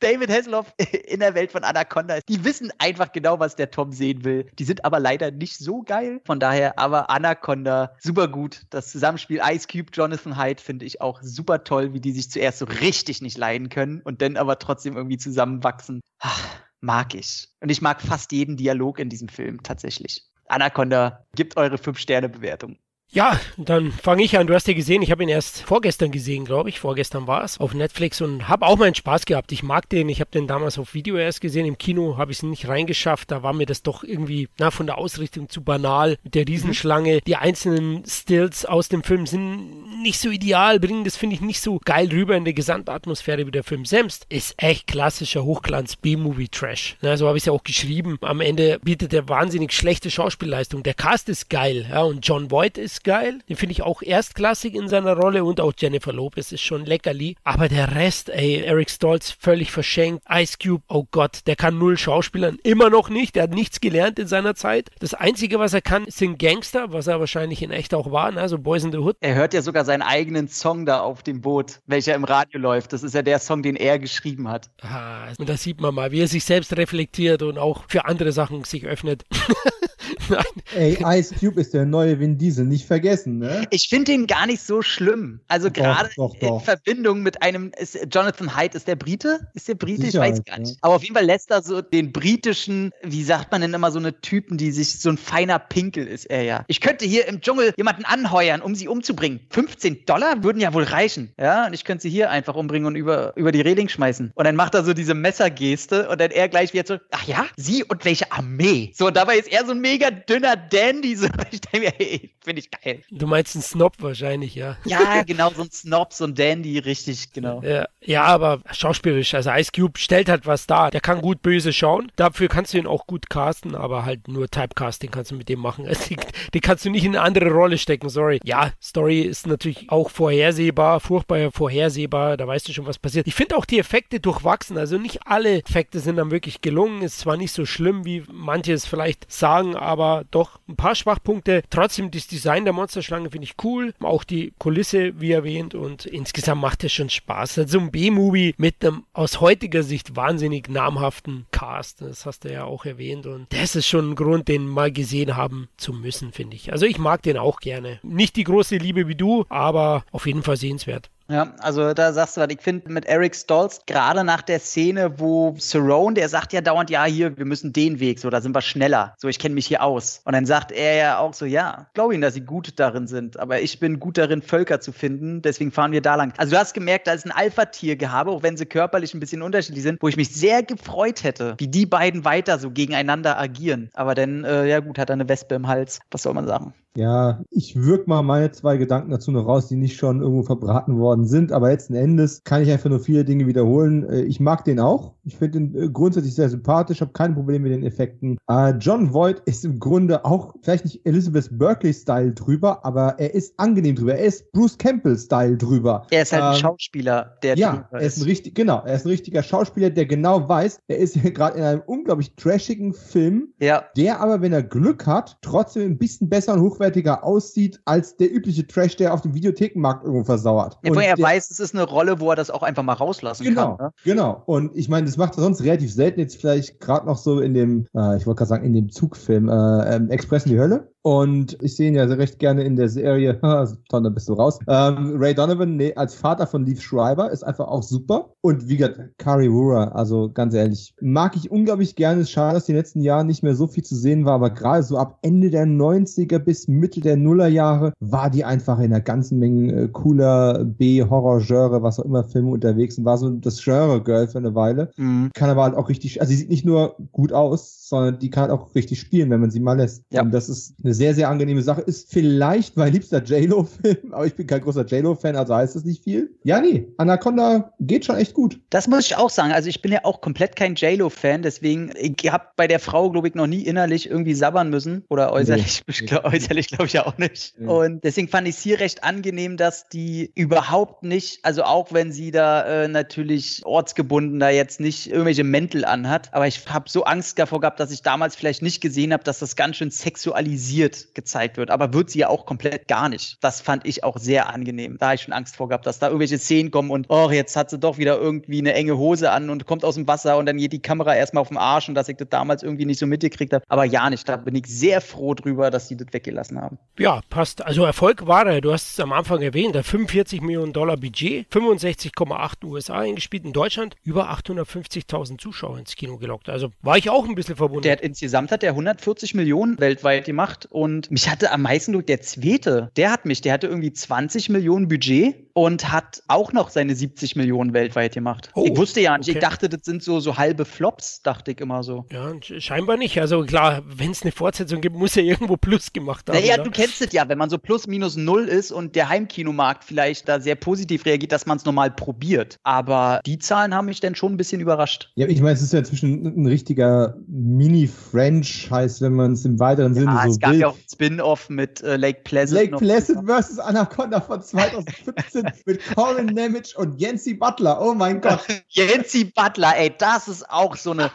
David Hasselhoff in der Welt von Anaconda. Die wissen einfach genau, was der Tom sehen will. Die sind aber leider nicht so geil. Von daher, aber Anaconda, super gut. Das Zusammenspiel Ice Cube, Jonathan Hyde finde ich auch super toll, wie die sich zuerst so richtig nicht leiden können und dann aber trotzdem irgendwie zusammenwachsen. Ach, mag ich. Und ich mag fast jeden Dialog in diesem Film tatsächlich. Anaconda, gibt eure 5-Sterne-Bewertung. Ja, dann fange ich an. Du hast ja gesehen, ich habe ihn erst vorgestern gesehen, glaube ich. Vorgestern war es auf Netflix und habe auch meinen Spaß gehabt. Ich mag den. Ich habe den damals auf Video erst gesehen. Im Kino habe ich es nicht reingeschafft. Da war mir das doch irgendwie na, von der Ausrichtung zu banal mit der Riesenschlange. Die einzelnen Stills aus dem Film sind nicht so ideal, bringen das, finde ich, nicht so geil rüber in der Gesamtatmosphäre wie der Film selbst. Ist echt klassischer Hochglanz B-Movie-Trash. Ja, so habe ich es ja auch geschrieben. Am Ende bietet er wahnsinnig schlechte Schauspielleistung. Der Cast ist geil. Ja, und John Voight ist geil. Den finde ich auch erstklassig in seiner Rolle und auch Jennifer Lopez ist schon leckerli. Aber der Rest, ey, Eric Stoltz völlig verschenkt. Ice Cube, oh Gott, der kann null Schauspielern. Immer noch nicht. Der hat nichts gelernt in seiner Zeit. Das Einzige, was er kann, sind Gangster, was er wahrscheinlich in echt auch war, ne? so Boys in the Hood. Er hört ja sogar seinen eigenen Song da auf dem Boot, welcher im Radio läuft. Das ist ja der Song, den er geschrieben hat. Ah, und da sieht man mal, wie er sich selbst reflektiert und auch für andere Sachen sich öffnet. Nein. Ey, Ice Cube ist der neue Vin Diesel, nicht vergessen, ne? Ich finde den gar nicht so schlimm. Also gerade in Verbindung mit einem, ist, Jonathan Hyde, ist der Brite? Ist der Brite? ich weiß gar nicht. Ja. Aber auf jeden Fall lässt er so den britischen, wie sagt man denn immer, so eine Typen, die sich, so ein feiner Pinkel ist er ja. Ich könnte hier im Dschungel jemanden anheuern, um sie umzubringen. 15 Dollar würden ja wohl reichen. Ja, und ich könnte sie hier einfach umbringen und über, über die Reling schmeißen. Und dann macht er so diese Messergeste und dann er gleich wieder so, ach ja, sie und welche Armee? So, und dabei ist er so ein mega dünner Dandy. So. Ich denke mir, hey, finde ich geil. Du meinst einen Snob wahrscheinlich, ja. Ja, genau, so ein Snob, so ein Dandy, richtig, genau. Ja, ja, aber schauspielerisch, also Ice Cube stellt halt was dar. Der kann gut böse schauen. Dafür kannst du ihn auch gut casten, aber halt nur Typecasting kannst du mit dem machen. Also, den kannst du nicht in eine andere Rolle stecken, sorry. Ja, Story ist natürlich auch vorhersehbar, furchtbar vorhersehbar. Da weißt du schon, was passiert. Ich finde auch die Effekte durchwachsen. Also nicht alle Effekte sind dann wirklich gelungen. Ist zwar nicht so schlimm, wie manche es vielleicht sagen, aber doch ein paar Schwachpunkte. Trotzdem das Design der Monsterschlange finde ich cool. Auch die Kulisse, wie erwähnt. Und insgesamt macht es schon Spaß. Also ein B-Movie mit einem aus heutiger Sicht wahnsinnig namhaften Cast. Das hast du ja auch erwähnt. Und das ist schon ein Grund, den mal gesehen haben zu müssen, finde ich. Also ich mag den auch gerne. Nicht die große Liebe wie du, aber auf jeden Fall sehenswert. Ja, also da sagst du was. Ich finde mit Eric Stolz, gerade nach der Szene, wo Cerrone, der sagt ja dauernd, ja, hier, wir müssen den Weg, so, da sind wir schneller. So, ich kenne mich hier aus. Und dann sagt er ja auch so, ja, glaube Ihnen, dass Sie gut darin sind, aber ich bin gut darin, Völker zu finden, deswegen fahren wir da lang. Also du hast gemerkt, da ist ein Alpha-Tier-Gehabe, auch wenn sie körperlich ein bisschen unterschiedlich sind, wo ich mich sehr gefreut hätte, wie die beiden weiter so gegeneinander agieren. Aber dann, äh, ja gut, hat er eine Wespe im Hals. Was soll man sagen? Ja, ich wirke mal meine zwei Gedanken dazu noch raus, die nicht schon irgendwo verbraten worden sind. Aber letzten Endes kann ich einfach nur viele Dinge wiederholen. Äh, ich mag den auch. Ich finde ihn äh, grundsätzlich sehr sympathisch, habe kein Problem mit den Effekten. Uh, John Voight ist im Grunde auch vielleicht nicht Elizabeth Berkeley-Style drüber, aber er ist angenehm drüber. Er ist Bruce Campbell-Style drüber. Er ist halt ein ähm, Schauspieler, der ja, er ist ein richtig, genau, er ist ein richtiger Schauspieler, der genau weiß, er ist gerade in einem unglaublich trashigen Film, ja. der aber, wenn er Glück hat, trotzdem ein bisschen besser und hochwertiger hochwertiger aussieht als der übliche Trash, der auf dem Videothekenmarkt irgendwo versauert. Ja, er der, weiß, es ist eine Rolle, wo er das auch einfach mal rauslassen genau, kann. Ne? Genau. Und ich meine, das macht er sonst relativ selten. Jetzt vielleicht gerade noch so in dem, äh, ich wollte gerade sagen, in dem Zugfilm äh, ähm, Express in die Hölle. Und ich sehe ihn ja recht gerne in der Serie, Tom, da bist du raus. Ähm, Ray Donovan nee, als Vater von Leaf Schreiber ist einfach auch super. Und wie gesagt, Kari Wura, also ganz ehrlich, mag ich unglaublich gerne. Es ist schade, dass die letzten Jahre nicht mehr so viel zu sehen war, aber gerade so ab Ende der 90er bis Mitte der Nullerjahre war die einfach in einer ganzen Menge äh, cooler B-Horror-Genre, was auch immer Filme unterwegs und war so das Genre-Girl für eine Weile. Mhm. Kann aber halt auch richtig, also sie sieht nicht nur gut aus, sondern die kann halt auch richtig spielen, wenn man sie mal lässt. Ja. Und das ist eine sehr, sehr angenehme Sache. Ist vielleicht mein liebster J-Lo-Film, aber ich bin kein großer J-Lo-Fan, also heißt das nicht viel. Ja, nee, Anaconda geht schon echt gut. Das muss ich auch sagen. Also ich bin ja auch komplett kein J-Lo-Fan, deswegen, ich habe bei der Frau, glaube ich, noch nie innerlich irgendwie sabbern müssen. Oder äußerlich, nee. äußerlich glaube ich ja auch nicht. Nee. Und deswegen fand ich es hier recht angenehm, dass die überhaupt nicht, also auch wenn sie da äh, natürlich ortsgebunden da jetzt nicht irgendwelche Mäntel anhat, aber ich habe so Angst davor gehabt, dass ich damals vielleicht nicht gesehen habe, dass das ganz schön sexualisiert detailliert gezeigt wird, aber wird sie ja auch komplett gar nicht. Das fand ich auch sehr angenehm. Da habe ich schon Angst vor gehabt, dass da irgendwelche Szenen kommen und, oh, jetzt hat sie doch wieder irgendwie eine enge Hose an und kommt aus dem Wasser und dann geht die Kamera erstmal auf den Arsch und dass ich das damals irgendwie nicht so mitgekriegt habe. Aber ja nicht, da bin ich sehr froh drüber, dass die das weggelassen haben. Ja, passt. Also Erfolg war er, du hast es am Anfang erwähnt, der 45 Millionen Dollar Budget, 65,8 USA eingespielt in Deutschland, über 850.000 Zuschauer ins Kino gelockt. Also war ich auch ein bisschen verwundert. Der hat insgesamt hat der 140 Millionen weltweit gemacht und mich hatte am meisten der zweite, der hat mich, der hatte irgendwie 20 Millionen Budget und hat auch noch seine 70 Millionen weltweit gemacht. Oh, ich wusste ja nicht, okay. ich dachte, das sind so, so halbe Flops, dachte ich immer so. Ja, scheinbar nicht. Also klar, wenn es eine Fortsetzung gibt, muss er irgendwo Plus gemacht haben. Naja, oder? du kennst es ja, wenn man so plus minus null ist und der Heimkinomarkt vielleicht da sehr positiv reagiert, dass man es normal probiert. Aber die Zahlen haben mich dann schon ein bisschen überrascht. Ja, ich meine, es ist ja zwischen ein richtiger Mini-Franchise, wenn man es im weiteren Sinne ja, so es gab will. Ja auch ein Spin-off mit äh, Lake Pleasant. Lake Pleasant versus Anaconda von 2015 mit Corin Nemec und Yancy Butler. Oh mein Gott. Yancy Butler, ey, das ist auch so eine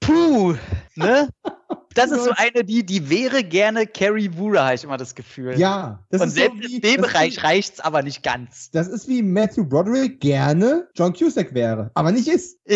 Puh, ne? Das ist so eine, die, die wäre gerne Carrie Wura, habe ich immer das Gefühl. Ja. Das Und selbst so wie, in dem Bereich reicht es aber nicht ganz. Das ist wie Matthew Broderick gerne John Cusack wäre, aber nicht ist.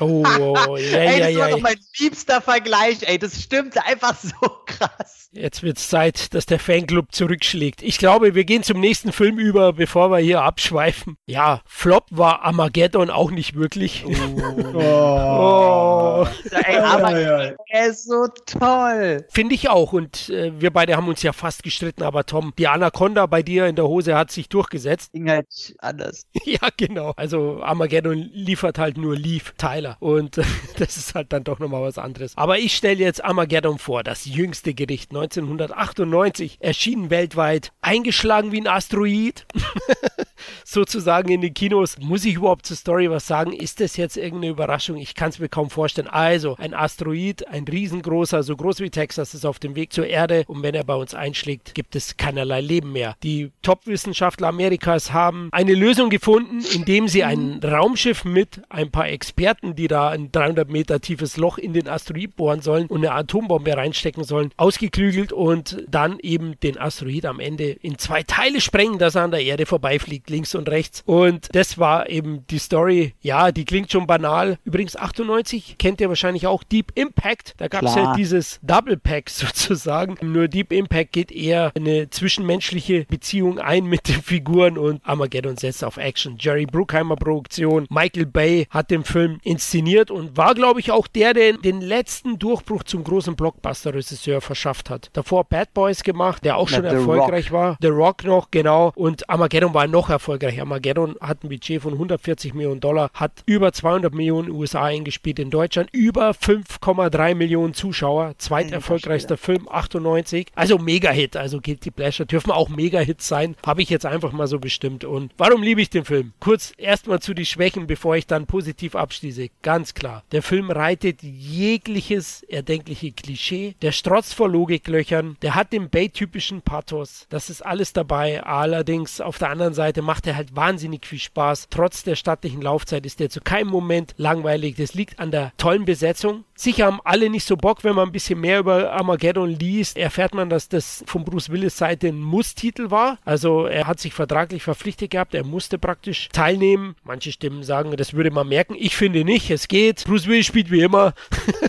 Oh, oh ja, ey, das ja, war ja. doch mein liebster Vergleich, ey. Das stimmt einfach so krass. Jetzt wird es Zeit, dass der Fanclub zurückschlägt. Ich glaube, wir gehen zum nächsten Film über, bevor wir hier abschweifen. Ja, Flop war Armageddon auch nicht wirklich. Oh. oh. Ey, Armageddon er ist so toll. Finde ich auch. Und äh, wir beide haben uns ja fast gestritten, aber Tom, die Anaconda bei dir in der Hose hat sich durchgesetzt. Ging halt anders. ja, genau. Also Armageddon liefert halt nur Leaf-Teile. Spoiler. Und das ist halt dann doch nochmal was anderes. Aber ich stelle jetzt Armageddon vor, das jüngste Gericht 1998, erschienen weltweit, eingeschlagen wie ein Asteroid. sozusagen in den Kinos. Muss ich überhaupt zur Story was sagen? Ist das jetzt irgendeine Überraschung? Ich kann es mir kaum vorstellen. Also, ein Asteroid, ein riesengroßer, so groß wie Texas, ist auf dem Weg zur Erde und wenn er bei uns einschlägt, gibt es keinerlei Leben mehr. Die Top-Wissenschaftler Amerikas haben eine Lösung gefunden, indem sie ein Raumschiff mit ein paar Experten, die da ein 300 Meter tiefes Loch in den Asteroid bohren sollen und eine Atombombe reinstecken sollen, ausgeklügelt und dann eben den Asteroid am Ende in zwei Teile sprengen, dass er an der Erde vorbeifliegt links und rechts. Und das war eben die Story. Ja, die klingt schon banal. Übrigens 98 kennt ihr wahrscheinlich auch Deep Impact. Da gab es ja dieses Double Pack sozusagen. Nur Deep Impact geht eher eine zwischenmenschliche Beziehung ein mit den Figuren und Armageddon setzt auf Action. Jerry Bruckheimer Produktion. Michael Bay hat den Film inszeniert und war, glaube ich, auch der, der den letzten Durchbruch zum großen Blockbuster-Regisseur verschafft hat. Davor Bad Boys gemacht, der auch schon erfolgreich Rock. war. The Rock noch, genau. Und Armageddon war noch erfolgreicher erfolgreich. Armageddon hat ein Budget von 140 Millionen Dollar, hat über 200 Millionen USA eingespielt in Deutschland, über 5,3 Millionen Zuschauer, zweiterfolgreichster Film 98. Also Mega-Hit, also Guilty Pleasure dürfen auch Mega-Hits sein, habe ich jetzt einfach mal so bestimmt. Und warum liebe ich den Film? Kurz erstmal zu den Schwächen, bevor ich dann positiv abschließe. Ganz klar, der Film reitet jegliches erdenkliche Klischee, der strotzt vor Logiklöchern, der hat den Bay-typischen Pathos, das ist alles dabei. Allerdings auf der anderen Seite macht er halt wahnsinnig viel Spaß. Trotz der stattlichen Laufzeit ist er zu keinem Moment langweilig. Das liegt an der tollen Besetzung. Sicher haben alle nicht so Bock, wenn man ein bisschen mehr über Armageddon liest, erfährt man, dass das von Bruce Willis Seite ein Muss-Titel war. Also er hat sich vertraglich verpflichtet gehabt, er musste praktisch teilnehmen. Manche Stimmen sagen, das würde man merken. Ich finde nicht, es geht. Bruce Willis spielt wie immer.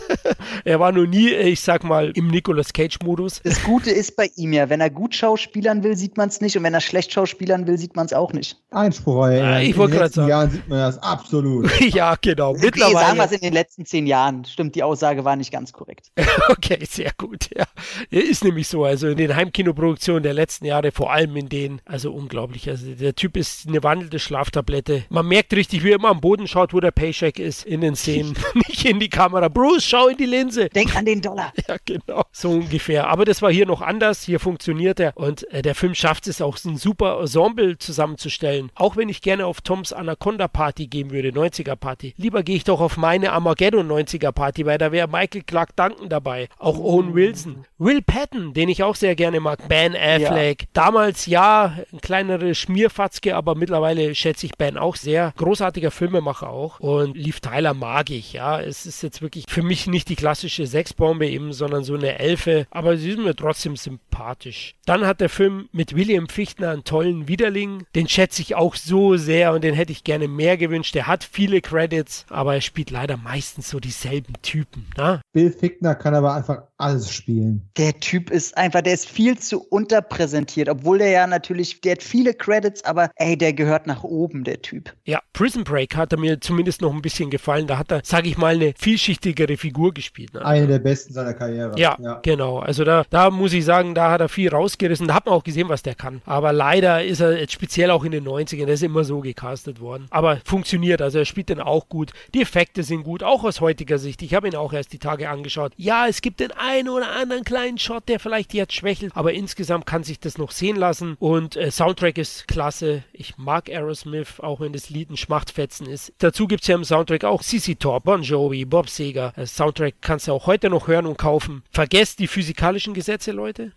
er war nur nie, ich sag mal, im Nicolas Cage-Modus. Das Gute ist bei ihm ja, wenn er gut schauspielern will, sieht man es nicht und wenn er schlecht schauspielern will, sieht man es auch nicht. Einspruch, ey. Ja, ich wollte gerade sagen. In den Jahren sieht man das absolut. ja, genau. Mittlerweile. Okay, sagen wir es in den letzten zehn Jahren. Stimmt, die Aussage war nicht ganz korrekt. okay, sehr gut. Ja, ist nämlich so. Also in den Heimkinoproduktionen der letzten Jahre, vor allem in denen, also unglaublich. Also der Typ ist eine wandelnde Schlaftablette. Man merkt richtig, wie er immer am Boden schaut, wo der Paycheck ist in den Szenen. nicht in die Kamera. Bruce, schau in die Linse. Denk an den Dollar. Ja, genau. So ungefähr. Aber das war hier noch anders. Hier funktioniert er. Und äh, der Film schafft es auch, ein super Ensemble zusammenzubauen vorzustellen. Auch wenn ich gerne auf Toms Anaconda Party gehen würde, 90er Party. Lieber gehe ich doch auf meine Armageddon 90er Party, weil da wäre Michael Clark Duncan dabei. Auch Owen Wilson. Will Patton, den ich auch sehr gerne mag. Ben Affleck. Ja. Damals ja, ein kleinerer Schmierfatzke, aber mittlerweile schätze ich Ben auch sehr. Großartiger Filmemacher auch. Und Liv Tyler mag ich, ja. Es ist jetzt wirklich für mich nicht die klassische Sexbombe eben, sondern so eine Elfe. Aber sie ist mir trotzdem sympathisch. Dann hat der Film mit William Fichtner einen tollen Widerling. Den schätze ich auch so sehr und den hätte ich gerne mehr gewünscht. Der hat viele Credits, aber er spielt leider meistens so dieselben Typen. Ne? Bill Fichtner kann aber einfach alles spielen. Der Typ ist einfach, der ist viel zu unterpräsentiert, obwohl der ja natürlich, der hat viele Credits, aber ey, der gehört nach oben, der Typ. Ja, Prison Break hat er mir zumindest noch ein bisschen gefallen. Da hat er, sage ich mal, eine vielschichtigere Figur gespielt. Ne? Eine der besten seiner Karriere. Ja, ja, genau. Also da, da muss ich sagen, da hat er viel rausgerissen. Da hat man auch gesehen, was der kann. Aber leider ist er jetzt speziell auch in den 90ern, der ist immer so gecastet worden. Aber funktioniert, also er spielt den auch gut. Die Effekte sind gut, auch aus heutiger Sicht. Ich habe ihn auch erst die Tage angeschaut. Ja, es gibt den einen oder anderen kleinen Shot, der vielleicht jetzt schwächelt, aber insgesamt kann sich das noch sehen lassen. Und äh, Soundtrack ist klasse. Ich mag Aerosmith, auch wenn das Lied ein Schmachtfetzen ist. Dazu gibt es ja im Soundtrack auch CC Top, Bon Jovi, Bob Seger. Das äh, Soundtrack kannst du auch heute noch hören und kaufen. Vergesst die physikalischen Gesetze, Leute.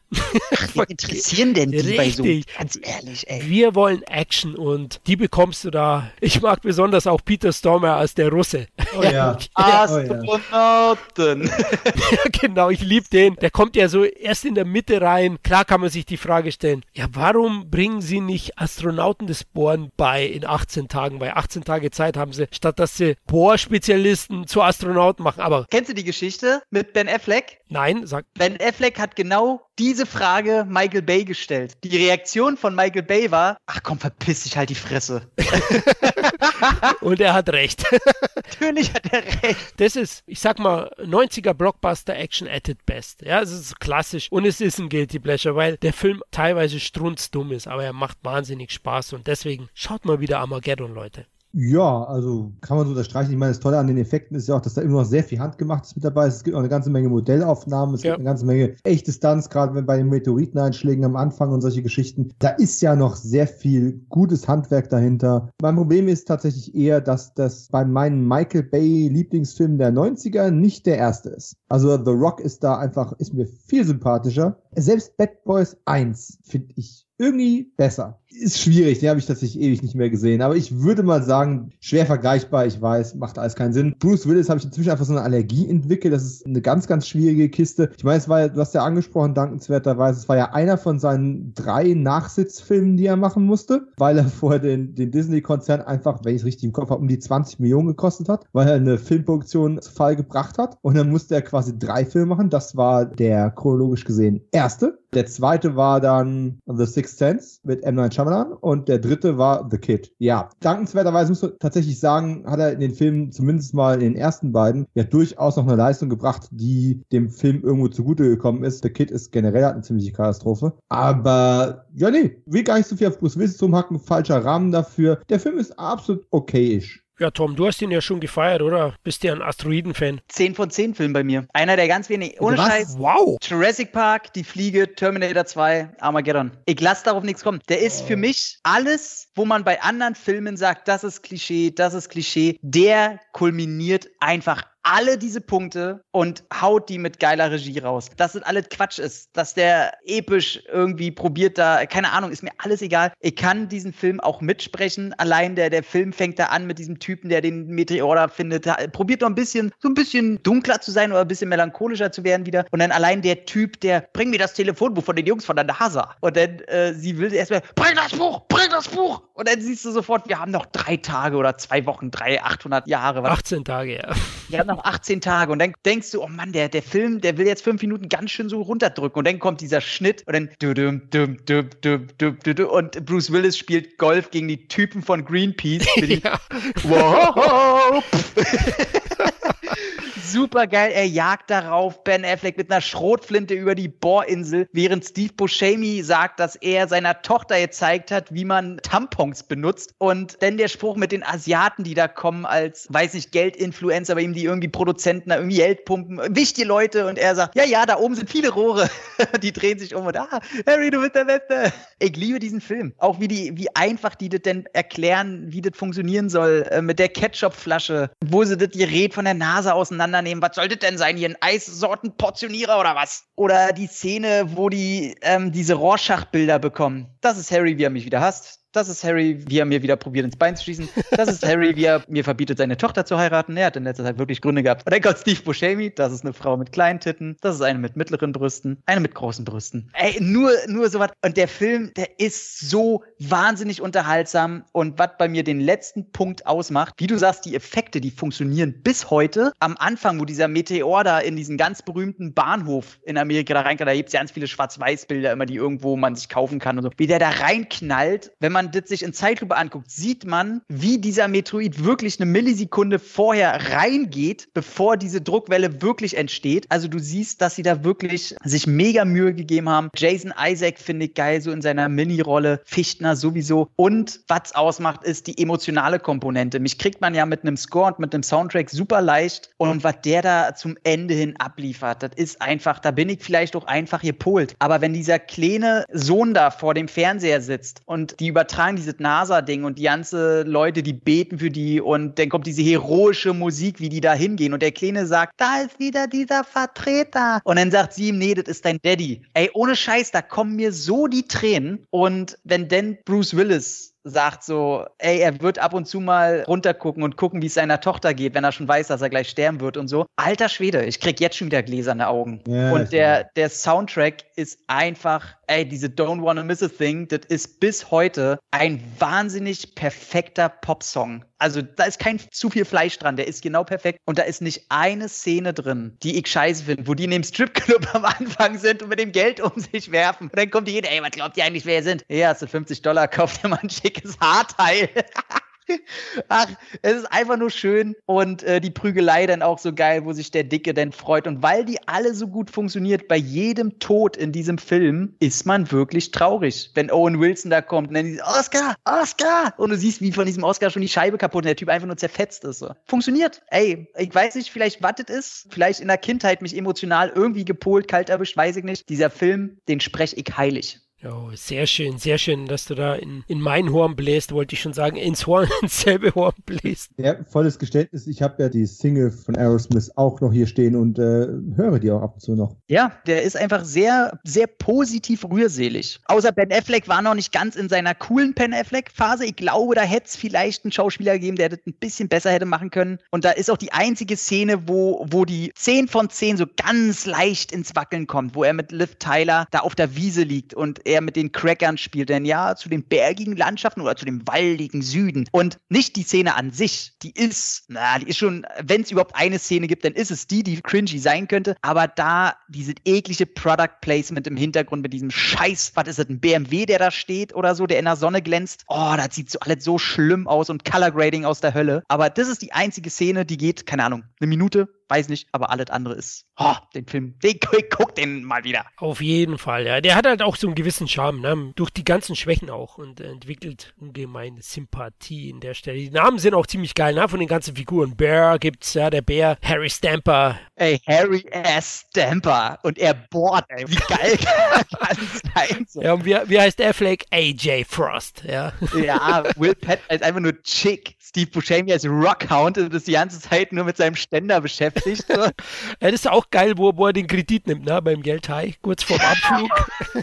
Was interessieren denn die Richtig. bei so? Ganz ehrlich, ey. Wir wollen Action und die bekommst du da. Ich mag besonders auch Peter Stormer als der Russe. Oh ja. Astronauten. ja, genau, ich liebe den. Der kommt ja so erst in der Mitte rein. Klar kann man sich die Frage stellen, ja, warum bringen sie nicht Astronauten das Bohren bei in 18 Tagen? Weil 18 Tage Zeit haben sie, statt dass sie Bohrspezialisten zu Astronauten machen. Aber Kennst du die Geschichte mit Ben Affleck? Nein, sag. Ben Affleck hat genau diese Frage Michael Bay gestellt. Die Reaktion von Michael Bay war, ach komm, verpiss dich halt die Fresse. Und er hat recht. Natürlich hat er recht. Das ist, ich sag mal, 90er Blockbuster Action at its best. Ja, es ist klassisch und es ist ein Guilty Pleasure, weil der Film teilweise strunzdumm ist, aber er macht wahnsinnig Spaß und deswegen schaut mal wieder Armageddon, Leute. Ja, also kann man so unterstreichen. Ich meine, das Tolle an den Effekten ist ja auch, dass da immer noch sehr viel handgemacht ist mit dabei. Es gibt auch eine ganze Menge Modellaufnahmen, es ja. gibt eine ganze Menge echte Stunts, gerade bei den Meteoriteneinschlägen am Anfang und solche Geschichten. Da ist ja noch sehr viel gutes Handwerk dahinter. Mein Problem ist tatsächlich eher, dass das bei meinen Michael Bay Lieblingsfilmen der 90er nicht der erste ist. Also The Rock ist da einfach, ist mir viel sympathischer. Selbst Bad Boys 1 finde ich irgendwie besser. Ist schwierig, den habe ich tatsächlich ewig nicht mehr gesehen. Aber ich würde mal sagen, schwer vergleichbar, ich weiß, macht alles keinen Sinn. Bruce Willis habe ich inzwischen einfach so eine Allergie entwickelt. Das ist eine ganz, ganz schwierige Kiste. Ich meine, es war du hast ja angesprochen, dankenswerterweise, es war ja einer von seinen drei Nachsitzfilmen, die er machen musste, weil er vorher den, den Disney-Konzern einfach, wenn ich es richtig im Kopf habe, um die 20 Millionen gekostet hat, weil er eine Filmproduktion zu Fall gebracht hat. Und dann musste er quasi drei Filme machen. Das war der chronologisch gesehen erste. Der zweite war dann The Sixth Sense mit M. Night Shyamalan und der dritte war The Kid. Ja, dankenswerterweise muss man tatsächlich sagen, hat er in den Filmen, zumindest mal in den ersten beiden, ja durchaus noch eine Leistung gebracht, die dem Film irgendwo zugute gekommen ist. The Kid ist generell eine ziemliche Katastrophe. Aber, ja, nee, will gar nicht so viel auf Bruce Willis hacken, falscher Rahmen dafür. Der Film ist absolut okayisch. Ja, Tom, du hast ihn ja schon gefeiert, oder? Bist ja ein Asteroiden-Fan. 10 von 10 Film bei mir. Einer der ganz wenigen. Ohne Was? Scheiß. Wow. Jurassic Park, Die Fliege, Terminator 2, Armageddon. Ich lasse darauf nichts kommen. Der ist für mich alles, wo man bei anderen Filmen sagt, das ist Klischee, das ist Klischee. Der kulminiert einfach alle diese Punkte und haut die mit geiler Regie raus. Dass das alles Quatsch ist, dass der episch irgendwie probiert da, keine Ahnung, ist mir alles egal. Ich kann diesen Film auch mitsprechen. Allein der, der Film fängt da an mit diesem Typen, der den Meteor findet. Probiert doch ein bisschen, so ein bisschen dunkler zu sein oder ein bisschen melancholischer zu werden wieder. Und dann allein der Typ, der, bring mir das Telefonbuch von den Jungs von der NASA. Und dann, äh, sie will erstmal, bring das Buch, bring das Buch. Und dann siehst du sofort, wir haben noch drei Tage oder zwei Wochen, drei, 800 Jahre. Was? 18 Tage, ja. Ja, noch 18 Tage. Und dann denkst du, oh Mann, der, der Film, der will jetzt fünf Minuten ganz schön so runterdrücken. Und dann kommt dieser Schnitt und dann dum, dum, dum, dum, dum, dum, und Bruce Willis spielt Golf gegen die Typen von Greenpeace. Ja. wow! super geil. Er jagt darauf, Ben Affleck mit einer Schrotflinte über die Bohrinsel, während Steve Buscemi sagt, dass er seiner Tochter gezeigt hat, wie man Tampons benutzt. Und dann der Spruch mit den Asiaten, die da kommen als, weiß nicht, Geldinfluencer, aber ihm die irgendwie Produzenten da irgendwie Geld pumpen. Wichtige Leute. Und er sagt, ja, ja, da oben sind viele Rohre. die drehen sich um und, ah, Harry, du bist der Beste. Ich liebe diesen Film. Auch wie die, wie einfach die das denn erklären, wie das funktionieren soll, äh, mit der Ketchupflasche, wo sie das Gerät von der Nase auseinandernehmen. Was soll das denn sein? Hier ein Eissortenportionierer oder was? Oder die Szene, wo die ähm, diese Rorschach-Bilder bekommen. Das ist Harry, wie er mich wieder hasst. Das ist Harry, wie er mir wieder probiert, ins Bein zu schießen. Das ist Harry, wie er mir verbietet, seine Tochter zu heiraten. Er hat in letzter Zeit wirklich Gründe gehabt. Und dann kommt Steve Buscemi. Das ist eine Frau mit kleinen Titten. Das ist eine mit mittleren Brüsten. Eine mit großen Brüsten. Ey, nur, nur sowas. Und der Film, der ist so wahnsinnig unterhaltsam. Und was bei mir den letzten Punkt ausmacht, wie du sagst, die Effekte, die funktionieren bis heute. Am Anfang, wo dieser Meteor da in diesen ganz berühmten Bahnhof in Amerika da reinkam, da gibt es ganz viele Schwarz-Weiß-Bilder immer, die irgendwo man sich kaufen kann und so. Wie der da reinknallt, wenn man man das sich in Zeitlupe anguckt, sieht man, wie dieser Meteorit wirklich eine Millisekunde vorher reingeht, bevor diese Druckwelle wirklich entsteht. Also du siehst, dass sie da wirklich sich mega Mühe gegeben haben. Jason Isaac finde ich geil, so in seiner Mini-Rolle. Fichtner sowieso. Und was ausmacht, ist die emotionale Komponente. Mich kriegt man ja mit einem Score und mit einem Soundtrack super leicht. Und was der da zum Ende hin abliefert, das ist einfach, da bin ich vielleicht auch einfach gepolt. Aber wenn dieser kleine Sohn da vor dem Fernseher sitzt und die über übertragen dieses NASA-Ding und die ganze Leute, die beten für die und dann kommt diese heroische Musik, wie die da hingehen und der Kleine sagt, da ist wieder dieser Vertreter. Und dann sagt sie ihm, nee, das ist dein Daddy. Ey, ohne Scheiß, da kommen mir so die Tränen und wenn denn Bruce Willis sagt so, ey, er wird ab und zu mal runtergucken und gucken, wie es seiner Tochter geht, wenn er schon weiß, dass er gleich sterben wird und so. Alter Schwede, ich krieg jetzt schon wieder gläserne Augen. Ja, und der, der Soundtrack ist einfach, ey, diese Don't Wanna Miss a Thing, das ist bis heute ein wahnsinnig perfekter Popsong. Also da ist kein zu viel Fleisch dran, der ist genau perfekt. Und da ist nicht eine Szene drin, die ich scheiße finde, wo die in dem Stripclub am Anfang sind und mit dem Geld um sich werfen. Und dann kommt die jeder, ey, was glaubt ihr eigentlich, wer ihr sind? Ja, hast du 50 Dollar, kauft ihr mal ein schickes Haarteil. Ach, es ist einfach nur schön und äh, die Prügelei dann auch so geil, wo sich der Dicke dann freut. Und weil die alle so gut funktioniert, bei jedem Tod in diesem Film ist man wirklich traurig. Wenn Owen Wilson da kommt und dann die Oscar, Oscar! Und du siehst, wie von diesem Oscar schon die Scheibe kaputt und der Typ einfach nur zerfetzt ist. So. Funktioniert. Ey, ich weiß nicht, vielleicht das ist. Vielleicht in der Kindheit mich emotional irgendwie gepolt, kalt erwischt, weiß ich nicht. Dieser Film, den spreche ich heilig. Oh, sehr schön, sehr schön, dass du da in, in mein Horn bläst, wollte ich schon sagen, ins Horn, ins selbe Horn bläst. Ja, volles Geständnis, ich habe ja die Single von Aerosmith auch noch hier stehen und äh, höre die auch ab und zu noch. Ja, der ist einfach sehr, sehr positiv rührselig. Außer Ben Affleck war noch nicht ganz in seiner coolen Ben Affleck-Phase. Ich glaube, da hätte es vielleicht einen Schauspieler gegeben, der das ein bisschen besser hätte machen können. Und da ist auch die einzige Szene, wo, wo die 10 von 10 so ganz leicht ins Wackeln kommt, wo er mit Liv Tyler da auf der Wiese liegt und er mit den Crackern spielt. Denn ja, zu den bergigen Landschaften oder zu dem waldigen Süden. Und nicht die Szene an sich. Die ist, na, die ist schon, wenn es überhaupt eine Szene gibt, dann ist es die, die cringy sein könnte. Aber da diese eklige Product Placement im Hintergrund mit diesem Scheiß, was ist das, ein BMW, der da steht oder so, der in der Sonne glänzt. Oh, das sieht so alles so schlimm aus und Color Grading aus der Hölle. Aber das ist die einzige Szene, die geht, keine Ahnung, eine Minute, weiß nicht, aber alles andere ist, oh, den Film, den, guck den mal wieder. Auf jeden Fall, ja. Der hat halt auch so einen gewissen Charme, ne? durch die ganzen Schwächen auch und entwickelt ungemeine Sympathie in der Stelle. Die Namen sind auch ziemlich geil, ne? von den ganzen Figuren. Bear gibt's, ja, der Bär, Harry Stamper. Ey, Harry S. Stamper und er bohrt, ey, wie geil kann es sein? So. Ja, und wie, wie heißt Affleck? AJ Frost, ja. Ja, Will Pat ist einfach nur Chick. Steve Buscemi als Rockhound und ist die ganze Zeit nur mit seinem Ständer beschäftigt. So. ja, das ist auch geil, wo, wo er den Kredit nimmt, ne, beim Geldhai, kurz vorm Abflug.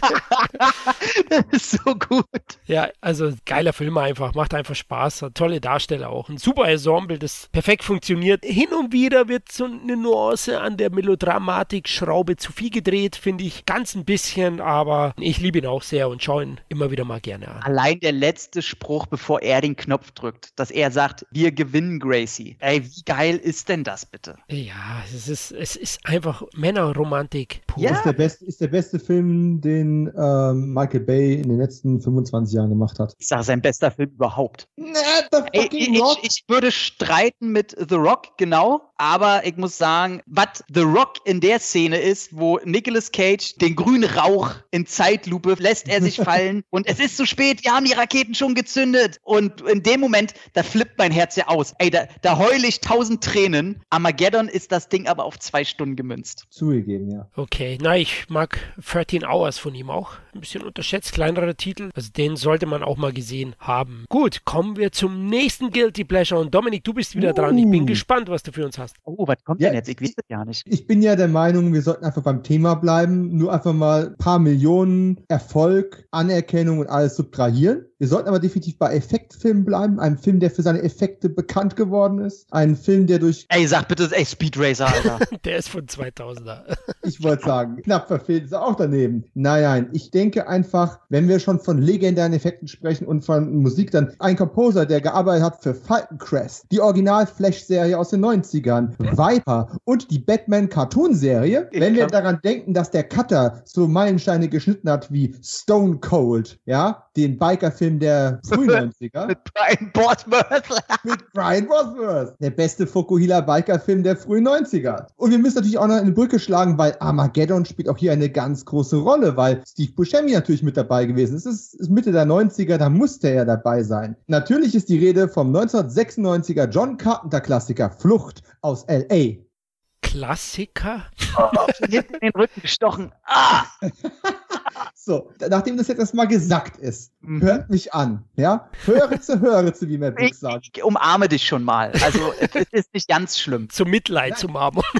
das ist so gut. Ja, also geiler Film einfach, macht einfach Spaß, tolle Darsteller auch, ein super Ensemble, das perfekt funktioniert. Hin und wieder wird so eine Nuance an der Melodramatik-Schraube zu viel gedreht, finde ich, ganz ein bisschen, aber ich liebe ihn auch sehr und schaue ihn immer wieder mal gerne an. Allein der letzte Spruch, bevor er den Knopf drückt, dass er sagt, wir gewinnen Gracie. Ey, wie geil ist denn das bitte? Ja, es ist, es ist einfach Männerromantik. Pur. Ja. Ist, der beste, ist der beste Film, den ähm, Michael Bay in den letzten 25 Jahren gemacht hat. Ich sage, sein bester Film überhaupt. Nee, the fucking Ey, ich, Rock. Ich, ich würde streiten mit The Rock, genau, aber ich muss sagen, was The Rock in der Szene ist, wo Nicolas Cage den grünen Rauch in Zeitlupe lässt er sich fallen und es ist zu spät, wir haben die Raketen schon gezündet. Und in dem Moment, da flippt mein Herz ja aus. Ey, da, da heule ich tausend Tränen. Armageddon ist das Ding aber auf zwei Stunden gemünzt. Zugegeben, ja. Okay, na, ich mag 13 Hours von ihm auch. Ein bisschen unterschätzt, kleinerer Titel. Also den sollte man auch mal gesehen haben. Gut, kommen wir zum nächsten Guilty Pleasure. Und Dominik, du bist wieder uh. dran. Ich bin uh. gespannt, was du für uns hast. Oh, was kommt ja, denn jetzt? Ich weiß das ja nicht. Ich bin ja der Meinung, wir sollten einfach beim Thema bleiben. Nur einfach mal ein paar Millionen Erfolg, Anerkennung und alles subtrahieren. Wir sollten aber definitiv bei Effektfilmen bleiben. Einem Film, der für seine Effekte bekannt geworden ist. Ein Film, der durch. Ey, sag bitte, ey, Speed Racer, Alter. der ist von 2000er. ich wollte sagen, knapp verfehlt ist er auch daneben. Nein, nein. Ich denke einfach, wenn wir schon von legendären Effekten sprechen und von Musik, dann ein Composer, der gearbeitet hat für Falcon Crest, die Original-Flash-Serie aus den 90ern, Viper und die Batman-Cartoon-Serie. Wenn wir daran denken, dass der Cutter so Meilensteine geschnitten hat wie Stone Cold, ja, den Biker-Film der frühen 90er. Mit Brian Bosworth. Mit Brian Bosworth. Der beste Fukuhila Biker-Film der frühen 90er. Und wir müssen natürlich auch noch eine Brücke schlagen, weil Armageddon spielt auch hier eine ganz große Rolle, weil Steve Buscemi natürlich mit dabei gewesen ist. Es ist Mitte der 90er, da musste er dabei sein. Natürlich ist die Rede vom 1996er John Carpenter-Klassiker Flucht aus L.A. Klassiker? Oh, hinten in den Rücken gestochen. Ah! So, nachdem das jetzt erstmal gesagt ist, mhm. hört mich an, ja? Höre zu, höre zu, wie Matt Brooks sagt. Ich umarme dich schon mal. Also, es ist nicht ganz schlimm. Zum Mitleid, ja. zum Armung.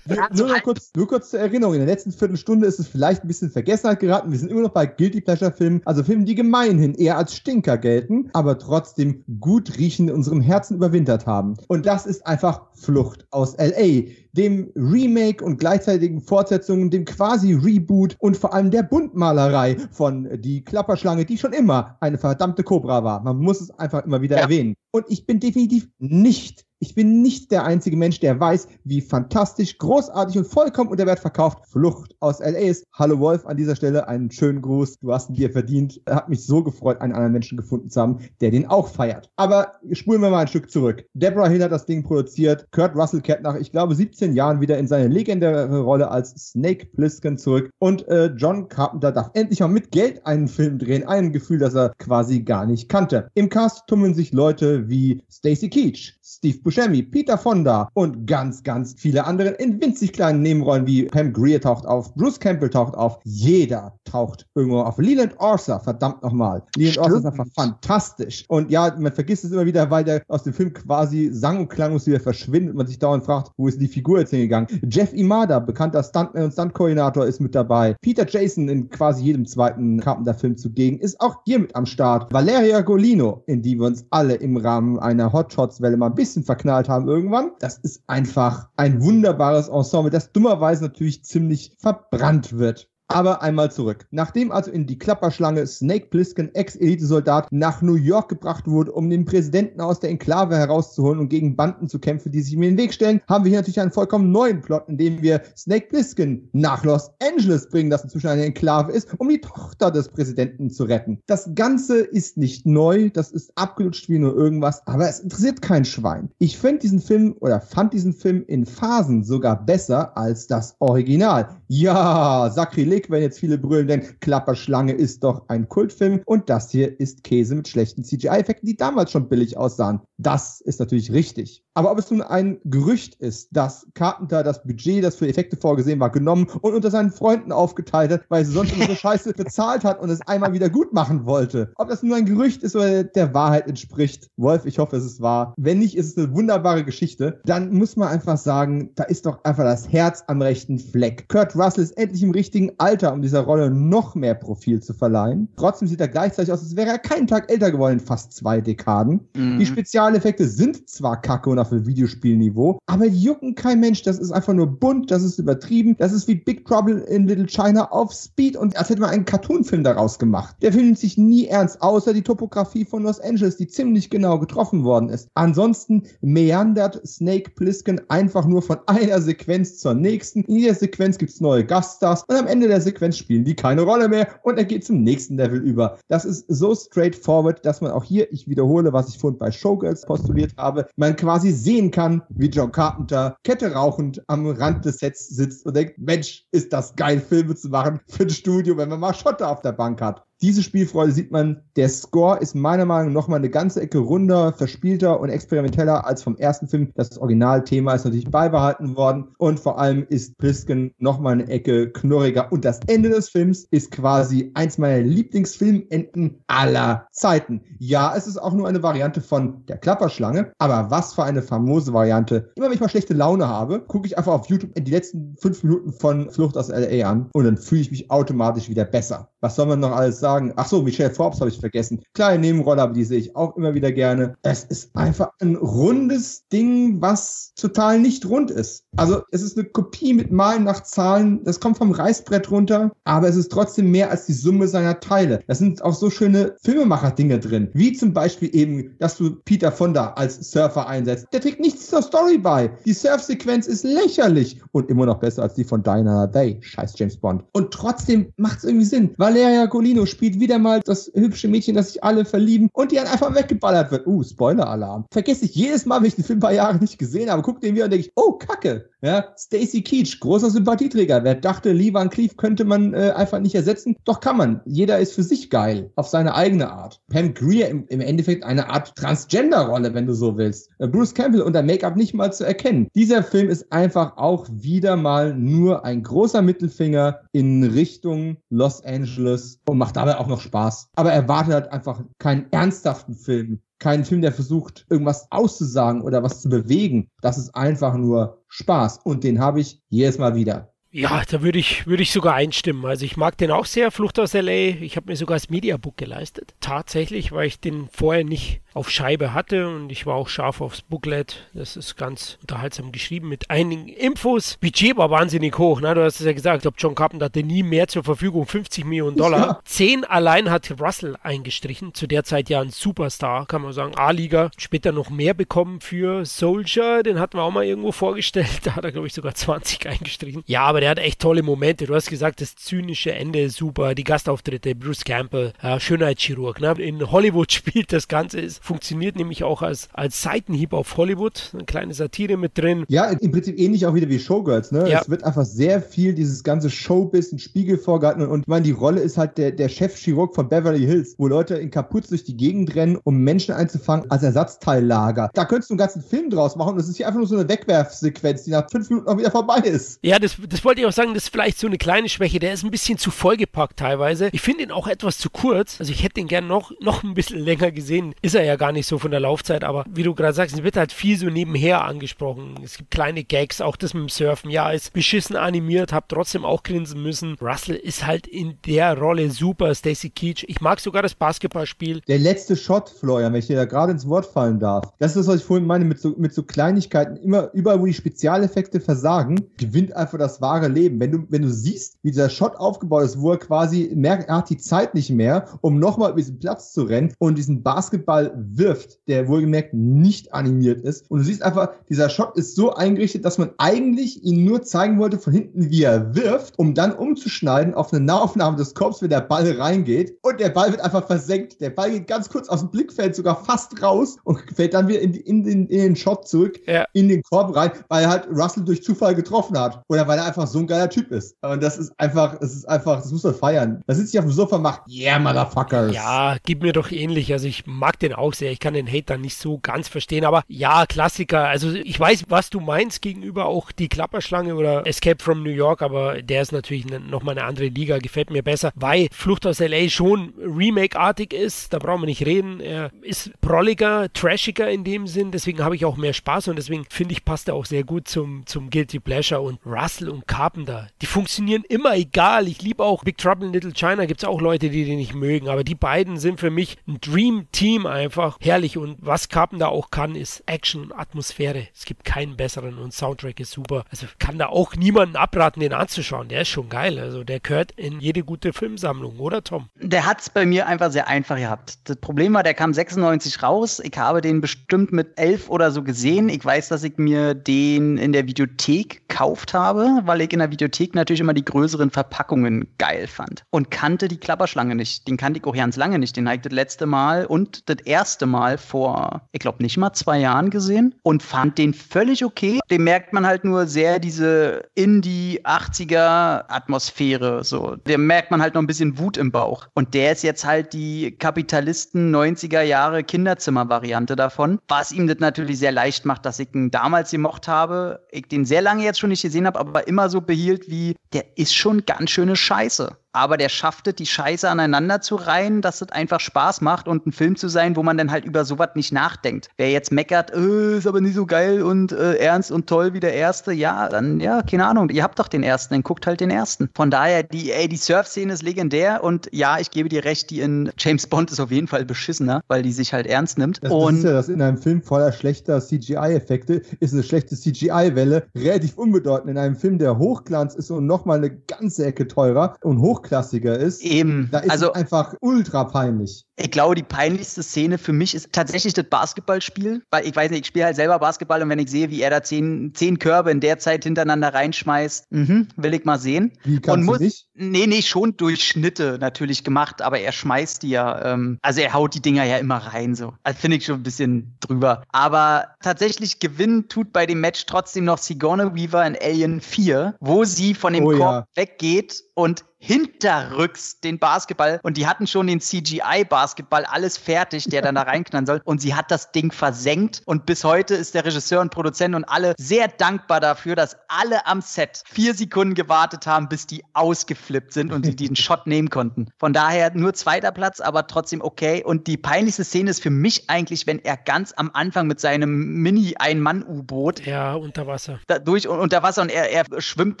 Nur, nur, noch kurz, nur kurz zur Erinnerung. In der letzten Viertelstunde ist es vielleicht ein bisschen Vergessenheit geraten. Wir sind immer noch bei Guilty Pleasure Filmen, also Filmen, die gemeinhin eher als Stinker gelten, aber trotzdem gut riechen in unserem Herzen überwintert haben. Und das ist einfach Flucht aus L.A., dem Remake und gleichzeitigen Fortsetzungen, dem quasi Reboot und vor allem der Buntmalerei von Die Klapperschlange, die schon immer eine verdammte Cobra war. Man muss es einfach immer wieder ja. erwähnen. Und ich bin definitiv nicht ich bin nicht der einzige Mensch, der weiß, wie fantastisch, großartig und vollkommen unter Wert verkauft Flucht aus LA ist. Hallo Wolf, an dieser Stelle einen schönen Gruß. Du hast ihn dir verdient. Hat mich so gefreut, einen anderen Menschen gefunden zu haben, der den auch feiert. Aber spulen wir mal ein Stück zurück. Deborah Hill hat das Ding produziert. Kurt Russell kehrt nach, ich glaube, 17 Jahren wieder in seine legendäre Rolle als Snake Plissken zurück. Und äh, John Carpenter darf endlich mal mit Geld einen Film drehen. Ein Gefühl, das er quasi gar nicht kannte. Im Cast tummeln sich Leute wie Stacy Keach, Steve Buscemi, Peter Fonda und ganz, ganz viele andere in winzig kleinen Nebenrollen wie Pam Greer taucht auf, Bruce Campbell taucht auf, jeder taucht irgendwo auf. Leland Orser, verdammt nochmal. Leland Orser ist einfach fantastisch. Und ja, man vergisst es immer wieder, weil der aus dem Film quasi sang- und klanglos wieder verschwindet und man sich dauernd fragt, wo ist die Figur jetzt hingegangen? Jeff Imada, bekannter Stuntman und Stunt-Koordinator, ist mit dabei. Peter Jason in quasi jedem zweiten Carpenter-Film zugegen, ist auch hier mit am Start. Valeria Golino, in die wir uns alle im Rahmen einer Hotshots-Welle mal ein bisschen verknallt haben irgendwann. Das ist einfach ein wunderbares Ensemble, das dummerweise natürlich ziemlich verbrannt wird. Aber einmal zurück. Nachdem also in die Klapperschlange Snake Plissken, Ex-Elite-Soldat, nach New York gebracht wurde, um den Präsidenten aus der Enklave herauszuholen und gegen Banden zu kämpfen, die sich ihm in den Weg stellen, haben wir hier natürlich einen vollkommen neuen Plot, in dem wir Snake Plissken nach Los Angeles bringen, das inzwischen eine Enklave ist, um die Tochter des Präsidenten zu retten. Das Ganze ist nicht neu, das ist abgelutscht wie nur irgendwas, aber es interessiert kein Schwein. Ich finde diesen Film oder fand diesen Film in Phasen sogar besser als das Original. Ja, Sakrileg Kritik, wenn jetzt viele brüllen, denn Klapperschlange ist doch ein Kultfilm und das hier ist Käse mit schlechten CGI-Effekten, die damals schon billig aussahen. Das ist natürlich richtig. Aber ob es nun ein Gerücht ist, dass Carpenter das Budget, das für Effekte vorgesehen war, genommen und unter seinen Freunden aufgeteilt hat, weil sie sonst unsere Scheiße bezahlt hat und es einmal wieder gut machen wollte. Ob das nur ein Gerücht ist oder der Wahrheit entspricht. Wolf, ich hoffe, es ist wahr. Wenn nicht, ist es eine wunderbare Geschichte. Dann muss man einfach sagen, da ist doch einfach das Herz am rechten Fleck. Kurt Russell ist endlich im richtigen Alter, um dieser Rolle noch mehr Profil zu verleihen. Trotzdem sieht er gleichzeitig aus, als wäre er keinen Tag älter geworden in fast zwei Dekaden. Mhm. Die Spezialeffekte sind zwar kacke und auf Videospielniveau, aber jucken kein Mensch. Das ist einfach nur bunt, das ist übertrieben. Das ist wie Big Trouble in Little China auf Speed und als hätte man einen Cartoonfilm daraus gemacht. Der Film nimmt sich nie ernst, außer die Topografie von Los Angeles, die ziemlich genau getroffen worden ist. Ansonsten meandert Snake Plissken einfach nur von einer Sequenz zur nächsten. In jeder Sequenz gibt es neue Gaststars und am Ende der Sequenz spielen die keine Rolle mehr und er geht zum nächsten Level über. Das ist so straightforward, dass man auch hier, ich wiederhole, was ich vorhin bei Showgirls postuliert habe, man quasi quasi sehen kann, wie John Carpenter Kette rauchend am Rand des Sets sitzt und denkt, Mensch, ist das geil, Filme zu machen für ein Studio, wenn man mal Schotter auf der Bank hat diese Spielfreude sieht man, der Score ist meiner Meinung nach noch mal eine ganze Ecke runder, verspielter und experimenteller als vom ersten Film. Das Originalthema ist natürlich beibehalten worden und vor allem ist Plisken noch mal eine Ecke knurriger und das Ende des Films ist quasi eins meiner Lieblingsfilmenden aller Zeiten. Ja, es ist auch nur eine Variante von der Klapperschlange, aber was für eine famose Variante. Immer wenn ich mal schlechte Laune habe, gucke ich einfach auf YouTube die letzten fünf Minuten von Flucht aus LA an und dann fühle ich mich automatisch wieder besser. Was soll man noch alles sagen? Sagen, ach so, Michelle Forbes habe ich vergessen. Kleine Nebenrolle, aber die sehe ich auch immer wieder gerne. Es ist einfach ein rundes Ding, was total nicht rund ist. Also es ist eine Kopie mit Malen nach Zahlen. Das kommt vom Reißbrett runter, aber es ist trotzdem mehr als die Summe seiner Teile. Da sind auch so schöne Filmemacher-Dinge drin, wie zum Beispiel eben, dass du Peter Fonda als Surfer einsetzt. Der trägt nichts zur Story bei. Die Surfsequenz ist lächerlich und immer noch besser als die von Diana Day. Scheiß James Bond. Und trotzdem macht es irgendwie Sinn. Valeria Golino spielt spielt wieder mal das hübsche Mädchen, das sich alle verlieben und die dann einfach weggeballert wird. Uh, Spoiler-Alarm. Vergesse ich jedes Mal, wenn ich den Film ein paar Jahre nicht gesehen habe, guck den wieder und denke ich, oh, Kacke. Ja, Stacy Keach, großer Sympathieträger. Wer dachte, Lee Van Cleef könnte man äh, einfach nicht ersetzen? Doch kann man. Jeder ist für sich geil, auf seine eigene Art. Pam Greer im, im Endeffekt eine Art Transgender-Rolle, wenn du so willst. Äh, Bruce Campbell unter Make-up nicht mal zu erkennen. Dieser Film ist einfach auch wieder mal nur ein großer Mittelfinger in Richtung Los Angeles und macht dabei dabei auch noch Spaß. Aber erwartet halt einfach keinen ernsthaften Film. Keinen Film, der versucht, irgendwas auszusagen oder was zu bewegen. Das ist einfach nur Spaß. Und den habe ich jedes Mal wieder. Ja, da würde ich, würde ich sogar einstimmen. Also ich mag den auch sehr, Flucht aus LA. Ich habe mir sogar das Mediabook geleistet. Tatsächlich, weil ich den vorher nicht auf Scheibe hatte und ich war auch scharf aufs Booklet. Das ist ganz unterhaltsam geschrieben mit einigen Infos. Budget war wahnsinnig hoch. Ne? Du hast es ja gesagt, ob John Carpenter hatte nie mehr zur Verfügung, 50 Millionen Dollar. Ja. Zehn allein hat Russell eingestrichen, zu der Zeit ja ein Superstar, kann man sagen, A-Liga. Später noch mehr bekommen für Soldier, den hatten wir auch mal irgendwo vorgestellt. Da hat er, glaube ich, sogar 20 eingestrichen. Ja, aber der hat echt tolle Momente. Du hast gesagt, das zynische Ende ist super, die Gastauftritte, Bruce Campbell, äh, Schönheitschirurg. Ne? In Hollywood spielt das Ganze ist funktioniert nämlich auch als, als Seitenhieb auf Hollywood. Eine kleine Satire mit drin. Ja, im Prinzip ähnlich auch wieder wie Showgirls. Ne? Ja. Es wird einfach sehr viel dieses ganze Showbiz, ein Spiegel vorgehalten. Und, und ich meine, die Rolle ist halt der, der Chefchirurg von Beverly Hills, wo Leute in Kaputt durch die Gegend rennen, um Menschen einzufangen als Ersatzteillager. Da könntest du einen ganzen Film draus machen. Und das ist hier einfach nur so eine Wegwerfsequenz, die nach fünf Minuten auch wieder vorbei ist. Ja, das, das wollte ich auch sagen. Das ist vielleicht so eine kleine Schwäche. Der ist ein bisschen zu vollgepackt teilweise. Ich finde ihn auch etwas zu kurz. Also ich hätte ihn gern noch, noch ein bisschen länger gesehen. Ist er ja ja gar nicht so von der Laufzeit, aber wie du gerade sagst, es wird halt viel so nebenher angesprochen. Es gibt kleine Gags, auch das mit dem Surfen. Ja, ist beschissen animiert, hab trotzdem auch grinsen müssen. Russell ist halt in der Rolle super. Stacy Keach. Ich mag sogar das Basketballspiel. Der letzte Shot, Florian, wenn ich dir da gerade ins Wort fallen darf. Das ist das, was ich vorhin meine, mit so, mit so Kleinigkeiten. Immer, überall, wo die Spezialeffekte versagen, gewinnt einfach das wahre Leben. Wenn du, wenn du siehst, wie dieser Shot aufgebaut ist, wo er quasi merkt, er hat die Zeit nicht mehr, um nochmal über diesen Platz zu rennen und diesen Basketball wirft, der wohlgemerkt nicht animiert ist. Und du siehst einfach, dieser Shot ist so eingerichtet, dass man eigentlich ihn nur zeigen wollte von hinten, wie er wirft, um dann umzuschneiden auf eine Nahaufnahme des Korps, wenn der Ball reingeht. Und der Ball wird einfach versenkt. Der Ball geht ganz kurz aus dem Blickfeld sogar fast raus und fällt dann wieder in, die, in, den, in den Shot zurück, ja. in den Korb rein, weil er halt Russell durch Zufall getroffen hat. Oder weil er einfach so ein geiler Typ ist. Und das ist einfach, das ist einfach, das muss man feiern. Da sitzt sich auf dem Sofa und macht, yeah, Motherfuckers. Ja, gib mir doch ähnlich. Also ich mag den auch sehr. Ich kann den Hate dann nicht so ganz verstehen, aber ja, Klassiker. Also ich weiß, was du meinst gegenüber auch die Klapperschlange oder Escape from New York, aber der ist natürlich ne, nochmal eine andere Liga, gefällt mir besser, weil Flucht aus LA schon Remake-artig ist, da brauchen wir nicht reden. Er ist prolliger, trashiger in dem Sinn, deswegen habe ich auch mehr Spaß und deswegen finde ich, passt er auch sehr gut zum, zum Guilty Pleasure und Russell und Carpenter, die funktionieren immer egal. Ich liebe auch Big Trouble in Little China, gibt es auch Leute, die den nicht mögen, aber die beiden sind für mich ein Dream Team einfach herrlich. Und was Carpenter auch kann, ist Action und Atmosphäre. Es gibt keinen besseren und Soundtrack ist super. Also kann da auch niemanden abraten, den anzuschauen. Der ist schon geil. Also der gehört in jede gute Filmsammlung, oder Tom? Der hat es bei mir einfach sehr einfach gehabt. Das Problem war, der kam 96 raus. Ich habe den bestimmt mit 11 oder so gesehen. Ich weiß, dass ich mir den in der Videothek gekauft habe, weil ich in der Videothek natürlich immer die größeren Verpackungen geil fand. Und kannte die Klapperschlange nicht. Den kannte ich auch ganz lange nicht. Den habe ich das letzte Mal und das erste erste Mal vor, ich glaube, nicht mal zwei Jahren gesehen und fand den völlig okay. Dem merkt man halt nur sehr diese Indie-80er-Atmosphäre. So. Dem merkt man halt noch ein bisschen Wut im Bauch. Und der ist jetzt halt die Kapitalisten 90er Jahre Kinderzimmer-Variante davon, was ihm das natürlich sehr leicht macht, dass ich ihn damals gemocht habe. Ich den sehr lange jetzt schon nicht gesehen habe, aber immer so behielt wie, der ist schon ganz schöne Scheiße aber der schafft es, die Scheiße aneinander zu reihen, dass es einfach Spaß macht und ein Film zu sein, wo man dann halt über sowas nicht nachdenkt. Wer jetzt meckert, äh, ist aber nicht so geil und äh, ernst und toll wie der erste, ja, dann, ja, keine Ahnung, ihr habt doch den ersten, dann guckt halt den ersten. Von daher, die, ey, die Surf-Szene ist legendär und ja, ich gebe dir recht, die in James Bond ist auf jeden Fall beschissener, weil die sich halt ernst nimmt. Das, und das ist ja das in einem Film voller schlechter CGI-Effekte, ist eine schlechte CGI-Welle relativ unbedeutend. In einem Film, der Hochglanz ist und nochmal eine ganze Ecke teurer und hochklassiger ist, Eben. da ist also, es einfach ultra peinlich. Ich glaube, die peinlichste Szene für mich ist tatsächlich das Basketballspiel. Weil ich weiß nicht, ich spiele halt selber Basketball und wenn ich sehe, wie er da zehn, zehn Körbe in der Zeit hintereinander reinschmeißt, mhm, will ich mal sehen. Wie kannst und muss, du nicht? Nee, nee, schon durch Schnitte natürlich gemacht, aber er schmeißt die ja, ähm, also er haut die Dinger ja immer rein, so. Also finde ich schon ein bisschen drüber. Aber tatsächlich gewinnen tut bei dem Match trotzdem noch Sigourney Weaver in Alien 4, wo sie von dem Oh Korb ja. weggeht und hinterrücks den Basketball und die hatten schon den CGI-Basketball alles fertig, der dann da reinknallen soll und sie hat das Ding versenkt und bis heute ist der Regisseur und Produzent und alle sehr dankbar dafür, dass alle am Set vier Sekunden gewartet haben, bis die ausgeflippt sind und sie diesen Shot nehmen konnten. Von daher nur zweiter Platz, aber trotzdem okay und die peinlichste Szene ist für mich eigentlich, wenn er ganz am Anfang mit seinem Mini-Ein-Mann-U-Boot Ja, unter Wasser. da durch unter Wasser und er, er schwimmt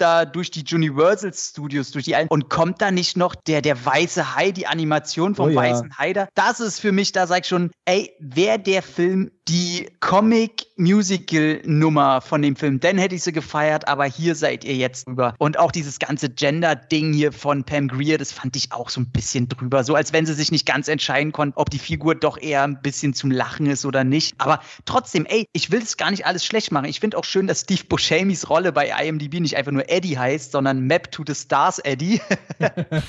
da durch die Universal Studios, durch die allen und kommt da nicht noch der, der weiße Hai, die Animation vom Oh ja. weißen Hai da? Das ist für mich, da sag ich schon, ey, wäre der Film die Comic-Musical-Nummer von dem Film, dann hätte ich sie gefeiert, aber hier seid ihr jetzt drüber. Und auch dieses ganze Gender-Ding hier von Pam Greer, das fand ich auch so ein bisschen drüber. So als wenn sie sich nicht ganz entscheiden konnten, ob die Figur doch eher ein bisschen zum Lachen ist oder nicht. Aber trotzdem, ey, ich will es gar nicht alles schlecht machen. Ich finde auch schön, dass Steve Buscemi's Rolle bei IMDb nicht einfach nur Eddie heißt, sondern Map to the Stars Eddie.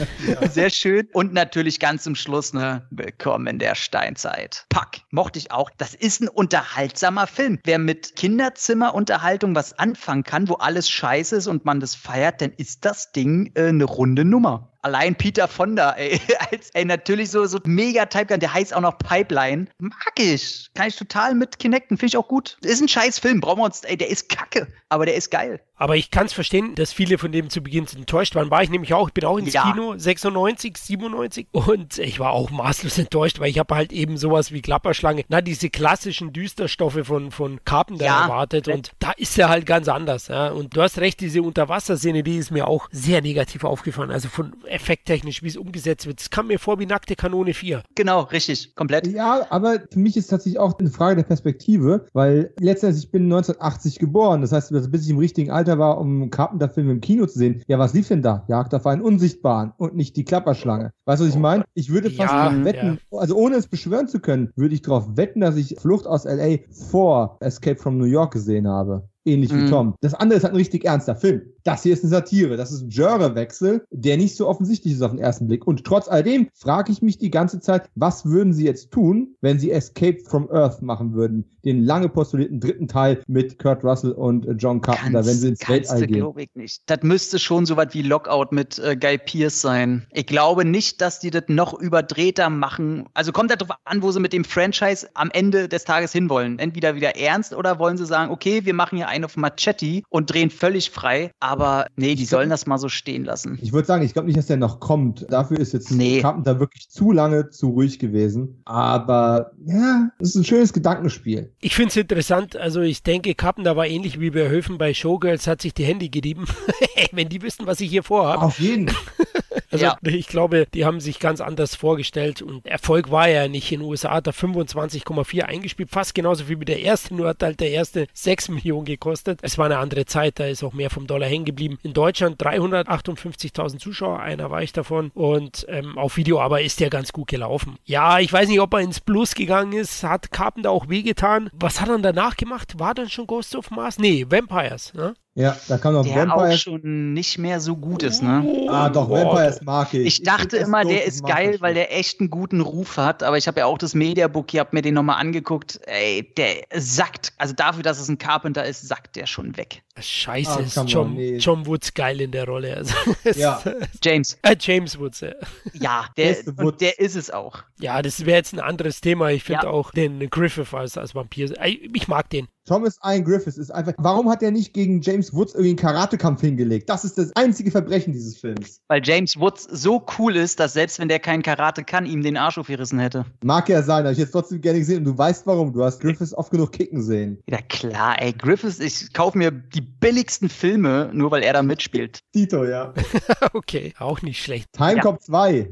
Sehr schön. Und natürlich ganz zum Schluss, ne, willkommen in der Steinzeit. Pack, mochte ich auch. Das ist ein unterhaltsamer Film. Wer mit Kinderzimmerunterhaltung was anfangen kann, wo alles scheiße ist und man das feiert, dann ist das Ding äh, eine runde Nummer. Allein Peter Fonda, ey, als, ey, natürlich so, so mega Typegun, der heißt auch noch Pipeline. Mag ich. Kann ich total mit connecten, finde ich auch gut. Ist ein scheiß Film, brauchen wir uns, ey, der ist kacke, aber der ist geil. Aber ich kann es verstehen, dass viele von dem zu Beginn enttäuscht waren. War ich nämlich auch. Ich bin auch ins Ja. Kino 96, 97 und ich war auch maßlos enttäuscht, weil ich habe halt eben sowas wie Klapperschlange, na diese klassischen Düsterstoffe von von Carpenter Ja. erwartet und da ist er halt ganz anders. Ja. Und du hast recht, diese Unterwasserszene, die ist mir auch sehr negativ aufgefallen. Also von effekttechnisch, wie es umgesetzt wird. Es kam mir vor wie nackte Kanone 4. Genau, richtig, komplett. Ja, aber für mich ist tatsächlich auch eine Frage der Perspektive, weil letztendlich ich bin 1980 geboren. Das heißt, bis ich im richtigen Alter war, um Carpenter-Filme im Kino zu sehen. Ja, was lief denn da? Jagd auf einen Unsichtbaren und nicht die Klapperschlange. Weißt du, was ich meine? Ich würde fast Ja, darauf wetten, also ohne es beschwören zu können, würde ich darauf wetten, dass ich Flucht aus L.A. vor Escape from New York gesehen habe. Ähnlich wie Mhm. Tom. Das andere ist halt ein richtig ernster Film. Das hier ist eine Satire. Das ist ein Genrewechsel, der nicht so offensichtlich ist auf den ersten Blick. Und trotz alledem frage ich mich die ganze Zeit, was würden sie jetzt tun, wenn sie Escape from Earth machen würden? Den lange postulierten dritten Teil mit Kurt Russell und äh, John Carpenter, wenn sie ins Weltall gehen. glaube ich nicht. Das müsste schon so was wie Lockout mit äh, Guy Pierce sein. Ich glaube nicht, dass die das noch überdrehter machen. Also kommt darauf an, wo sie mit dem Franchise am Ende des Tages hinwollen. Entweder wieder ernst oder wollen sie sagen, okay, wir machen hier einen auf Machete und drehen völlig frei. Aber nee, die sollen das mal so stehen lassen. Ich würde sagen, ich glaube nicht, dass der noch kommt. Dafür ist jetzt Nee. Carpenter wirklich zu lange zu ruhig gewesen. Aber ja, es ist ein schönes Gedankenspiel. Ich finde es interessant, also ich denke, Carpenter war ähnlich wie bei Höfen bei Showgirls, hat sich die Hände gerieben. Wenn die wissen, was ich hier vorhabe. Auf jeden. Also Ja. ich glaube, die haben sich ganz anders vorgestellt und Erfolg war ja nicht. In den USA hat er 25,4 eingespielt, fast genauso viel wie der erste, nur hat halt der erste 6 Millionen gekostet. Es war eine andere Zeit, da ist auch mehr vom Dollar hängen geblieben. In Deutschland 358.000 Zuschauer, einer war ich davon und ähm, auf Video aber ist der ganz gut gelaufen. Ja, ich weiß nicht, ob er ins Plus gegangen ist, hat Carpenter auch wehgetan. Was hat er danach gemacht? War dann schon Ghost of Mars? Nee, Vampires, ne? Ja, da kam noch der Vampire. auch schon nicht mehr so gut ist, ne? Ah, doch, oh, Vampires mag ich. Ich dachte ich immer, der ist geil, weil der echt einen guten Ruf hat, aber ich habe ja auch das Mediabook, ich habe mir den nochmal angeguckt. Ey, der sackt, also dafür, dass es ein Carpenter ist, sackt der schon weg. Scheiße, ah, ist John, nee. John Woods geil in der Rolle. Also, ja. James. Äh, James Woods, ja. Ja, der, und der ist es auch. Ja, das wäre jetzt ein anderes Thema. Ich finde ja. auch den Griffith als, als Vampir. Ich mag den. Thomas Ian Griffiths ist einfach. Warum hat er nicht gegen James Woods irgendwie einen Karatekampf hingelegt? Das ist das einzige Verbrechen dieses Films. Weil James Woods so cool ist, dass selbst wenn der keinen Karate kann, ihm den Arsch aufgerissen hätte. Mag ja sein, habe ich jetzt trotzdem gerne gesehen und du weißt warum. Du hast Griffiths oft genug kicken sehen. Ja, klar, ey. Griffiths, ich kaufe mir die billigsten Filme, nur weil er da mitspielt. Tito, ja. okay, auch nicht schlecht. Timecop ja. 2.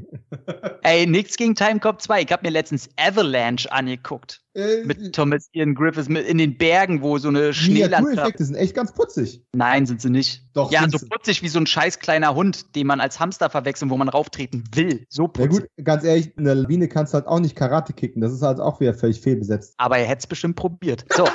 ey, nichts gegen Timecop 2. Ich habe mir letztens Avalanche angeguckt. Äh, mit Thomas Ian Griffiths mit in den Bergen, wo so eine Schneelandschaft. Die sind echt ganz putzig. Nein, sind sie nicht. Doch. Ja, so putzig wie so ein scheiß kleiner Hund, den man als Hamster verwechseln, wo man rauftreten will. So putzig. Ja gut, ganz ehrlich, in der Lawine kannst du halt auch nicht Karate kicken. Das ist halt auch wieder völlig fehlbesetzt. Aber er hätte es bestimmt probiert. So.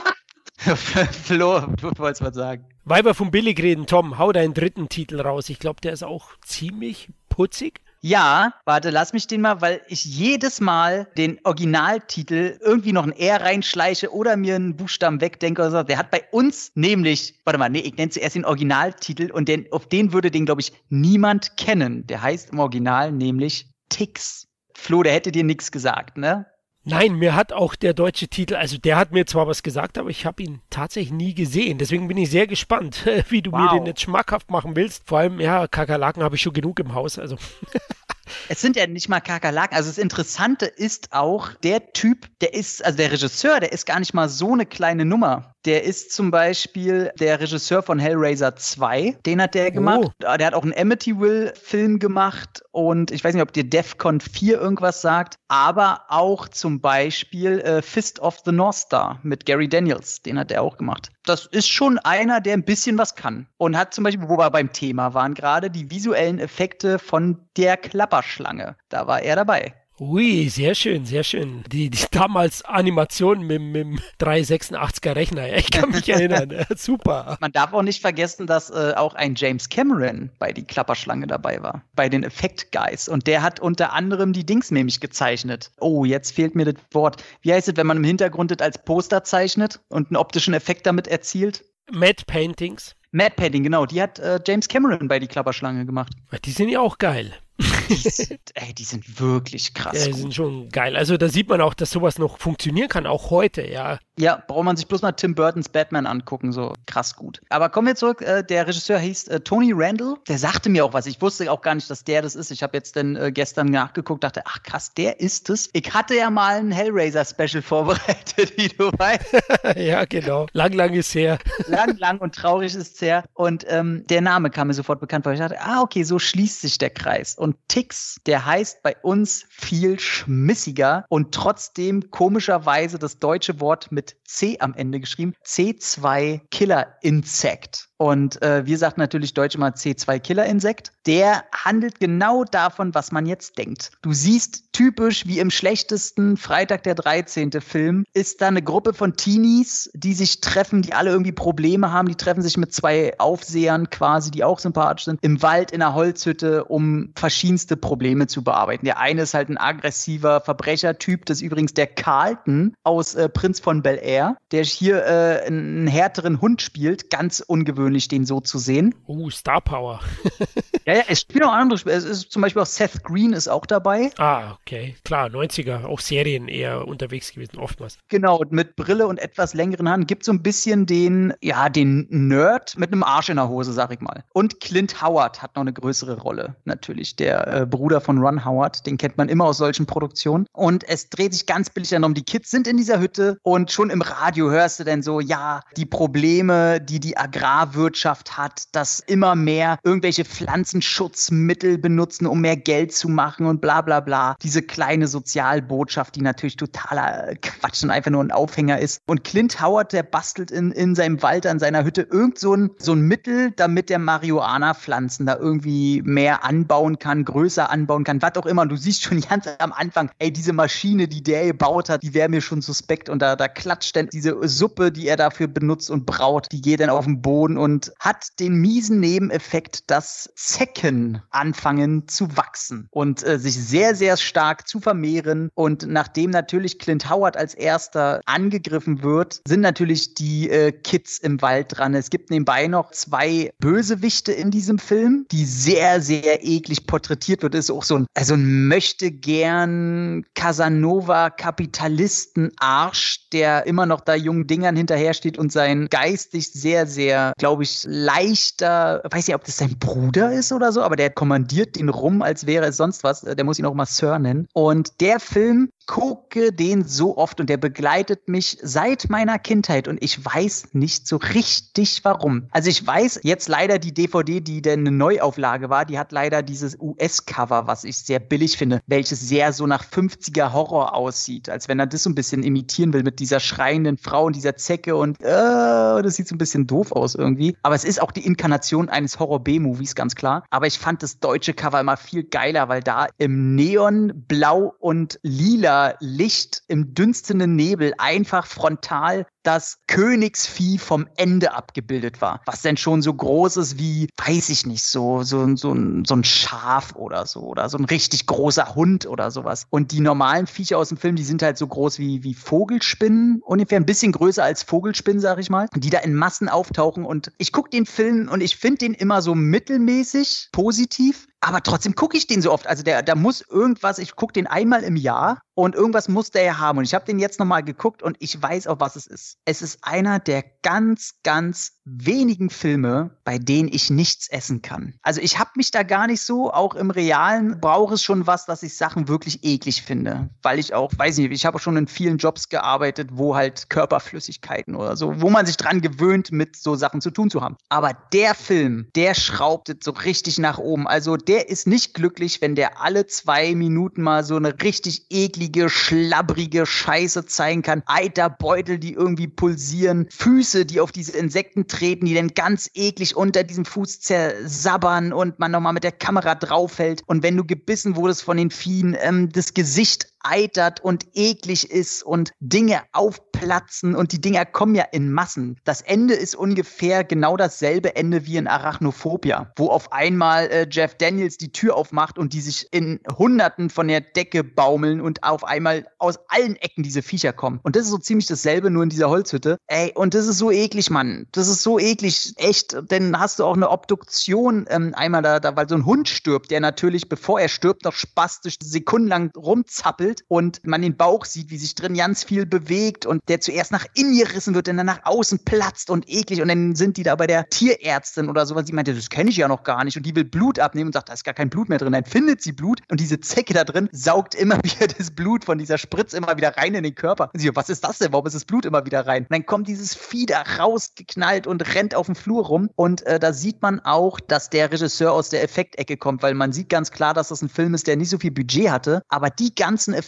Flo, du wolltest was sagen. Weil wir vom Billig reden, Tom, hau deinen dritten Titel raus. Ich glaube, der ist auch ziemlich putzig. Ja, warte, lass mich den mal, weil ich jedes Mal den Originaltitel irgendwie noch ein R reinschleiche oder mir einen Buchstaben wegdenke oder so. Der hat bei uns nämlich, warte mal, nee, ich nenne zuerst den Originaltitel und den, auf den würde den, glaube ich, niemand kennen. Der heißt im Original nämlich Tix. Flo, der hätte dir nichts gesagt, ne? Nein, mir hat auch der deutsche Titel, also der hat mir zwar was gesagt, aber ich habe ihn tatsächlich nie gesehen. Deswegen bin ich sehr gespannt, wie du wow. mir den jetzt schmackhaft machen willst. Vor allem, ja, Kakerlaken habe ich schon genug im Haus. Also Es sind ja nicht mal Kakerlaken. Also das Interessante ist auch, der Typ, der ist, also der Regisseur, der ist gar nicht mal so eine kleine Nummer. Der ist zum Beispiel der Regisseur von Hellraiser 2. Den hat der gemacht. Oh. Der hat auch einen Amityville-Film gemacht. Und ich weiß nicht, ob dir Defcon 4 irgendwas sagt. Aber auch zum Beispiel äh, Fist of the North Star mit Gary Daniels. Den hat er auch gemacht. Das ist schon einer, der ein bisschen was kann. Und hat zum Beispiel, wo wir beim Thema waren gerade, die visuellen Effekte von der Klapperschlange. Da war er dabei. Ui, sehr schön, sehr schön. Die, die damals Animation mit, mit dem 386er Rechner, ich kann mich erinnern. Super. Man darf auch nicht vergessen, dass äh, auch ein James Cameron bei die Klapperschlange dabei war, bei den Effekt Guys. Und der hat unter anderem die Dings nämlich gezeichnet. Oh, jetzt fehlt mir das Wort. Wie heißt es, wenn man im Hintergrund das als Poster zeichnet und einen optischen Effekt damit erzielt? Matte Paintings. Matte Painting, genau. Die hat äh, James Cameron bei die Klapperschlange gemacht. Die sind ja auch geil. Die sind, ey, die sind wirklich krass. Ja, die sind schon geil. Also da sieht man auch, dass sowas noch funktionieren kann, auch heute, ja. Ja, braucht man sich bloß mal Tim Burtons Batman angucken, so krass gut. Aber kommen wir zurück, äh, der Regisseur hieß äh, Tony Randall, der sagte mir auch was. Ich wusste auch gar nicht, dass der das ist. Ich habe jetzt dann äh, gestern nachgeguckt, dachte, ach krass, der ist es. Ich hatte ja mal ein Hellraiser-Special vorbereitet, wie du weißt. ja, genau. Lang, lang ist her. lang, lang und traurig ist es her. Und ähm, der Name kam mir sofort bekannt vor. Ich dachte, ah, okay, so schließt sich der Kreis. Und Tix, der heißt bei uns viel schmissiger und trotzdem komischerweise das deutsche Wort mit mit C am Ende geschrieben. C2 Killer Insect. Und äh, wir sagten natürlich Deutsch immer C2 Killer Insekt. Der handelt genau davon, was man jetzt denkt. Du siehst typisch wie im schlechtesten Freitag der 13. Film ist da eine Gruppe von Teenies, die sich treffen, die alle irgendwie Probleme haben. Die treffen sich mit zwei Aufsehern quasi, die auch sympathisch sind, im Wald in einer Holzhütte, um verschiedenste Probleme zu bearbeiten. Der eine ist halt ein aggressiver Verbrechertyp, das ist übrigens der Carlton aus äh, Prinz von Bel Air, der hier äh, einen härteren Hund spielt, ganz ungewöhnlich ungewöhnlich, den so zu sehen. Uh, Star Power. ja, ja, es spielen auch andere Spiele. Es ist zum Beispiel auch Seth Green ist auch dabei. Ah, okay. Klar, 90er, auch Serien eher unterwegs gewesen, oftmals. Genau, mit Brille und etwas längeren Haaren gibt so ein bisschen den, ja, den Nerd mit einem Arsch in der Hose, sag ich mal. Und Clint Howard hat noch eine größere Rolle, natürlich. Der äh, Bruder von Ron Howard, den kennt man immer aus solchen Produktionen. Und es dreht sich ganz billig darum, die Kids sind in dieser Hütte und schon im Radio hörst du dann so, ja, die Probleme, die die Agrar Agrarwirtschaft hat, dass immer mehr irgendwelche Pflanzenschutzmittel benutzen, um mehr Geld zu machen und bla bla bla. Diese kleine Sozialbotschaft, die natürlich totaler Quatsch und einfach nur ein Aufhänger ist. Und Clint Howard, der bastelt in, in seinem Wald an seiner Hütte irgend so ein, so ein Mittel, damit der Marihuana-Pflanzen da irgendwie mehr anbauen kann, größer anbauen kann, was auch immer. Und du siehst schon ganz am Anfang, ey, diese Maschine, die der gebaut hat, die wäre mir schon suspekt und da, da klatscht dann diese diese Suppe, die er dafür benutzt und braut, die geht dann auf den Boden und hat den miesen Nebeneffekt, dass Zecken anfangen zu wachsen und äh, sich sehr, sehr stark zu vermehren. Und nachdem natürlich Clint Howard als erster angegriffen wird, sind natürlich die äh, Kids im Wald dran. Es gibt nebenbei noch zwei Bösewichte in diesem Film, die sehr, sehr eklig porträtiert wird. Das ist auch so ein, also ein möchte gern Casanova-Kapitalisten-Arsch, der immer noch da jungen Dingern hinterhersteht und sein geistig sehr, sehr, glaube ich, leichter, weiß nicht, ob das sein Bruder ist oder so, aber der kommandiert ihn rum, als wäre es sonst was. Der muss ihn auch mal Sir nennen. Und der Film gucke den so oft und der begleitet mich seit meiner Kindheit und ich weiß nicht so richtig warum. Also ich weiß jetzt leider die DVD, die denn eine Neuauflage war, die hat leider dieses US-Cover, was ich sehr billig finde, welches sehr so nach 50er Horror aussieht, als wenn er das so ein bisschen imitieren will mit dieser schreienden Frau und dieser Zecke und äh, das sieht so ein bisschen doof aus irgendwie. Aber es ist auch die Inkarnation eines Horror-B-Movies, ganz klar. Aber ich fand das deutsche Cover immer viel geiler, weil da im Neon, Blau und Lila Licht im dünstenden Nebel einfach frontal das Königsvieh vom Ende abgebildet war. Was denn schon so groß ist wie, weiß ich nicht, so, so, so, ein, so ein Schaf oder so oder so ein richtig großer Hund oder sowas. Und die normalen Viecher aus dem Film, die sind halt so groß wie, wie Vogelspinnen, ungefähr ein bisschen größer als Vogelspinnen, sag ich mal, die da in Massen auftauchen. Und ich gucke den Film und ich finde den immer so mittelmäßig positiv. Aber trotzdem gucke ich den so oft. Also der, da muss irgendwas, ich gucke den einmal im Jahr und irgendwas muss der ja haben. Und ich habe den jetzt nochmal geguckt und ich weiß auch, was es ist. Es ist einer der ganz, ganz wenigen Filme, bei denen ich nichts essen kann. Also ich habe mich da gar nicht so, auch im Realen brauche es schon was, dass ich Sachen wirklich eklig finde. Weil ich auch, weiß nicht, ich habe schon in vielen Jobs gearbeitet, wo halt Körperflüssigkeiten oder so, wo man sich dran gewöhnt, mit so Sachen zu tun zu haben. Aber der Film, der schraubt so richtig nach oben. Also der ist nicht glücklich, wenn der alle zwei Minuten mal so eine richtig eklige, schlabbrige Scheiße zeigen kann. Eiterbeutel, die irgendwie pulsieren, Füße, die auf diese Insekten treten, die dann ganz eklig unter diesem Fuß zersabbern und man nochmal mit der Kamera draufhält. Und wenn du gebissen wurdest von den Viehen, ähm, das Gesicht eitert und eklig ist und Dinge aufplatzen und die Dinger kommen ja in Massen. Das Ende ist ungefähr genau dasselbe Ende wie in Arachnophobia, wo auf einmal äh, Jeff Daniels die Tür aufmacht und die sich in Hunderten von der Decke baumeln und auf einmal aus allen Ecken diese Viecher kommen. Und das ist so ziemlich dasselbe, nur in dieser Holzhütte. Ey, und das ist so eklig, Mann. Das ist so eklig. Echt, denn hast du auch eine Obduktion ähm, einmal da, da, weil so ein Hund stirbt, der natürlich, bevor er stirbt, noch spastisch sekundenlang rumzappelt wackelt und man den Bauch sieht, wie sich drin ganz viel bewegt und der zuerst nach innen gerissen wird und dann nach außen platzt und eklig und dann sind die da bei der Tierärztin oder sowas. Sie meinte, das kenne ich ja noch gar nicht und die will Blut abnehmen und sagt, da ist gar kein Blut mehr drin. Dann findet sie Blut und diese Zecke da drin saugt immer wieder das Blut von dieser Spritz immer wieder rein in den Körper. Und sie, was ist das denn? Warum ist das Blut immer wieder rein? Und dann kommt dieses Vieh da rausgeknallt und rennt auf dem Flur rum und äh, da sieht man auch, dass der Regisseur aus der Effektecke kommt, weil man sieht ganz klar, dass das ein Film ist, der nicht so viel Budget hatte, aber die ganzen Effekte,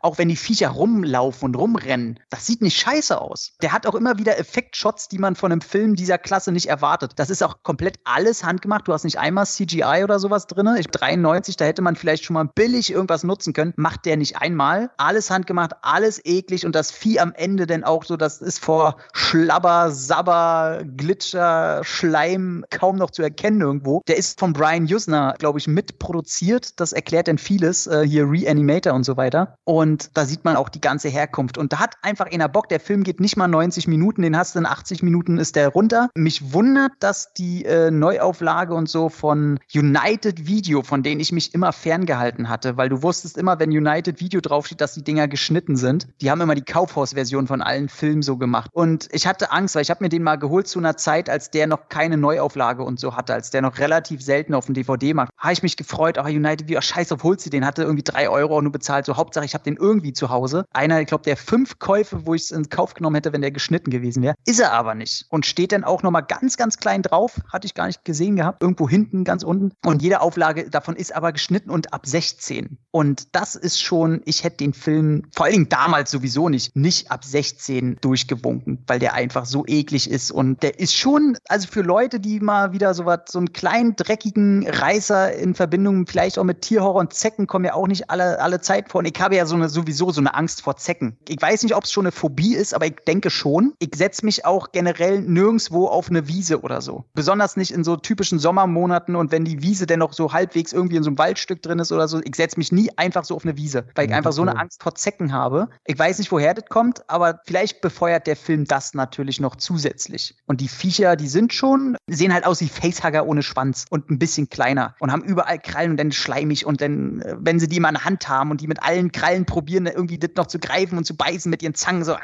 auch wenn die Viecher rumlaufen und rumrennen, das sieht nicht scheiße aus. Der hat auch immer wieder Effektshots, die man von einem Film dieser Klasse nicht erwartet. Das ist auch komplett alles handgemacht. Du hast nicht einmal CGI oder sowas drin. Ich 93, da hätte man vielleicht schon mal billig irgendwas nutzen können. Macht der nicht einmal. Alles handgemacht, alles eklig und das Vieh am Ende denn auch so, das ist vor Schlabber, Sabber, Glitscher, Schleim kaum noch zu erkennen irgendwo. Der ist von Brian Usner, glaube ich, mitproduziert. Das erklärt denn vieles. Äh, hier Reanimator und so weiter. Und da sieht man auch die ganze Herkunft. Und da hat einfach einer Bock. Der Film geht nicht mal 90 Minuten, den hast du in 80 Minuten, ist der runter. Mich wundert, dass die äh, Neuauflage und so von United Video, von denen ich mich immer ferngehalten hatte, weil du wusstest immer, wenn United Video draufsteht, dass die Dinger geschnitten sind. Die haben immer die Kaufhausversion von allen Filmen so gemacht. Und ich hatte Angst, weil ich habe mir den mal geholt zu einer Zeit, als der noch keine Neuauflage und so hatte, als der noch relativ selten auf dem DVD-Markt. Habe ich mich gefreut, ach, United Video, ach, scheiß auf, holst du den, hatte irgendwie drei Euro nur bezahlt. So, Hauptsache, ich habe den irgendwie zu Hause. Einer, ich glaube, der fünf Käufe, wo ich es in Kauf genommen hätte, wenn der geschnitten gewesen wäre. Ist er aber nicht. Und steht dann auch nochmal ganz, ganz klein drauf. Hatte ich gar nicht gesehen gehabt. Irgendwo hinten, ganz unten. Und jede Auflage davon ist aber geschnitten und ab 16. Und das ist schon, ich hätte den Film, vor allen Dingen damals sowieso nicht, nicht ab 16 durchgewunken, weil der einfach so eklig ist. Und der ist schon, also für Leute, die mal wieder so was, so einen kleinen, dreckigen Reißer in Verbindung vielleicht auch mit Tierhorror und Zecken kommen ja auch nicht alle, alle Zeit vor. Und ich habe ja so eine, sowieso so eine Angst vor Zecken. Ich weiß nicht, ob es schon eine Phobie ist, aber ich denke schon. Ich setze mich auch generell nirgendwo auf eine Wiese oder so. Besonders nicht in so typischen Sommermonaten und wenn die Wiese denn noch so halbwegs irgendwie in so einem Waldstück drin ist oder so. Ich setze mich nie einfach so auf eine Wiese, weil ich einfach so eine Angst vor Zecken habe. Ich weiß nicht, woher das kommt, aber vielleicht befeuert der Film das natürlich noch zusätzlich. Und die Viecher, die sind schon, sehen halt aus wie Facehugger ohne Schwanz und ein bisschen kleiner und haben überall Krallen und dann schleimig und dann, äh, wenn sie die mal in der Hand haben und die mit allen Krallen probieren, irgendwie das noch zu greifen und zu beißen mit ihren Zangen, so,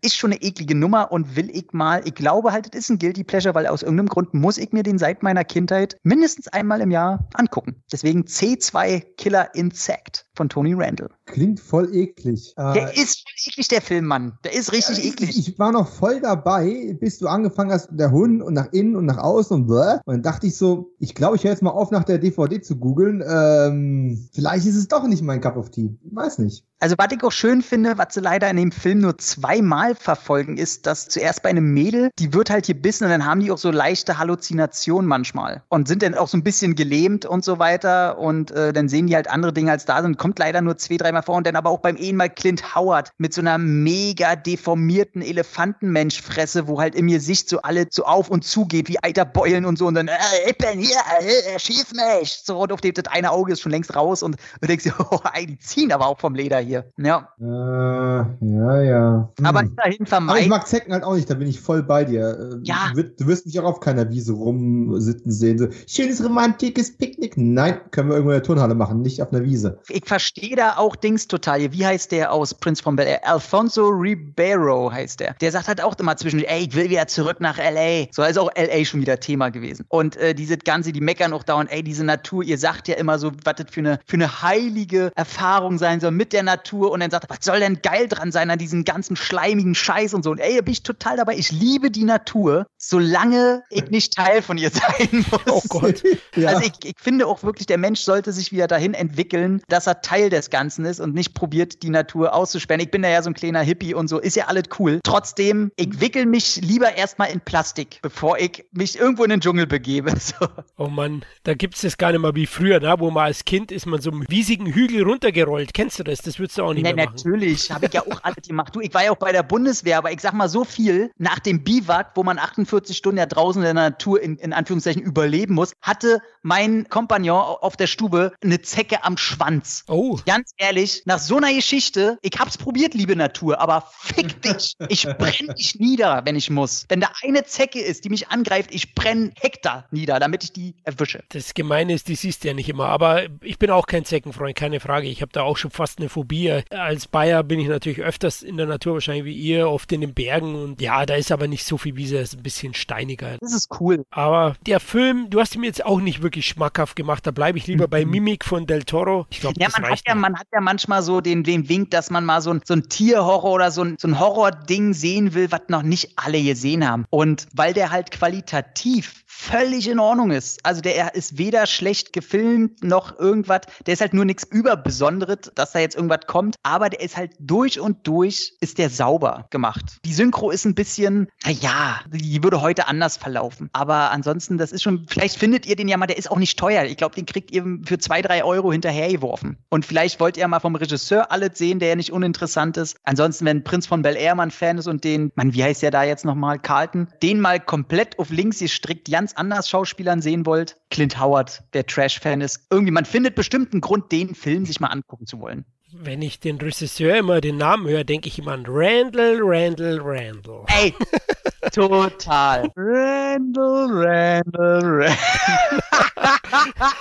ist schon eine eklige Nummer und will ich mal, ich glaube halt, es ist ein Guilty Pleasure, weil aus irgendeinem Grund muss ich mir den seit meiner Kindheit mindestens einmal im Jahr angucken. Deswegen C2 Killer Insect effect von Tony Randall. Klingt voll eklig. Der äh, ist voll eklig, der Film, Mann. Der ist richtig ich, eklig. Ich war noch voll dabei, bis du angefangen hast, der Hund und nach innen und nach außen und bläh. Und dann dachte ich so, ich glaube, ich höre jetzt mal auf, nach der DVD zu googeln. Ähm, vielleicht ist es doch nicht mein Cup of Tea. Ich weiß nicht. Also, was ich auch schön finde, was sie leider in dem Film nur zweimal verfolgen, ist, dass zuerst bei einem Mädel, die wird halt gebissen und dann haben die auch so leichte Halluzinationen manchmal und sind dann auch so ein bisschen gelähmt und so weiter und äh, dann sehen die halt andere Dinge als da sind. Kommt leider nur zwei, dreimal vor und dann aber auch beim Ehenmal Clint Howard mit so einer mega deformierten Elefantenmenschfresse, wo halt im Gesicht so alle so auf und zu geht, wie Eiterbeulen und so und dann, äh, ich bin hier, äh, schieß mich. So, und auf dem das eine Auge ist schon längst raus und du denkst dir, oh, die ziehen aber auch vom Leder hier. Ja. Äh, ja, ja. Hm. Aber dahin vermeiden. Aber ich mag Zecken halt auch nicht, da bin ich voll bei dir. Äh, ja. Du, wirst, du wirst mich auch auf keiner Wiese rumsitzen sehen. So, schönes romantisches Picknick. Nein, können wir irgendwo in der Turnhalle machen, nicht auf einer Wiese. Ich verstehe da auch Dings total. Wie heißt der aus Prince von Bel Air? Alfonso Ribeiro heißt der. Der sagt halt auch immer zwischen, ey, ich will wieder zurück nach L.A. So ist auch L.A. schon wieder Thema gewesen. Und äh, diese ganze, die meckern auch dauernd, ey, diese Natur, ihr sagt ja immer so, was das für eine, für eine heilige Erfahrung sein soll mit der Natur und dann sagt, was soll denn geil dran sein an diesem ganzen schleimigen Scheiß und so. Und ey, da bin ich total dabei. Ich liebe die Natur, solange ich nicht Teil von ihr sein muss. Oh Gott. ja. Also ich, ich finde auch wirklich, der Mensch sollte sich wieder dahin entwickeln, dass er Teil des Ganzen ist und nicht probiert, die Natur auszusperren. Ich bin da ja so ein kleiner Hippie und so, ist ja alles cool. Trotzdem, ich wickel mich lieber erstmal in Plastik, bevor ich mich irgendwo in den Dschungel begebe. So. Oh Mann, da gibt es das gar nicht mal wie früher, da, wo man als Kind ist man so einen riesigen Hügel runtergerollt. Kennst du das? Das würdest du auch nicht nee, mehr machen. Natürlich, habe ich ja auch alles gemacht. Du, ich war ja auch bei der Bundeswehr, aber ich sag mal so viel, nach dem Biwak, wo man 48 Stunden ja draußen in der Natur in, in Anführungszeichen überleben muss, hatte mein Kompagnon auf der Stube eine Zecke am Schwanz. Oh. Ganz ehrlich, nach so einer Geschichte, ich hab's probiert, liebe Natur, aber fick dich. Ich brenne dich nieder, wenn ich muss. Wenn da eine Zecke ist, die mich angreift, ich brenne Hektar nieder, damit ich die erwische. Das Gemeine ist, die siehst du ja nicht immer. Aber ich bin auch kein Zeckenfreund, keine Frage. Ich habe da auch schon fast eine Phobie als Bayer bin ich natürlich öfters in der Natur wahrscheinlich wie ihr, oft in den Bergen und ja, da ist aber nicht so viel Wiese, ist ein bisschen steiniger. Das ist cool. Aber der Film, du hast ihn mir jetzt auch nicht wirklich schmackhaft gemacht, da bleibe ich lieber bei mhm. Mimik von Del Toro. Ich glaube, ja, man hat ja, man hat ja manchmal so den, den Wink, dass man mal so ein, so ein Tierhorror oder so ein, so ein Horror-Ding sehen will, was noch nicht alle gesehen haben. Und weil der halt qualitativ völlig in Ordnung ist. Also der ist weder schlecht gefilmt noch irgendwas. Der ist halt nur nichts Überbesonderes, dass da jetzt irgendwas kommt. Aber der ist halt durch und durch, ist der sauber gemacht. Die Synchro ist ein bisschen, naja, die würde heute anders verlaufen. Aber ansonsten, das ist schon, vielleicht findet ihr den ja mal, der ist auch nicht teuer. Ich glaube, den kriegt ihr für zwei, drei Euro hinterhergeworfen. Und vielleicht wollt ihr mal vom Regisseur alles sehen, der ja nicht uninteressant ist. Ansonsten, wenn Prinz von Bel Air mal ein Fan ist und den, man, wie heißt der da jetzt nochmal, Carlton, den mal komplett auf links gestrickt, ganz anders Schauspielern sehen wollt, Clint Howard, der Trash-Fan ist, irgendwie, man findet bestimmt einen Grund, den Film sich mal angucken zu wollen wenn ich den Regisseur immer den Namen höre, denke ich immer an Randall, Randall, Randall. Ey, total. Randall, Randall, Randall.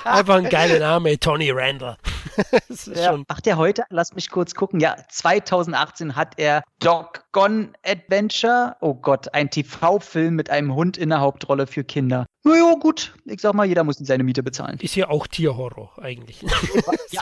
Einfach ein geiler Name, Tony Randall. ja. Ach, der heute, lass mich kurz gucken. Ja, 2018 hat er Doggone Adventure. Oh Gott, ein TV-Film mit einem Hund in der Hauptrolle für Kinder. Naja, gut. Ich sag mal, jeder muss seine Miete bezahlen. Ist ja auch Tierhorror eigentlich. ja,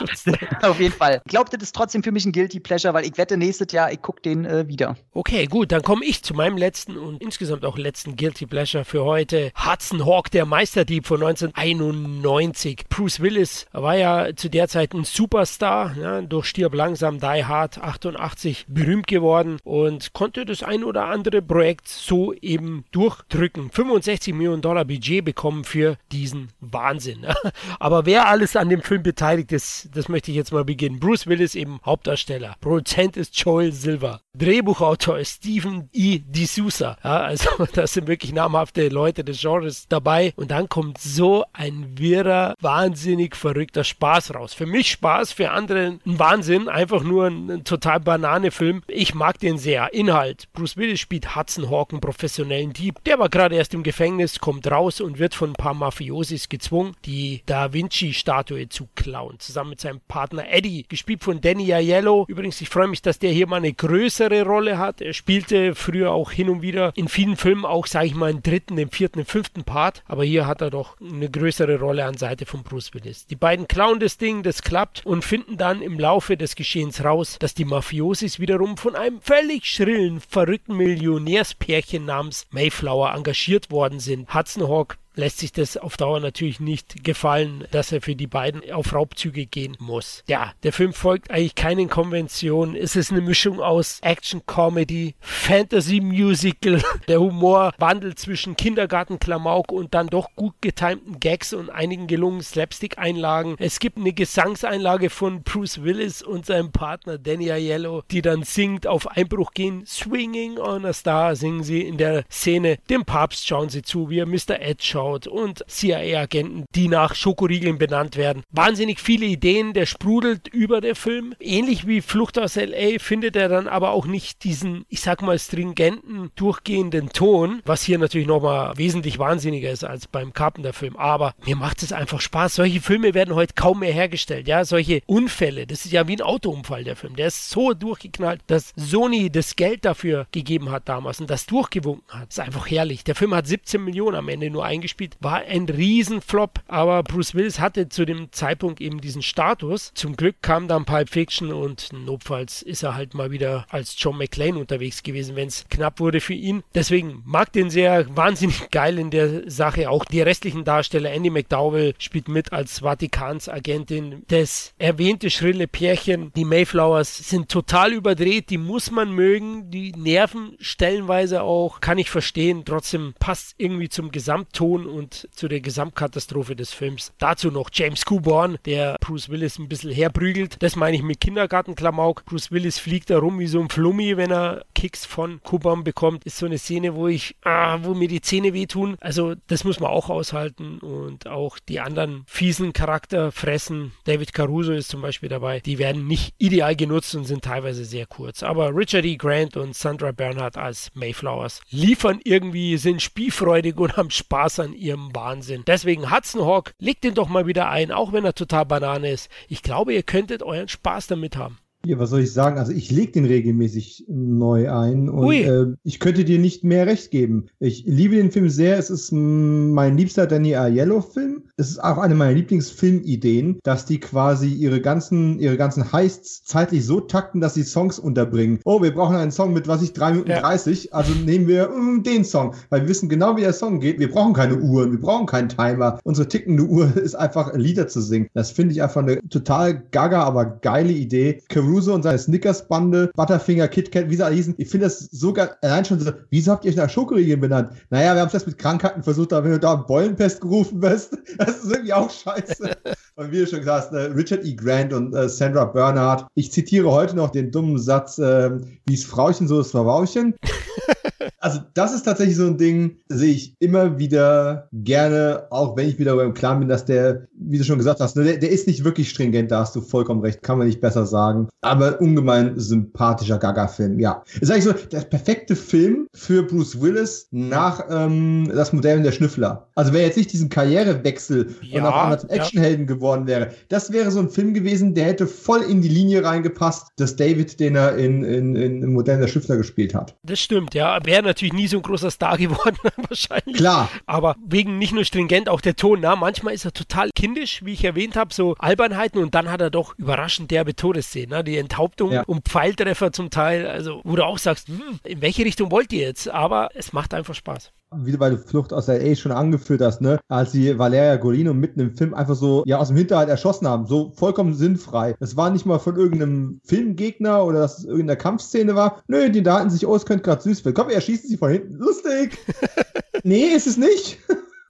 auf jeden Fall. Ich glaube, das ist trotzdem für mich ein Guilty Pleasure, weil ich wette, nächstes Jahr, ich gucke den äh, wieder. Okay, gut, dann komme ich zu meinem letzten und insgesamt auch letzten Guilty Pleasure für heute. Hudson Hawk, der Meisterdieb von 1991. Bruce Willis war ja zu der Zeit ein Superstar, ja, durch Stirb langsam, Die Hard 88 berühmt geworden und konnte das ein oder andere Projekt so eben durchdrücken. 65 Millionen Dollar Budget bekommen für diesen Wahnsinn. Aber wer alles an dem Film beteiligt ist, das möchte ich jetzt mal beginnen. Bruce Willis eben Hauptdarsteller. Produzent ist Joel Silver. Drehbuchautor ist Stephen E. D'Souza. Ja, also das sind wirklich namhafte Leute des Genres dabei. Und dann kommt so ein wirrer, wahnsinnig verrückter Spaß raus. Für mich Spaß, für andere ein Wahnsinn. Einfach nur ein, ein total Banane-Film. Ich mag den sehr. Inhalt. Bruce Willis spielt Hudson Hawk, einen professionellen Dieb. Der war gerade erst im Gefängnis, kommt raus und wird von ein paar Mafiosis gezwungen, die Da Vinci-Statue zu klauen. Zusammen mit seinem Partner Eddie, gespielt von Danny Aiello. Übrigens, ich freue mich, dass der hier mal eine größere Rolle hat. Er spielte früher auch hin und wieder in vielen Filmen auch, sage ich mal, einen dritten, den vierten, den fünften Part. Aber hier hat er doch eine größere Rolle an Seite von Bruce Willis. Die beiden klauen das Ding, das klappt und finden dann im Laufe des Geschehens raus, dass die Mafiosis wiederum von einem völlig schrillen, verrückten Millionärspärchen namens Mayflower engagiert worden sind. Hudson Hawk lässt sich das auf Dauer natürlich nicht gefallen, dass er für die beiden auf Raubzüge gehen muss. Ja, der Film folgt eigentlich keinen Konventionen. Es ist eine Mischung aus Action, Comedy, Fantasy, Musical. Der Humor wandelt zwischen Kindergarten-Klamauk und dann doch gut getimten Gags und einigen gelungenen Slapstick-Einlagen. Es gibt eine Gesangseinlage von Bruce Willis und seinem Partner Danny Aiello, die dann singt, auf Einbruch gehen. Swinging on a Star singen sie in der Szene. Dem Papst schauen sie zu, wie er Mr. Ed schaut anschaut und CIA-Agenten, die nach Schokoriegeln benannt werden. Wahnsinnig viele Ideen, der sprudelt über der Film. Ähnlich wie Flucht aus LA findet er dann aber auch nicht diesen, ich sag mal, stringenten, durchgehenden Ton, was hier natürlich nochmal wesentlich wahnsinniger ist als beim Carpenter-Film. Aber mir macht es einfach Spaß. Solche Filme werden heute kaum mehr hergestellt. Ja, solche Unfälle. Das ist ja wie ein Autounfall, der Film. Der ist so durchgeknallt, dass Sony das Geld dafür gegeben hat damals und das durchgewunken hat. Das ist einfach herrlich. Der Film hat 17 Millionen am Ende nur eingespielt gespielt, war ein Riesenflop, aber Bruce Willis hatte zu dem Zeitpunkt eben diesen Status. Zum Glück kam dann Pulp Fiction und notfalls ist er halt mal wieder als John McClane unterwegs gewesen, wenn es knapp wurde für ihn. Deswegen mag den sehr wahnsinnig geil in der Sache. Auch die restlichen Darsteller, Andy McDowell spielt mit als Vatikans-Agentin. Das erwähnte schrille Pärchen, die Mayflowers, sind total überdreht, die muss man mögen, die nerven stellenweise auch, kann ich verstehen. Trotzdem passt irgendwie zum Gesamtton Ton und zu der Gesamtkatastrophe des Films. Dazu noch James Coburn, der Bruce Willis ein bisschen herprügelt. Das meine ich mit Kindergartenklamauk. Bruce Willis fliegt da rum wie so ein Flummi, wenn er Kicks von Coburn bekommt. Ist so eine Szene, wo ich, ah, wo mir die Zähne wehtun. Also das muss man auch aushalten und auch die anderen fiesen Charakter fressen. David Caruso ist zum Beispiel dabei. Die werden nicht ideal genutzt und sind teilweise sehr kurz. Aber Richard E. Grant und Sandra Bernhardt als Mayflowers liefern irgendwie, sind spielfreudig und haben Spaß an an ihrem Wahnsinn. Deswegen Hudson Hawk, legt den doch mal wieder ein, auch wenn er total Banane ist. Ich glaube, ihr könntet euren Spaß damit haben. Ja, was soll ich sagen? Also ich lege den regelmäßig neu ein und äh, ich könnte dir nicht mehr recht geben. Ich liebe den Film sehr. Es ist mein liebster Danny Aiello-Film. Es ist auch eine meiner Lieblingsfilmideen, dass die quasi ihre ganzen, ihre ganzen Heists zeitlich so takten, dass sie Songs unterbringen. Oh, wir brauchen einen Song mit, was ich, 3 Minuten ja. 30. Also nehmen wir mm, den Song, weil wir wissen genau, wie der Song geht. Wir brauchen keine Uhren, wir brauchen keinen Timer. Unsere tickende Uhr ist einfach Lieder zu singen. Das finde ich einfach eine total gaga, aber geile Idee. Caruso und seine Snickers-Bande, Butterfinger, KitKat, wie sie alle hießen. Ich finde das sogar allein schon so, wieso habt ihr euch nach Schokoriegeln benannt? Naja, wir haben das mit Krankheiten versucht, aber wenn du da Beulenpest gerufen wirst, das ist irgendwie auch scheiße. und wie du schon gesagt hast, ne, Richard E. Grant und äh, Sandra Bernhardt. Ich zitiere heute noch den dummen Satz, äh, wie es Frauchen, so ist Frauchen. Also das ist tatsächlich so ein Ding, sehe ich immer wieder gerne, auch wenn ich wieder beim Klaren bin, dass der, wie du schon gesagt hast, ne, der, der ist nicht wirklich stringent, da hast du vollkommen recht, kann man nicht besser sagen. Aber ungemein sympathischer Gaga-Film, ja. Ist eigentlich so der perfekte Film für Bruce Willis nach ähm, das Modell der Schnüffler. Also wer jetzt nicht diesen Karrierewechsel ja, und auf einmal zum Actionhelden ja. geworden wäre, das wäre so ein Film gewesen, der hätte voll in die Linie reingepasst, dass David, den er in, in, in Modell der Schnüffler gespielt hat. Das stimmt, ja. Wäre wäre natürlich nie so ein großer Star geworden, wahrscheinlich. Klar. Aber wegen nicht nur stringent, auch der Ton. Na, manchmal ist er total kindisch, wie ich erwähnt habe, so Albernheiten und dann hat er doch überraschend derbe Todesszenen. Ne? Die Enthauptung ja. und Pfeiltreffer zum Teil, also wo du auch sagst, hm, in welche Richtung wollt ihr jetzt? Aber es macht einfach Spaß wie weil du Flucht aus L.A. schon angeführt hast, ne? Als sie Valeria Golino mitten im Film einfach so, ja, aus dem Hinterhalt erschossen haben. So vollkommen sinnfrei. Es war nicht mal von irgendeinem Filmgegner oder dass es irgendeine Kampfszene war. Nö, die daten sich, oh, es könnte gerade süß werden. Komm, er schießt sie von hinten. Lustig. nee, ist es nicht.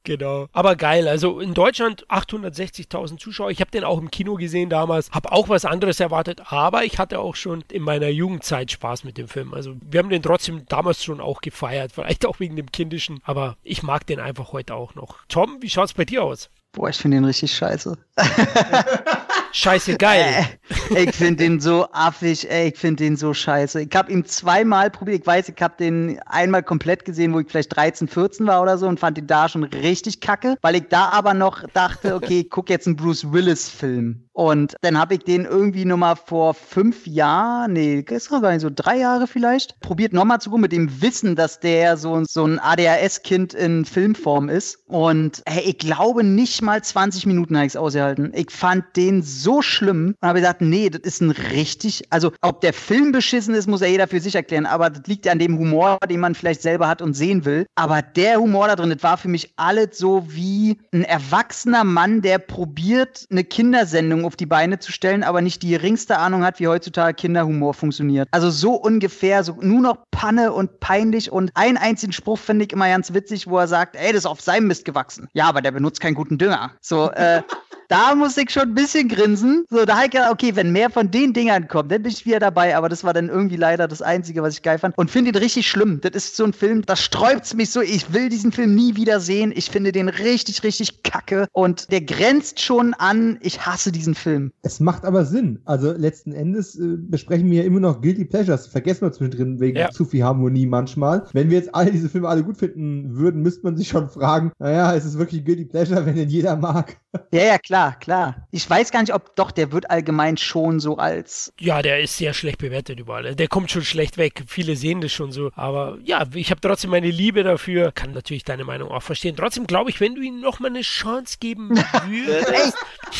Genau. Aber geil. Also in Deutschland 860.000 Zuschauer. Ich habe den auch im Kino gesehen damals. Habe auch was anderes erwartet. Aber ich hatte auch schon in meiner Jugendzeit Spaß mit dem Film. Also wir haben den trotzdem damals schon auch gefeiert. Vielleicht auch wegen dem Kindischen. Aber ich mag den einfach heute auch noch. Tom, wie schaut's bei dir aus? Boah, ich finde den richtig scheiße. scheiße geil. Äh, ich finde den so affig, ey, ich finde den so scheiße. Ich habe ihn zweimal probiert. Ich weiß, ich habe den einmal komplett gesehen, wo ich vielleicht 13, 14 war oder so und fand ihn da schon richtig kacke, weil ich da aber noch dachte, okay, ich guck jetzt einen Bruce Willis Film. Und dann habe ich den irgendwie nochmal vor fünf Jahren, nee, gar nicht so drei Jahre vielleicht, probiert nochmal zu gucken mit dem Wissen, dass der so, so ein ADHS-Kind in Filmform ist. Und hey, ich glaube nicht mal 20 Minuten habe ich es ausgehalten. Ich fand den so schlimm und habe gesagt, nee, das ist ein richtig, also ob der Film beschissen ist, muss ja jeder für sich erklären, aber das liegt an dem Humor, den man vielleicht selber hat und sehen will. Aber der Humor da drin, das war für mich alles so wie ein erwachsener Mann, der probiert, eine Kindersendung auf die Beine zu stellen, aber nicht die geringste Ahnung hat, wie heutzutage Kinderhumor funktioniert. Also so ungefähr, so nur noch Panne und peinlich und einen einzigen Spruch finde ich immer ganz witzig, wo er sagt, ey, das ist auf seinem Mist gewachsen. Ja, aber der benutzt keinen guten Dünger. So, äh, da muss ich schon ein bisschen grinsen. So, da habe ich gedacht, okay, wenn mehr von den Dingern kommt, dann bin ich wieder dabei. Aber das war dann irgendwie leider das Einzige, was ich geil fand. Und finde ihn richtig schlimm. Das ist so ein Film, das sträubt mich so. Ich will diesen Film nie wieder sehen. Ich finde den richtig, richtig kacke. Und der grenzt schon an, ich hasse diesen Film. Es macht aber Sinn. Also letzten Endes äh, besprechen wir ja immer noch Guilty Pleasures. Vergessen wir zwischendrin wegen ja. zu viel Harmonie manchmal. Wenn wir jetzt alle diese Filme alle gut finden würden, müsste man sich schon fragen, naja, ist es wirklich Guilty Pleasure, wenn den jeder mag? Ja, ja, klar klar, klar. Ich weiß gar nicht, ob doch, der wird allgemein schon so als. Ja, der ist sehr schlecht bewertet überall. Der kommt schon schlecht weg. Viele sehen das schon so. Aber ja, ich habe trotzdem meine Liebe dafür. Kann natürlich deine Meinung auch verstehen. Trotzdem glaube ich, wenn du ihm nochmal eine Chance geben würdest.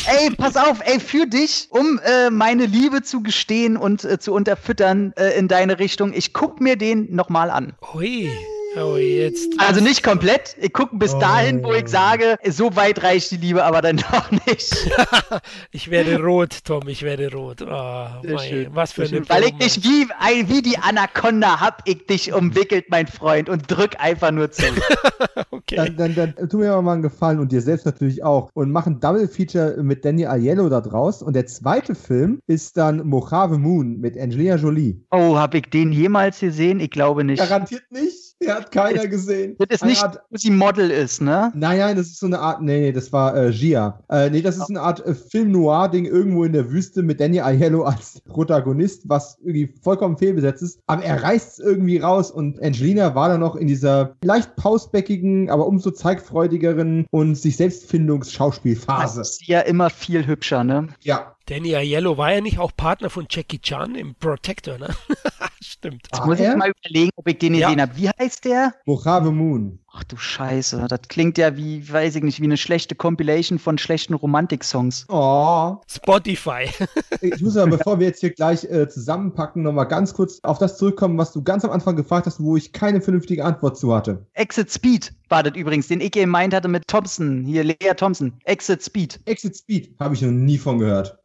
ey, ey, pass auf, ey, für dich, um äh, meine Liebe zu gestehen und äh, zu unterfüttern äh, in deine Richtung, ich guck mir den nochmal an. Ui. Oh, jetzt. Also nicht komplett. Ich gucke bis oh. dahin, wo ich sage, so weit reicht die Liebe, aber dann doch nicht. ich werde rot, Tom, ich werde rot. Oh, mein, was für eine Weil ich dich wie, wie die Anaconda hab ich dich umwickelt, mein Freund, und drück einfach nur zu. okay. Dann, dann, dann tu mir mal einen Gefallen und dir selbst natürlich auch und mach ein Double Feature mit Danny Aiello da draus. Und der zweite Film ist dann Mojave Moon mit Angelina Jolie. Oh, hab ich den jemals gesehen? Ich glaube nicht. Garantiert nicht. Der hat keiner gesehen. Das ist nicht, Art, wo sie Model ist, ne? Nein, nein, das ist so eine Art, nee, nee, das war äh, Gia. Äh, nee, das ist eine Art äh, Film-Noir-Ding irgendwo in der Wüste mit Daniel Aiello als Protagonist, was irgendwie vollkommen fehlbesetzt ist. Aber er reißt es irgendwie raus und Angelina war dann noch in dieser leicht pausbäckigen, aber umso zeigfreudigeren und sich selbstfindungs-Schauspielphase. Das ist ja immer viel hübscher, ne? Ja. Danny Aiello war ja nicht auch Partner von Jackie Chan im Protector, ne? Stimmt. Jetzt ah, muss ich mal überlegen, ob ich den gesehen ja. habe. Wie heißt der? Mojave Moon. Ach du Scheiße, das klingt ja wie, weiß ich nicht, wie eine schlechte Compilation von schlechten Romantik-Songs. Oh. Spotify. ich muss aber, bevor wir jetzt hier gleich äh, zusammenpacken, nochmal ganz kurz auf das zurückkommen, was du ganz am Anfang gefragt hast, wo ich keine vernünftige Antwort zu hatte. Exit Speed war das übrigens, den ich gemeint hatte mit Thompson, hier Lea Thompson. Exit Speed. Exit Speed, habe ich noch nie von gehört.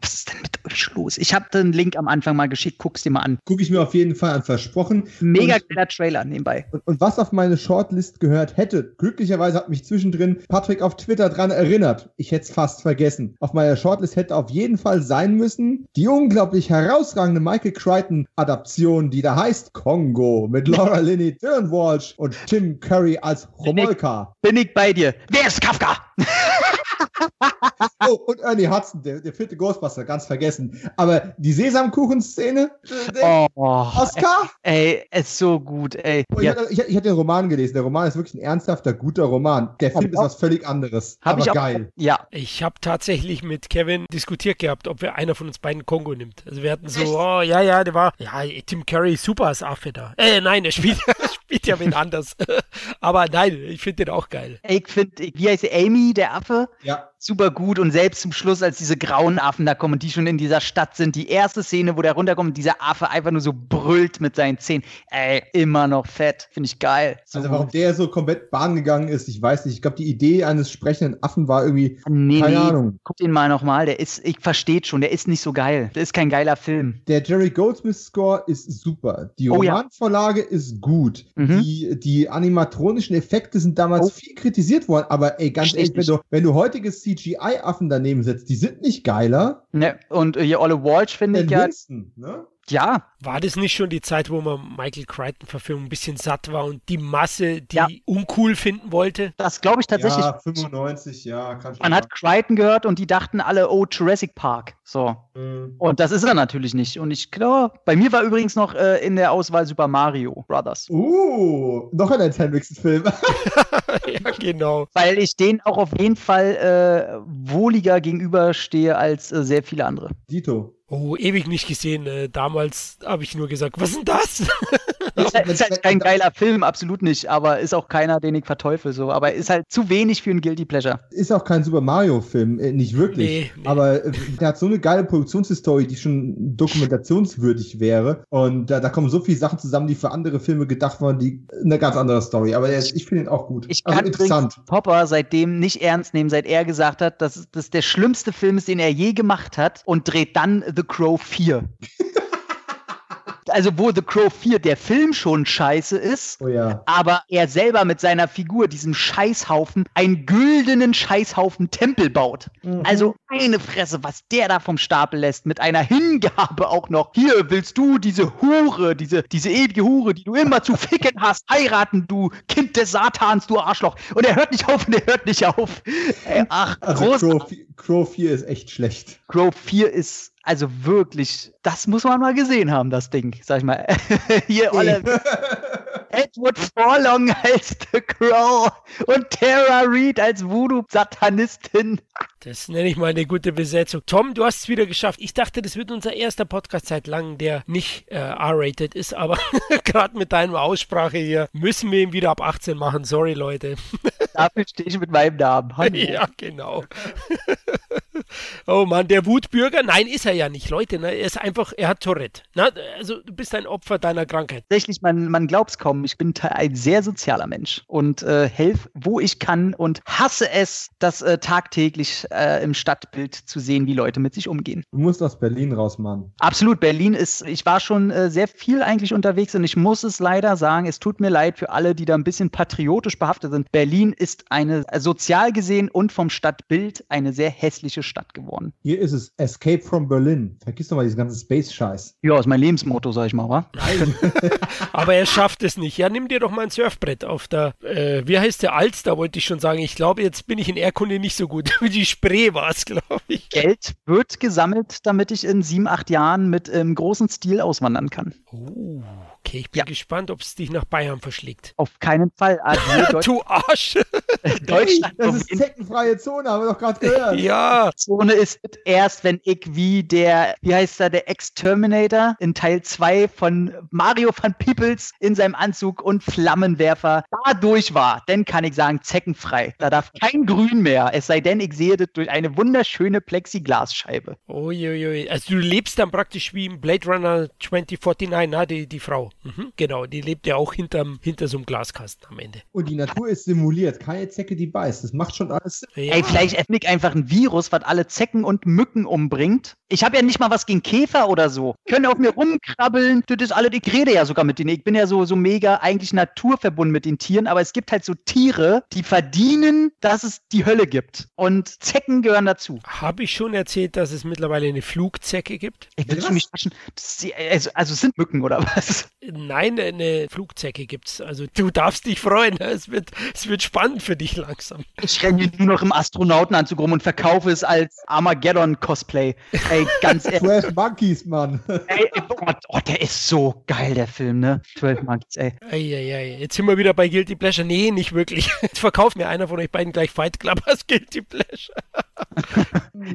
Was ist denn mit los? Ich habe den Link am Anfang mal geschickt, guck's dir mal an. Guck ich mir auf jeden Fall an, versprochen. Mega und, geiler Trailer nebenbei. Und, und was auf meine Shortlist List gehört hätte. Glücklicherweise hat mich zwischendrin Patrick auf Twitter dran erinnert. Ich hätte es fast vergessen. Auf meiner Shortlist hätte auf jeden Fall sein müssen die unglaublich herausragende Michael Crichton-Adaption, die da heißt Kongo mit Laura Linney, Dylan Walsh und Tim Curry als Romolka. Bin ich, bin ich bei dir. Wer ist Kafka? oh, und Ernie Hudson, der, der vierte Ghostbuster, ganz vergessen. Aber die Sesamkuchen-Szene, oh, Oscar? Ey, ist so gut, ey. Oh, ich, ja. hatte, ich, ich, hatte den Roman gelesen. Der Roman ist wirklich ein ernsthafter, guter Roman. Der Film ist was völlig anderes. Hab aber ich auch, geil. Ja. Ich habe tatsächlich mit Kevin diskutiert gehabt, ob wir einer von uns beiden Kongo nimmt. Also wir hatten so, Echt? oh, ja, ja, der war, ja, Tim Curry, super als Affe da. Äh, nein, der spielt, spielt ja wen anders. Aber nein, ich finde den auch geil. Ich finde, wie heißt Amy, der Affe? Ja. Super gut und selbst zum Schluss, als diese grauen Affen da kommen und die schon in dieser Stadt sind, die erste Szene, wo der runterkommt dieser Affe einfach nur so brüllt mit seinen Zähnen. Ey, immer noch fett. Finde ich geil. So also warum gut. der so komplett Bahn gegangen ist, ich weiß nicht. Ich glaube, die Idee eines sprechenden Affen war irgendwie, nee, keine nee. Ahnung. Guck ihn mal nochmal, der ist, ich verstehe schon, der ist nicht so geil. Der ist kein geiler Film. Der Jerry Goldsmith-Score ist super. Die oh, Romanvorlage ja. ist gut. Mhm. Die, die animatronischen Effekte sind damals oh. viel kritisiert worden, aber ey, ganz ehrlich, wenn du, wenn du heutiges CGI-Affen daneben setzt, die sind nicht geiler. Ne, und äh, hier Olle Walsh finde ich ja. Winston, ne? Ja. War das nicht schon die Zeit, wo man Michael Crichton-Verfilmung ein bisschen satt war und die Masse, die ja. uncool finden wollte? Das glaube ich tatsächlich. Ja, 95, ja. Kann man hat Crichton gehört und die dachten alle, oh, Jurassic Park. So. Mhm. Und das ist er natürlich nicht. Und ich glaube, bei mir war übrigens noch äh, in der Auswahl Super Mario Brothers. Uh, noch ein Hendrickson-Film. ja, genau. Weil ich den auch auf jeden Fall äh, wohliger gegenüberstehe als äh, sehr viele andere. Dito. Oh, ewig nicht gesehen. Äh, damals habe ich nur gesagt, was ist denn das? ist, halt, ist halt kein geiler Film, absolut nicht, aber ist auch keiner, den ich verteufel so. Aber ist halt zu wenig für einen Guilty Pleasure. Ist auch kein Super Mario-Film, äh, nicht wirklich. Nee, nee. Aber äh, der hat so eine geile Produktionshistorie, die schon dokumentationswürdig wäre. Und da, da kommen so viele Sachen zusammen, die für andere Filme gedacht waren, die eine ganz andere Story. Aber ist, ich finde ihn auch gut. Ich also kann interessant. Popper seitdem nicht ernst nehmen, seit er gesagt hat, dass das der schlimmste Film ist, den er je gemacht hat und dreht dann The Crow 4. also wo The Crow 4 der Film schon scheiße ist, oh ja. aber er selber mit seiner Figur, diesem Scheißhaufen, einen güldenen Scheißhaufen Tempel baut. Mhm. Also eine Fresse, was der da vom Stapel lässt, mit einer Hingabe auch noch. Hier willst du diese Hure, diese, diese ewige Hure, die du immer zu ficken hast, heiraten, du Kind des Satans, du Arschloch. Und er hört nicht auf und er hört nicht auf. Ach, also groß. Crow, Crow 4 ist echt schlecht. Crow 4 ist also wirklich, das muss man mal gesehen haben, das Ding, sag ich mal. Hier, Olle. Edward Forlong als The Crow und Tara Reid als Voodoo-Satanistin. Das nenne ich mal eine gute Besetzung. Tom, du hast es wieder geschafft. Ich dachte, das wird unser erster Podcast seit langem, der nicht äh, R-rated ist, aber gerade mit deiner Aussprache hier müssen wir ihn wieder ab 18 machen. Sorry, Leute. Dafür stehe ich mit meinem Namen. Hallo. Ja, genau. Oh Mann, der Wutbürger? Nein, ist er ja nicht, Leute. Ne? Er ist einfach, er hat Tourette. Na, also du bist ein Opfer deiner Krankheit. Tatsächlich, man, man glaubt es kaum. Ich bin ein sehr sozialer Mensch und äh, helfe, wo ich kann und hasse es, das äh, tagtäglich äh, im Stadtbild zu sehen, wie Leute mit sich umgehen. Du musst aus Berlin raus, Mann. Absolut. Berlin ist, ich war schon äh, sehr viel eigentlich unterwegs und ich muss es leider sagen, es tut mir leid für alle, die da ein bisschen patriotisch behaftet sind. Berlin ist eine, sozial gesehen und vom Stadtbild eine sehr hässliche Stadt geworden. Hier ist es Escape from Berlin. Vergiss doch mal diesen ganzen Space-Scheiß. Ja, ist mein Lebensmotto, sag ich mal, wa? Nein. Aber er schafft es nicht. Ja, nimm dir doch mal ein Surfbrett auf der, äh, wie heißt der Alster, wollte ich schon sagen. Ich glaube, jetzt bin ich in Erdkunde nicht so gut. Die Spree war es, glaube ich. Geld wird gesammelt, damit ich in sieben, acht Jahren mit ähm, großem Stil auswandern kann. Oh. Okay, ich bin ja. gespannt, ob es dich nach Bayern verschlägt. Auf keinen Fall. Also du Arsch! Deutschland. Hey, das ist zeckenfreie Zone, haben wir doch gerade gehört. ja. Zone ist erst, wenn ich wie der, wie heißt er, der Ex-Terminator in Teil 2 von Mario van Peebles in seinem Anzug und Flammenwerfer da durch war. Dann kann ich sagen, zeckenfrei. Da darf kein Grün mehr, es sei denn, ich sehe das durch eine wunderschöne Plexiglasscheibe. Uiuiui. Also du lebst dann praktisch wie im Blade Runner 2049, na, die, die Frau. Mhm, genau, die lebt ja auch hinterm, hinter so einem Glaskasten am Ende. Und die Natur ist simuliert. Keine Zecke, die beißt. Das macht schon alles Sinn. Ja. Ey, vielleicht ethnik einfach ein Virus, was alle Zecken und Mücken umbringt. Ich habe ja nicht mal was gegen Käfer oder so. Können auf mir rumkrabbeln. Das ist alles, ich rede ja sogar mit denen. Ich bin ja so, so mega eigentlich naturverbunden mit den Tieren, aber es gibt halt so Tiere, die verdienen, dass es die Hölle gibt. Und Zecken gehören dazu. Habe ich schon erzählt, dass es mittlerweile eine Flugzecke gibt? Ich will mich waschen. Also, also sind Mücken oder was? Nein, eine Flugzecke gibt's. Also du darfst dich freuen. Es wird, es wird spannend für dich langsam. Ich renne nur noch im Astronautenanzug rum und verkaufe es als Armageddon-Cosplay. Ey, ganz ehrlich. 12 Monkeys, Mann. Ey, Gott, oh, der ist so geil, der Film, ne? 12 Monkeys, ey. Eieiei. Jetzt sind wir wieder bei Guilty Pleasure. Nee, nicht wirklich. Jetzt verkauft mir einer von euch beiden gleich Fight Club als Guilty Pleasure.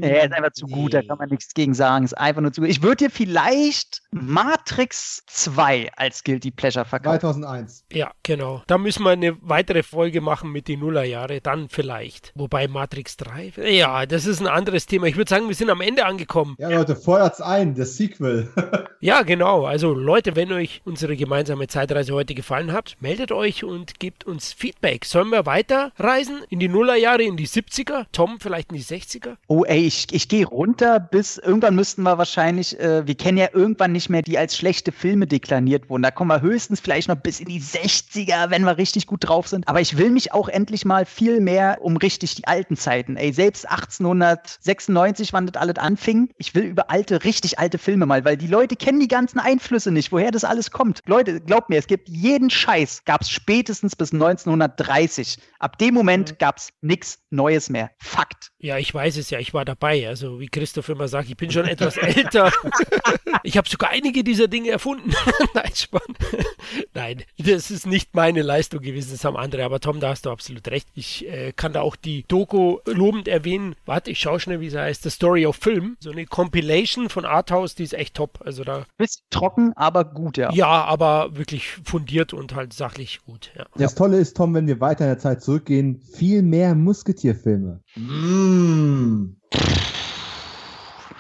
er ist einfach zu nee. gut, da kann man nichts gegen sagen. Ist einfach nur zu gut. Ich würde dir vielleicht Matrix 2 als Guilty Pleasure verkaufen. 2001. Ja, genau. Da müssen wir eine weitere Folge machen mit den Nullerjahre, dann vielleicht. Wobei Matrix 3, ja, das ist ein anderes Thema. Ich würde sagen, wir sind am Ende angekommen. Ja, Leute, feuert's ein, das Sequel. ja, genau. Also Leute, wenn euch unsere gemeinsame Zeitreise heute gefallen hat, meldet euch und gebt uns Feedback. Sollen wir weiterreisen in die Nullerjahre, in die 70er? Tom, vielleicht in die 60er? Oh, ey, ich, ich gehe runter bis irgendwann müssten wir wahrscheinlich, äh, wir kennen ja irgendwann nicht mehr die als schlechte Filme deklariert wurden. Da kommen wir höchstens vielleicht noch bis in die 60er, wenn wir richtig gut drauf sind. Aber ich will mich auch endlich mal viel mehr um richtig die alten Zeiten. Ey, selbst 1896, wann das alles anfing. Ich will über alte, richtig alte Filme mal, weil die Leute kennen die ganzen Einflüsse nicht, woher das alles kommt. Leute, glaubt mir, es gibt jeden Scheiß, gab es spätestens bis 1930. Ab dem Moment mhm. gab es nichts Neues mehr. Fakt. Ja, ich weiß es ja, ich war dabei. Also wie Christoph immer sagt, ich bin schon etwas älter. ich habe sogar einige dieser Dinge erfunden. Nein, Spann. Nein, das ist nicht meine Leistung gewesen, das haben andere. Aber Tom, da hast du absolut recht. Ich äh, kann da auch die Doku lobend erwähnen. Warte, ich schaue schnell, wie sie heißt. The Story of Film. So eine Compilation von Arthouse, die ist echt top. Also da. Bisschen trocken, aber gut, ja. Ja, aber wirklich fundiert und halt sachlich gut. Ja. Das Tolle ist, Tom, wenn wir weiter in der Zeit zurückgehen, viel mehr Musketierfilme. Mmh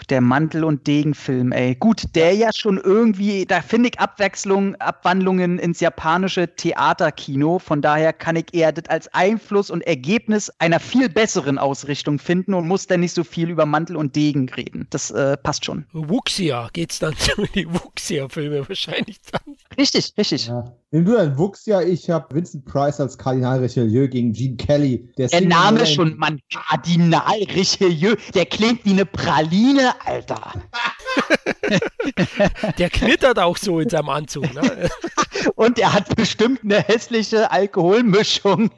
der Mantel- und Degenfilm, ey. Gut, der ja schon irgendwie, da finde ich Abwechslung, Abwandlungen ins japanische Theaterkino. Von daher kann ich eher das als Einfluss und Ergebnis einer viel besseren Ausrichtung finden und muss dann nicht so viel über Mantel und Degen reden. Das äh, passt schon. Wuxia geht's dann zu die Wuxia-Filme wahrscheinlich dann. Richtig, richtig. Ja. Nimm du dein Wuxia, ich habe Vincent Price als Kardinal Richelieu gegen Gene Kelly. Der, der Name schon, Mann, Kardinal Richelieu, der klingt wie eine Praline, Alter. der knittert auch so in seinem Anzug. Ne? Und er hat bestimmt eine hässliche Alkoholmischung.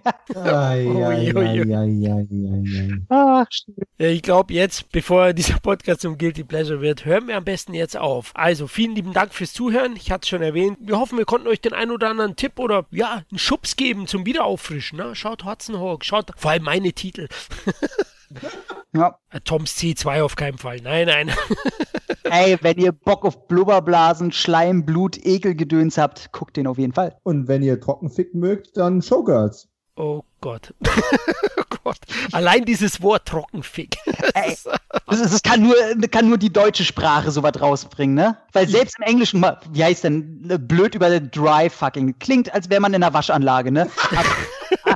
ich glaube jetzt, bevor dieser Podcast zum Guilty Pleasure wird, hören wir am besten jetzt auf. Also vielen lieben Dank fürs Zuhören. Ich hatte es schon erwähnt. Wir hoffen, wir konnten euch den ein oder anderen Tipp oder ja, einen Schubs geben zum Wiederauffrischen. Ne? Schaut Hudson Hawk, schaut vor allem meine Titel. Ja. Äh, Toms C2 auf keinen Fall. Nein, nein. Ey, wenn ihr Bock auf Blubberblasen, Schleim, Blut, Ekelgedöns habt, guckt den auf jeden Fall. Und wenn ihr Trockenfick mögt, dann Showgirls. Oh Gott. oh Gott. Allein dieses Wort Trockenfick. Ey, das, das, kann, nur, kann nur die deutsche Sprache sowas rausbringen, ne? Weil selbst im Englischen, wie heißt denn, blöd über Dry Fucking, klingt, als wäre man in einer Waschanlage, ne? Aber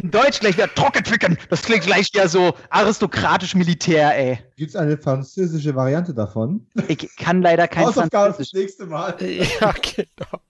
im Deutsch gleich wieder Trockenficken. Das klingt gleich ja so aristokratisch Militär, ey. Gibt es eine französische Variante davon? Ich kann leider kein Hausaufgaben Französisch. das nächste Mal. Ja, genau.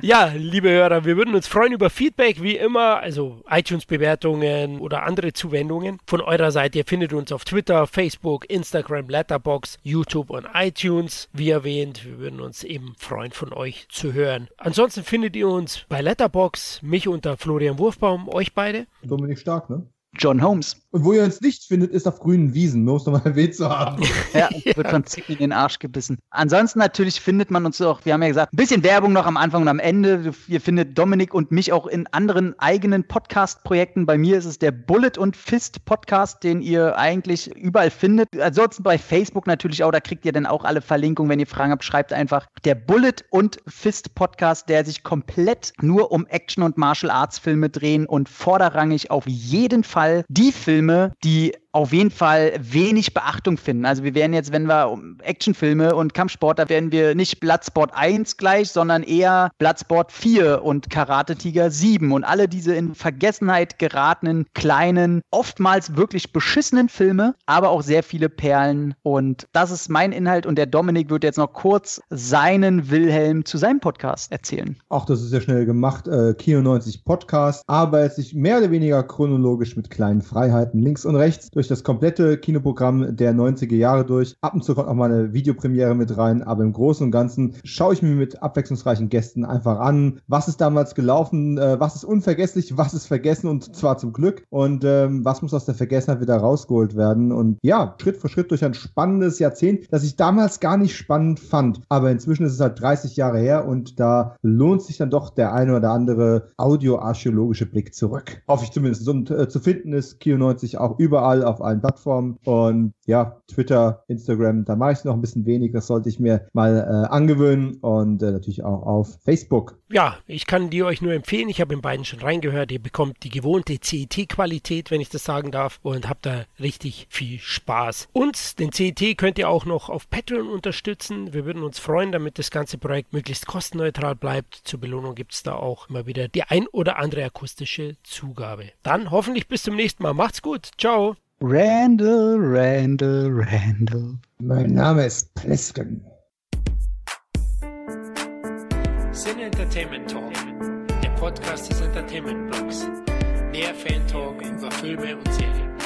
ja, liebe Hörer, wir würden uns freuen über Feedback, wie immer, also iTunes-Bewertungen oder andere Zuwendungen von eurer Seite. Ihr findet uns auf Twitter, Facebook, Instagram, Letterbox, YouTube und iTunes. Wie erwähnt, wir würden uns eben freuen, von euch zu hören. Ansonsten findet ihr uns bei Letterbox, mich unter Florian Wurfbaum, euch beide. Dominik Stark, ne? John Holmes. Und wo ihr uns nicht findet, ist auf grünen Wiesen, nur um es nochmal erwähnt zu haben. ja, wird von Zicken in den Arsch gebissen. Ansonsten natürlich findet man uns auch, wir haben ja gesagt, ein bisschen Werbung noch am Anfang und am Ende. Ihr findet Dominik und mich auch in anderen eigenen Podcast-Projekten. Bei mir ist es der Bullet und Fist Podcast, den ihr eigentlich überall findet. Ansonsten bei Facebook natürlich auch, da kriegt ihr dann auch alle Verlinkungen. Wenn ihr Fragen habt, schreibt einfach der Bullet und Fist Podcast, der sich komplett nur um Action- und Martial Arts Filme drehen und vorderrangig auf jeden Fall die Filme Filme, die auf jeden Fall wenig Beachtung finden. Also wir werden jetzt, wenn wir Actionfilme und Kampfsport, da werden wir nicht Bloodsport 1 gleich, sondern eher Bloodsport 4 und Karate Tiger 7 und alle diese in Vergessenheit geratenen kleinen, oftmals wirklich beschissenen Filme, aber auch sehr viele Perlen und das ist mein Inhalt und der Dominik wird jetzt noch kurz seinen Wilhelm zu seinem Podcast erzählen. Ach, das ist ja schnell gemacht. Äh, Kino 90 Podcast arbeitet sich mehr oder weniger chronologisch mit kleinen Freiheiten links und rechts durch das komplette Kinoprogramm der 90er Jahre durch. Ab und zu kommt auch mal eine Videopremiere mit rein, aber im Großen und Ganzen schaue ich mir mit abwechslungsreichen Gästen einfach an, was ist damals gelaufen, äh, was ist unvergesslich, was ist vergessen und zwar zum Glück und ähm, was muss aus der Vergessenheit wieder rausgeholt werden. Und ja, Schritt für Schritt durch ein spannendes Jahrzehnt, das ich damals gar nicht spannend fand. Aber inzwischen ist es halt 30 Jahre her und da lohnt sich dann doch der eine oder andere audioarchäologische Blick zurück. Hoffe ich zumindest. Und äh, zu finden ist Kio90 auch überall auf allen Plattformen. Und ja, Twitter, Instagram, da mache ich noch ein bisschen wenig. Das sollte ich mir mal äh, angewöhnen. Und äh, natürlich auch auf Facebook. Ja, ich kann die euch nur empfehlen. Ich habe in beiden schon reingehört. Ihr bekommt die gewohnte CET-Qualität, wenn ich das sagen darf. Und habt da richtig viel Spaß. Und den CET könnt ihr auch noch auf Patreon unterstützen. Wir würden uns freuen, damit das ganze Projekt möglichst kostenneutral bleibt. Zur Belohnung gibt es da auch immer wieder die ein oder andere akustische Zugabe. Dann hoffentlich bis zum nächsten Mal. Macht's gut. Ciao. Randall, Randall, Randall. Mein Name ist Plesken. Sin Entertainment Talk, der Podcast des Entertainment Blogs. Mehr Fan Talk über Filme und Serien.